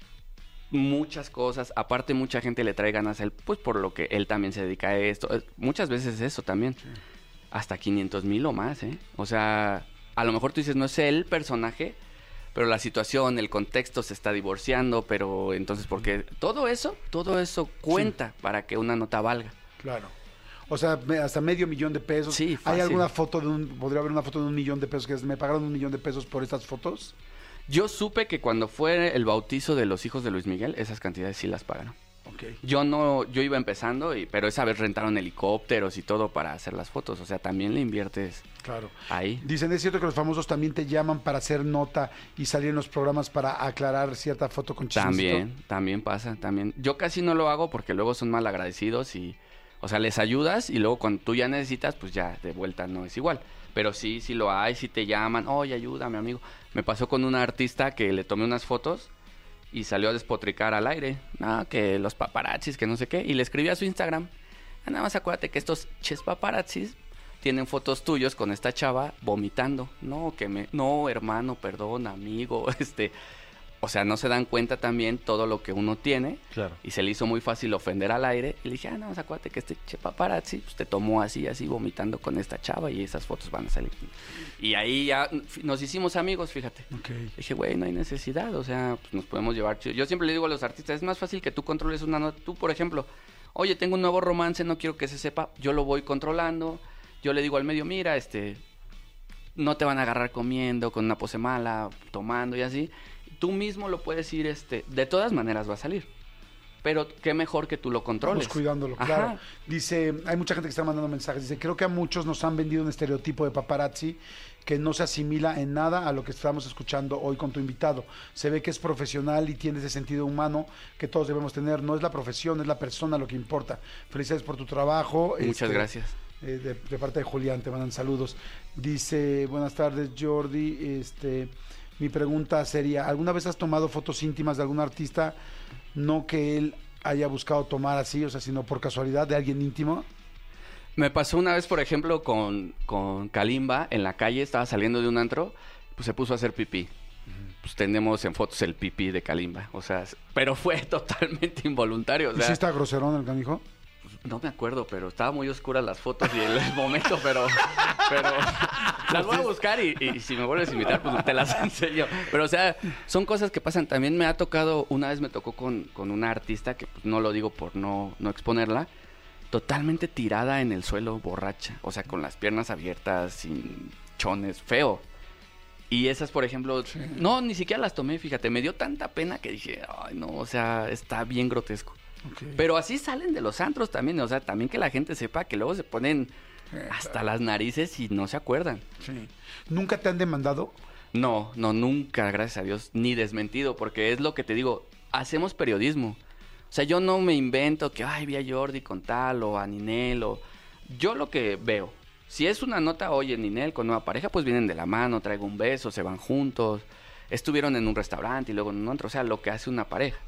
muchas cosas, aparte mucha gente le trae ganas a él, pues por lo que él también se dedica a esto. Muchas veces eso también. Hasta 500 mil o más, ¿eh? O sea, a lo mejor tú dices, no es el personaje, pero la situación, el contexto se está divorciando, pero entonces, porque todo eso, todo eso cuenta para que una nota valga. Claro. O sea, hasta medio millón de pesos. Sí, ¿Hay fácil. alguna foto de un, podría haber una foto de un millón de pesos que es, me pagaron un millón de pesos por estas fotos? Yo supe que cuando fue el bautizo de los hijos de Luis Miguel, esas cantidades sí las pagaron. Ok. Yo no, yo iba empezando, y, pero esa vez rentaron helicópteros y todo para hacer las fotos. O sea, también le inviertes Claro. ahí. Dicen, ¿es cierto que los famosos también te llaman para hacer nota y salir en los programas para aclarar cierta foto con chismecito? También, también pasa, también. Yo casi no lo hago porque luego son mal agradecidos y, o sea, les ayudas y luego cuando tú ya necesitas, pues ya de vuelta no es igual. Pero sí, sí lo hay, sí te llaman, oye, ayúdame, amigo. Me pasó con una artista que le tomé unas fotos y salió a despotricar al aire. No, que los paparazzis, que no sé qué. Y le escribí a su Instagram. "Ah, nada más acuérdate que estos ches paparazzis tienen fotos tuyos con esta chava vomitando. No, que me... No, hermano, perdón, amigo, [laughs] este... O sea, no se dan cuenta también todo lo que uno tiene. Claro. Y se le hizo muy fácil ofender al aire. Y le dije, ah, no, acuérdate que este che paparazzi pues, te tomó así, así, vomitando con esta chava y esas fotos van a salir. Y ahí ya nos hicimos amigos, fíjate. Ok. Dije, güey, no hay necesidad, o sea, pues nos podemos llevar. chido". Yo siempre le digo a los artistas, es más fácil que tú controles una nota. Tú, por ejemplo, oye, tengo un nuevo romance, no quiero que se sepa, yo lo voy controlando. Yo le digo al medio, mira, este, no te van a agarrar comiendo, con una pose mala, tomando y así. Tú mismo lo puedes ir, este, de todas maneras va a salir. Pero qué mejor que tú lo controles. Vamos cuidándolo, Ajá. claro. Dice, hay mucha gente que está mandando mensajes. Dice, creo que a muchos nos han vendido un estereotipo de paparazzi que no se asimila en nada a lo que estamos escuchando hoy con tu invitado. Se ve que es profesional y tiene ese sentido humano que todos debemos tener. No es la profesión, es la persona lo que importa. Felicidades por tu trabajo. Muchas Este, gracias. eh, de, de parte de Julián, te mandan saludos. Dice, buenas tardes Jordi, este, mi pregunta sería, ¿alguna vez has tomado fotos íntimas de algún artista, no que él haya buscado tomar así, o sea, sino por casualidad de alguien íntimo? Me pasó una vez, por ejemplo, con, con Kalimba en la calle, estaba saliendo de un antro, pues se puso a hacer pipí. Pues tenemos en fotos el pipí de Kalimba, o sea, pero fue [laughs] totalmente involuntario, o ¿Y sea, está groserón el canijo? No me acuerdo, pero estaba muy oscuras las fotos y el, el momento, pero, pero las voy a buscar y, y si me vuelves a invitar, pues te las [laughs] enseño. Pero, o sea, son cosas que pasan. También me ha tocado, una vez me tocó con, con una artista, que pues, no lo digo por no, no exponerla, totalmente tirada en el suelo, borracha. O sea, con las piernas abiertas, sin chones, feo. Y esas, por ejemplo, no, ni siquiera las tomé, fíjate, me dio tanta pena que dije, ay, no, o sea, está bien grotesco. Pero así salen de los antros también, o sea, también que la gente sepa que luego se ponen hasta las narices y no se acuerdan. Sí. ¿Nunca te han demandado? No, no, nunca, gracias a Dios, ni desmentido, porque es lo que te digo, hacemos periodismo. O sea, yo no me invento que, ay, vi a Jordi con tal o a Ninel o... Yo lo que veo, si es una nota, oye, Ninel con nueva pareja, pues vienen de la mano, traigo un beso, se van juntos, estuvieron en un restaurante y luego en otro, o sea, lo que hace una pareja.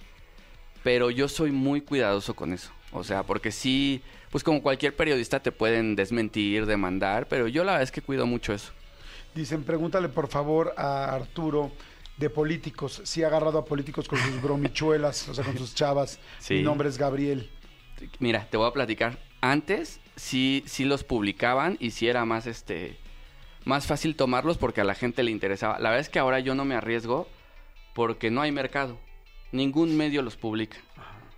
Pero yo soy muy cuidadoso con eso. O sea, porque sí, pues como cualquier periodista te pueden desmentir, demandar, pero yo la verdad es que cuido mucho eso. Dicen, pregúntale por favor a Arturo de políticos, si ha agarrado a políticos con sus [laughs] bromichuelas, o sea, con sus chavas. Sí. Mi nombre es Gabriel. Mira, te voy a platicar. Antes sí, sí los publicaban y sí era más este más fácil tomarlos porque a la gente le interesaba. La verdad es que ahora yo no me arriesgo porque no hay mercado. Ningún medio los publica.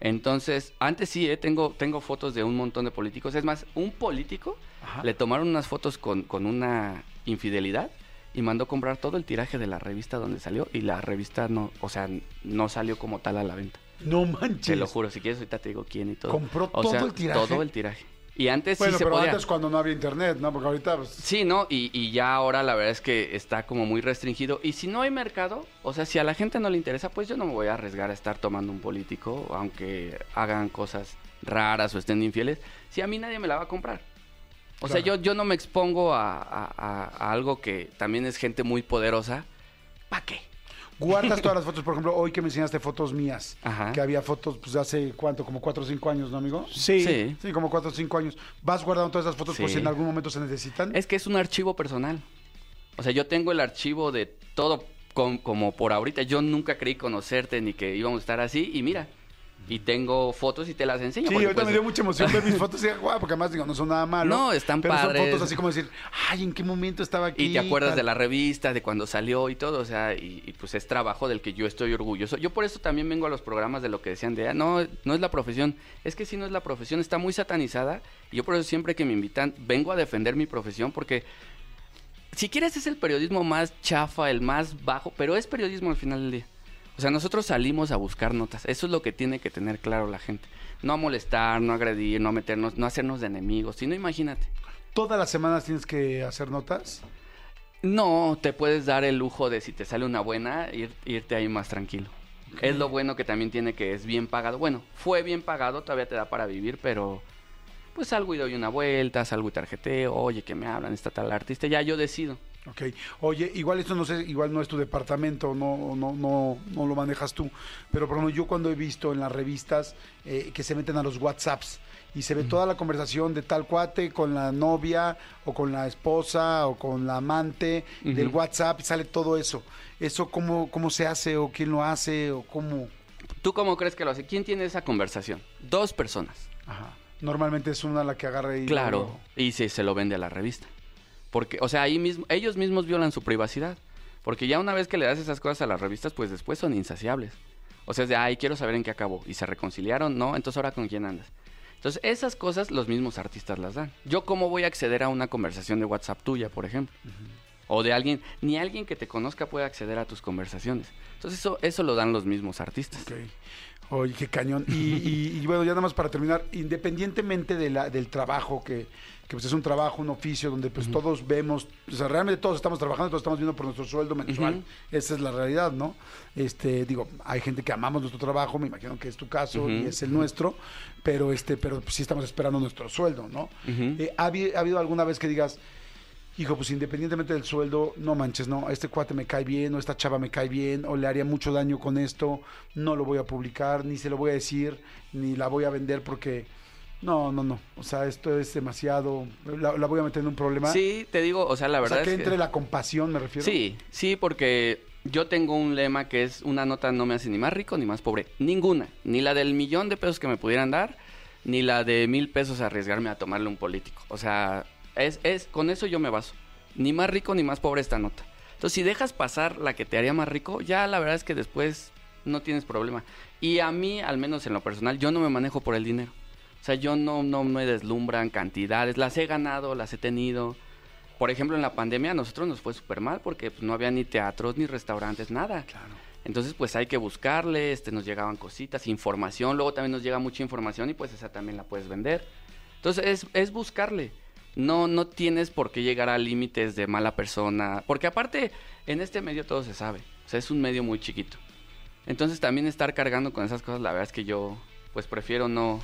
Entonces, antes sí, eh, tengo, tengo fotos de un montón de políticos. Es más, un político le tomaron unas fotos con, con una infidelidad y mandó comprar todo el tiraje de la revista donde salió y la revista no, o sea, no salió como tal a la venta. No manches. Te lo juro, si quieres ahorita te digo quién y todo. ¿Compró O todo sea, el tiraje? Todo el tiraje. Y antes Bueno, sí se pero podía. antes cuando no había internet, ¿no? Porque ahorita, pues, Sí, ¿no? Y, y ya ahora la verdad es que está como muy restringido. Y si no hay mercado, o sea, si a la gente no le interesa, pues yo no me voy a arriesgar a estar tomando un político, aunque hagan cosas raras o estén infieles, si a mí nadie me la va a comprar. O sea, yo, yo no me expongo a, a- a- a algo que también es gente muy poderosa. ¿Para qué? Guardas todas las fotos. Por ejemplo, hoy que me enseñaste fotos mías, Ajá. que había fotos, pues, de hace, ¿cuánto? Como cuatro o cinco años, ¿no, amigo? Sí. Sí. Sí, como cuatro o cinco años. ¿Vas guardando todas esas fotos por si en algún momento se necesitan? Es que es un archivo personal. O sea, yo tengo el archivo de todo com- como por ahorita. Yo nunca creí conocerte ni que íbamos a estar así. Y mira, y tengo fotos y te las enseño. Sí, ahorita pues, me dio mucha emoción ver mis fotos y guau, porque además digo, no son nada malo. No, están pero padres. son fotos así como decir, ay, ¿en qué momento estaba aquí? Y te acuerdas Tal. de la revista, de cuando salió y todo, o sea, y, y, pues es trabajo del que yo estoy orgulloso. Yo por eso también vengo a los programas de lo que decían de, ah, no, no es la profesión. Es que si no es la profesión, está muy satanizada. Y yo por eso siempre que me invitan, vengo a defender mi profesión porque si quieres es el periodismo más chafa, el más bajo, pero es periodismo al final del día. O sea, nosotros salimos a buscar notas. Eso es lo que tiene que tener claro la gente. No a molestar, no agredir, no a meternos, no hacernos de enemigos. Si no, imagínate. ¿Todas las semanas tienes que hacer notas? No, te puedes dar el lujo de si te sale una buena, ir- irte ahí más tranquilo. Es lo bueno que también tiene que es bien pagado. Bueno, fue bien pagado, todavía te da para vivir, pero pues salgo y doy una vuelta, salgo y tarjeteo, oye, que me hablan, está tal artista, ya yo decido. Ok. Oye, igual esto no sé, igual no es tu departamento, no, no, no, no lo manejas tú. Pero por ejemplo, yo cuando he visto en las revistas eh, que se meten a los WhatsApps y se ve toda la conversación de tal cuate con la novia o con la esposa o con la amante del. WhatsApp y sale todo eso. ¿Eso cómo, cómo se hace o quién lo hace o cómo? ¿Tú cómo crees que lo hace? ¿Quién tiene esa conversación? Dos personas. Ajá. Normalmente es una la que agarra y... Claro, y se, se lo vende a la revista. Porque, o sea, ahí mismo, ellos mismos violan su privacidad. Porque ya una vez que le das esas cosas a las revistas, pues después son insaciables. O sea, es de, ay, quiero saber en qué acabó. ¿Y se reconciliaron? No, entonces ahora con quién andas. Entonces, esas cosas los mismos artistas las dan. Yo, ¿cómo voy a acceder a una conversación de WhatsApp tuya, por ejemplo? O de alguien, ni alguien que te conozca puede acceder a tus conversaciones. Entonces, eso, eso lo dan los mismos artistas. Ok. Oye, qué cañón. Y, y- y bueno, ya nada más para terminar, independientemente de la, del trabajo, que, que pues es un trabajo, un oficio, donde pues todos vemos, o sea, realmente todos estamos trabajando, todos estamos viendo por nuestro sueldo mensual. Esa es la realidad, ¿no? Este, digo, hay gente que amamos nuestro trabajo, me imagino que es tu caso y es el nuestro, pero este, pero pues, sí estamos esperando nuestro sueldo, ¿no? Eh, ¿ha, habi- ha habido alguna vez que digas, Hijo, pues independientemente del sueldo, no manches, no, este cuate me cae bien, o esta chava me cae bien, o le haría mucho daño con esto, no lo voy a publicar, ni se lo voy a decir, ni la voy a vender porque, no, no, no, o sea, esto es demasiado, la, la voy a meter en un problema. Sí, te digo, o sea, la o verdad sea, que es que... entre la compasión, me refiero. Sí, sí, porque yo tengo un lema que es una nota no me hace ni más rico ni más pobre. Ninguna. Ni la del millón de pesos que me pudieran dar, ni la de mil pesos arriesgarme a tomarle un político. O sea, es, es, con eso yo me baso. Ni más rico ni más pobre esta nota. Entonces, si dejas pasar la que te haría más rico, ya la verdad es que después no tienes problema. Y a mí, al menos en lo personal, yo no me manejo por el dinero. O sea, yo no, no me deslumbran cantidades. Las he ganado, las he tenido. Por ejemplo, en la pandemia a nosotros nos fue súper mal porque pues, no había ni teatros, ni restaurantes, nada. Claro. Entonces, pues hay que buscarle, este, nos llegaban cositas, información, luego también nos llega mucha información y pues esa también la puedes vender. Entonces, es, es buscarle. No, no tienes por qué llegar a límites de mala persona, porque aparte, en este medio todo se sabe. O sea, es un medio muy chiquito. Entonces, también estar cargando con esas cosas, la verdad es que yo, pues prefiero no,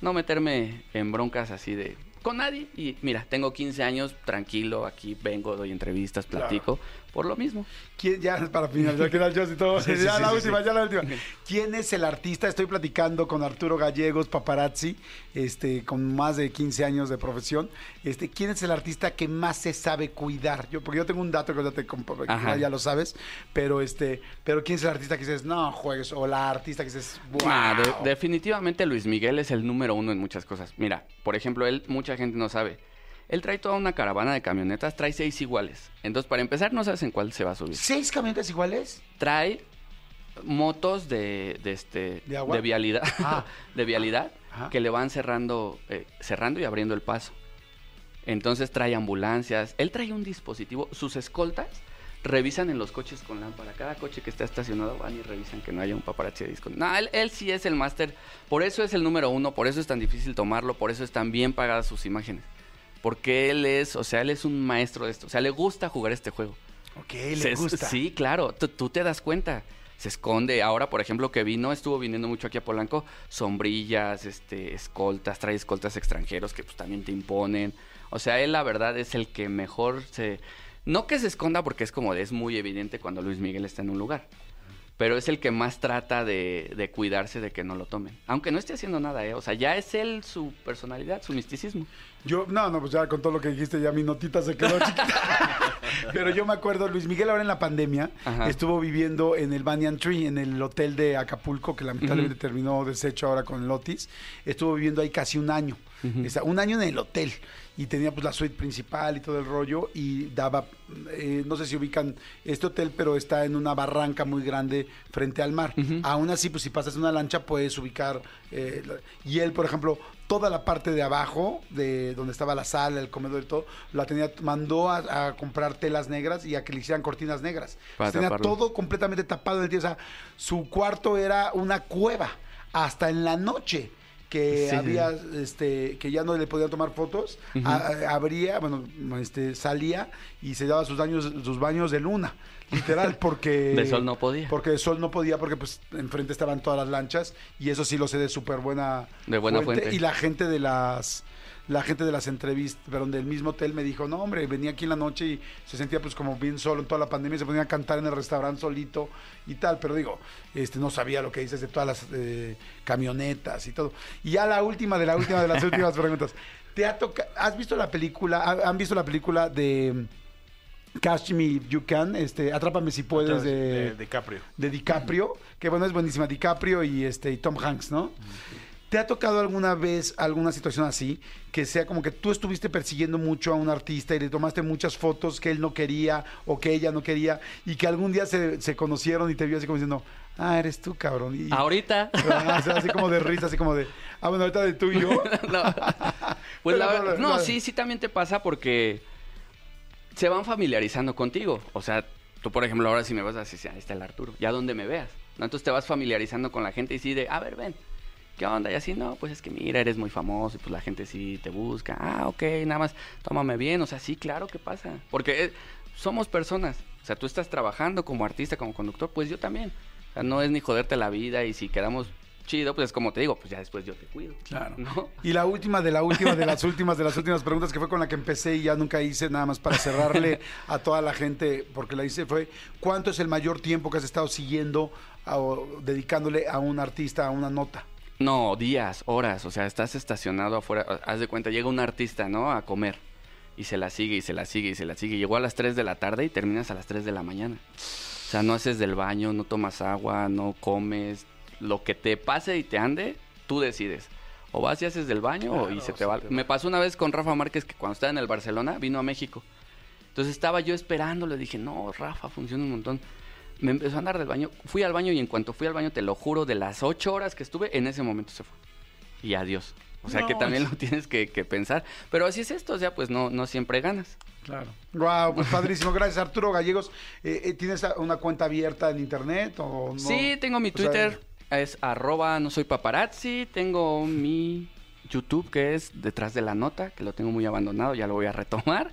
no meterme en broncas así de con nadie. Y mira, tengo 15 años, tranquilo, aquí vengo, doy entrevistas, platico, por lo mismo. ¿Quién, ya para finalizar, que y todo. [laughs] Sí, sí, ya sí, la última, ya la última. ¿Quién es el artista? Estoy platicando con Arturo Gallegos, paparazzi, este, con más de 15 años de profesión. Este, ¿quién es el artista que más se sabe cuidar? Yo, porque yo tengo un dato que ya, te que ya lo sabes, pero este, pero ¿quién es el artista que dices, no juegues? O la artista que dices, wow. De- definitivamente Luis Miguel es el número uno en muchas cosas. Mira, por ejemplo, él, mucha gente no sabe. Él trae toda una caravana de camionetas, trae seis iguales. Entonces, para empezar, no sabes en cuál se va a subir. ¿Seis camionetas iguales? Trae motos de, de este ¿De vialidad, Ah. [laughs] de vialidad, Ajá. que le van cerrando, eh, cerrando y abriendo el paso. Entonces trae ambulancias. Él trae un dispositivo. Sus escoltas revisan en los coches con lámpara. Cada coche que está estacionado van y revisan que no haya un paparazzi de disco. No, él, él sí es el máster. Por eso es el número uno. Por eso es tan difícil tomarlo. Por eso están bien pagadas sus imágenes. Porque él es, o sea, él es un maestro de esto. O sea, le gusta jugar este juego. Ok, le Se- gusta. Sí, claro, tú, te das cuenta. Se esconde. Ahora, por ejemplo, que vino, estuvo viniendo mucho aquí a Polanco, sombrillas, este, escoltas, trae escoltas extranjeros que pues también te imponen. O sea, él la verdad es el que mejor se... No que se esconda porque es como de, es muy evidente cuando Luis Miguel está en un lugar. Pero es el que más trata de, de cuidarse de que no lo tomen. Aunque no esté haciendo nada, ¿eh? O sea, ya es él su personalidad, su misticismo. Yo, no, no, pues ya con todo lo que dijiste, ya mi notita se quedó chiquita. [laughs] Pero yo me acuerdo, Luis Miguel ahora en la pandemia Ajá. estuvo viviendo en el Banyan Tree, en el hotel de Acapulco, que lamentablemente Ujú. terminó deshecho ahora con el Otis. Estuvo viviendo ahí casi un año. Un año en el hotel. Y tenía pues la suite principal y todo el rollo. Y daba, eh, no sé si ubican este hotel, pero está en una barranca muy grande frente al mar. Aún así, pues si pasas una lancha puedes ubicar. eh, y él, por ejemplo, toda la parte de abajo, de donde estaba la sala, el comedor y todo, la tenía, mandó a, a comprar telas negras y a que le hicieran cortinas negras. Para tenía taparlo. todo completamente tapado en el día. O sea, su cuarto era una cueva. Hasta en la noche que había, este, que ya no le podían tomar fotos, a- abría, bueno, este, salía y se daba sus baños, sus baños de luna, literal, [laughs] porque De sol no podía. porque de sol no podía, porque pues enfrente estaban todas las lanchas y eso sí lo sé de súper buena, De buena fuente. Y la gente de las la gente de las entrevistas, perdón, del mismo hotel me dijo, no hombre, venía aquí en la noche y se sentía pues como bien solo en toda la pandemia, se ponía a cantar en el restaurante solito y tal, pero digo, este no sabía lo que dices de todas las eh, camionetas y todo. Y ya la última de la última de las [laughs] últimas preguntas. ¿Te ha toca ¿Has visto la película? ha- ¿Han visto la película de Catch Me If You Can? Este, Atrápame si puedes de, de DiCaprio. de DiCaprio, que bueno, es buenísima, DiCaprio y este y Tom Hanks, ¿no? ¿Te ha tocado alguna vez alguna situación así? Que sea como que tú estuviste persiguiendo mucho a un artista y le tomaste muchas fotos que él no quería o que ella no quería y que algún día se, se conocieron y te vio así como diciendo, ah, eres tú, cabrón. Y, Ahorita. [laughs] Ah, o sea, así como de risa, así como de, ah, bueno, ahorita de tú y yo. [laughs] no. [laughs] Pues la verdad, no. sí, sí también te pasa porque se van familiarizando contigo. O sea, tú, por ejemplo, ahora si me vas a decir, ahí está el Arturo, ya donde me veas. ¿no? Entonces te vas familiarizando con la gente y sí de, a ver, ven, ¿qué onda? Y así, no, pues es que mira, eres muy famoso y pues la gente sí te busca. Ah, ok, nada más, tómame bien. O sea, sí, claro que pasa. Porque eh, somos personas. O sea, tú estás trabajando como artista, como conductor, pues yo también. O sea, no es ni joderte la vida y si quedamos chido, pues como te digo, pues ya después yo te cuido. Claro. ¿No? Y la última de la última de las [laughs] últimas de las últimas preguntas que fue con la que empecé y ya nunca hice nada más para cerrarle a toda la gente porque la hice fue ¿cuánto es el mayor tiempo que has estado siguiendo o dedicándole a un artista, a una nota? No, días, horas, o sea, estás estacionado afuera, haz de cuenta, llega un artista, ¿no? A comer y se la sigue y se la sigue y se la sigue. Llegó a las 3 de la tarde y terminas a las 3 de la mañana. O sea, no haces del baño, no tomas agua, no comes, lo que te pase y te ande, tú decides. O vas y haces del baño o y se te va. Me pasó una vez con Rafa Márquez que cuando estaba en el Barcelona vino a México. Entonces estaba yo esperando, le dije, no, Rafa, funciona un montón. Me empezó a andar del baño. Fui al baño y en cuanto fui al baño, te lo juro, de las ocho horas que estuve, en ese momento se fue. Y adiós. O sea que también lo [laughs] tienes que, que pensar. Pero así es esto, o sea, pues no, no siempre ganas. Claro. Wow, pues padrísimo. Gracias Arturo Gallegos. Eh, eh, ¿Tienes una cuenta abierta en internet o no? Sí, tengo mi O sea, Twitter, es arroba no soy paparazzi. Tengo mi YouTube, que es detrás de la nota, que lo tengo muy abandonado, ya lo voy a retomar.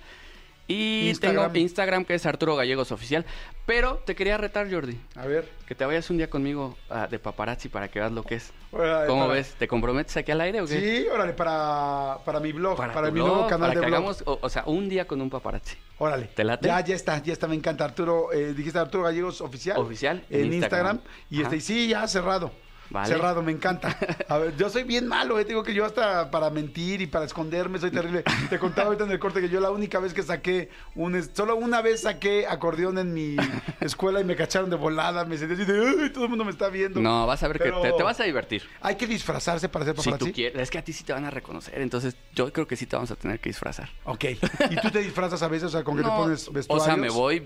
Y Instagram. tengo Instagram, que es Arturo Gallegos Oficial. Pero te quería retar, Jordi, A ver. que te vayas un día conmigo ah, de paparazzi para que veas lo que es. Órale, ¿Cómo para- ves? ¿Te comprometes aquí al aire o qué? Sí, órale, para, para mi blog, para, tu mi blog, nuevo canal para de que blog. hagamos, o, o sea, un día con un paparazzi. Órale. ¿Te late? Ya, ya está, ya está, me encanta. Arturo, eh, dijiste Arturo Gallegos Oficial. Oficial, En en Instagram. Instagram. Y este, y sí, ya cerrado. Vale. Cerrado, me encanta. A ver, yo soy bien malo, eh. te digo que yo hasta para mentir y para esconderme soy terrible. Te contaba ahorita en el corte que yo la única vez que saqué un solo una vez saqué acordeón en mi escuela y me cacharon de volada, me sentí así de "Ay, todo el mundo me está viendo. No, vas a ver Pero que te, te vas a divertir. Hay que disfrazarse para ser Si paparazzi. tú quieres. Es que a ti sí te van a reconocer. Entonces, yo creo que sí te vamos a tener que disfrazar. Ok. ¿Y tú te disfrazas a veces? O sea, con que te No, pones o vestuarios. sea, me voy,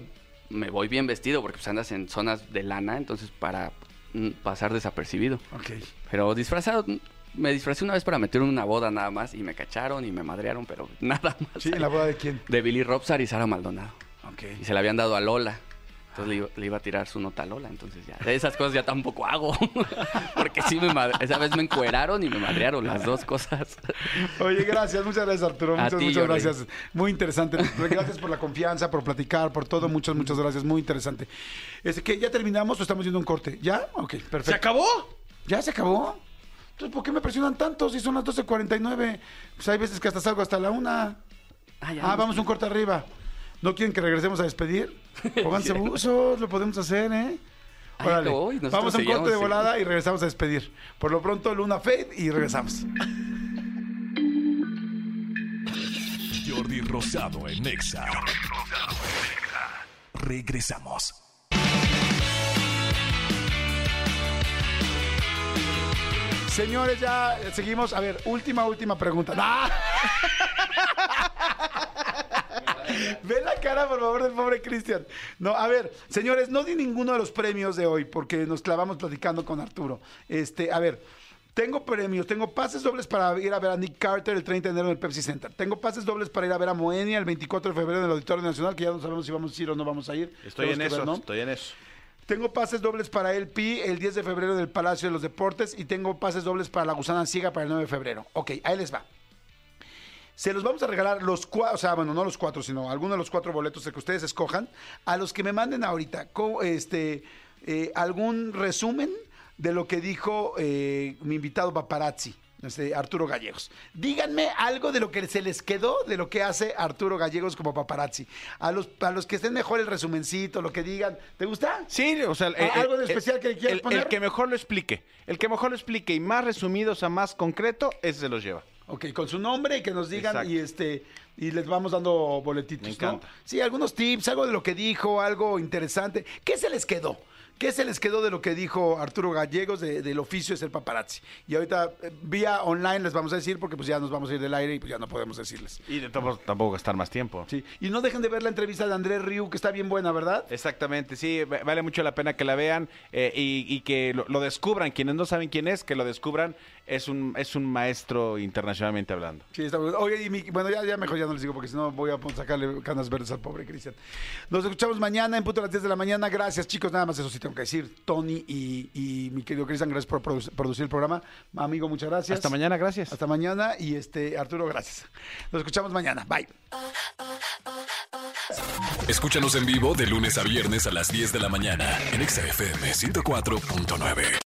me voy bien vestido porque pues andas en zonas de lana, entonces para pasar desapercibido. Ok. Pero disfrazado, me disfracé una vez para meter una boda nada más y me cacharon y me madrearon, pero [laughs] nada más. Sí, ¿en la boda de quién? De Billy Robsar y Sara Maldonado. Ok. Y se la habían dado a Lola. Entonces le iba, le iba a tirar su nota a Lola, entonces ya. de Esas cosas ya tampoco hago. [laughs] Porque sí me madre- esa vez me encueraron y me madrearon las dos cosas. Oye, gracias, muchas gracias Arturo, A muchas, ti, muchas Jordi. gracias. Muy interesante. Gracias por la confianza, por platicar, por todo, muchas, muchas gracias, muy interesante. Es que ya terminamos o estamos yendo un corte. ¿Ya? Ok, perfecto. ¿Se acabó? ¿Ya se acabó? Entonces, ¿por qué me presionan tanto si son las 12.49? Pues hay veces que hasta salgo hasta la una. Ah, ya Ah, vamos a un corte arriba. ¿No quieren que regresemos a despedir? [laughs] Pónganse buzos, lo podemos hacer, ¿eh? Ay, Órale. no, y nosotros Vamos a un corte de sí. volada y regresamos a despedir. Por lo pronto, Luna Fade y regresamos. Jordi Rosado en Exa. Regresamos. Señores, ya seguimos. A ver, última, última pregunta. ¡Ah! [laughs] [laughs] Ve la cara, por favor, del pobre Cristian. No, a ver, señores, no di ninguno de los premios de hoy porque nos clavamos platicando con Arturo. Este, a ver, Tengo premios, tengo pases dobles para ir a ver a Nick Carter el 30 de enero en el Pepsi Center. Tengo pases dobles para ir a ver a Moenia el 24 de febrero en el Auditorio Nacional, que ya no sabemos si vamos a ir o no vamos a ir. Estoy Tenemos en eso, ver, ¿no? estoy en eso. Tengo pases dobles para el PI el 10 de febrero del Palacio de los Deportes y tengo pases dobles para la Gusana Ciega para el 9 de febrero. Ok, ahí les va. Se los vamos a regalar los cuatro, o sea, bueno, no los cuatro, sino alguno de los cuatro boletos que ustedes escojan, a los que me manden ahorita este, eh, algún resumen de lo que dijo eh, mi invitado paparazzi. este, Arturo Gallegos. Díganme algo de lo que se les quedó de lo que hace Arturo Gallegos como paparazzi. A los, a los que estén mejor el resumencito, lo que digan. ¿Te gusta? Sí, o sea, el- ¿A- algo de el- especial que le quieras el, poner? el que mejor lo explique. El que mejor lo explique y más resumido, o sea, más concreto, ese se los lleva. Ok, con su nombre y que nos digan Exacto. y este y les vamos dando boletitos, Me ¿no? encanta. Sí, algunos tips, algo de lo que dijo, algo interesante. ¿Qué se les quedó? ¿Qué se les quedó de lo que dijo Arturo Gallegos de- del oficio es el paparazzi? Y ahorita eh, vía online les vamos a decir porque pues ya nos vamos a ir del aire y pues ya no podemos decirles. Y de tampoco, tampoco gastar más tiempo. Sí. Y no dejen de ver la entrevista de Andrés Riu, que está bien buena, ¿verdad? Exactamente, sí, va- vale mucho la pena que la vean eh, y, y que lo, lo descubran. Quienes no saben quién es, que lo descubran. Es un, es un maestro internacionalmente hablando. Sí, está bueno. Oye, y mi- bueno, ya, ya mejor ya no les digo porque si no voy a sacarle canas verdes al pobre Cristian. Nos escuchamos mañana en punto a las 10 de la mañana. Gracias, chicos. Nada más eso sí tengo que decir. Tony y, y mi querido Cristian, gracias por produ- producir el programa. Amigo, muchas gracias. Hasta mañana, gracias. Hasta mañana. Y este Arturo, gracias. Nos escuchamos mañana. Bye. Escúchanos en vivo de lunes a viernes a las 10 de la mañana en Exa FM 104.9.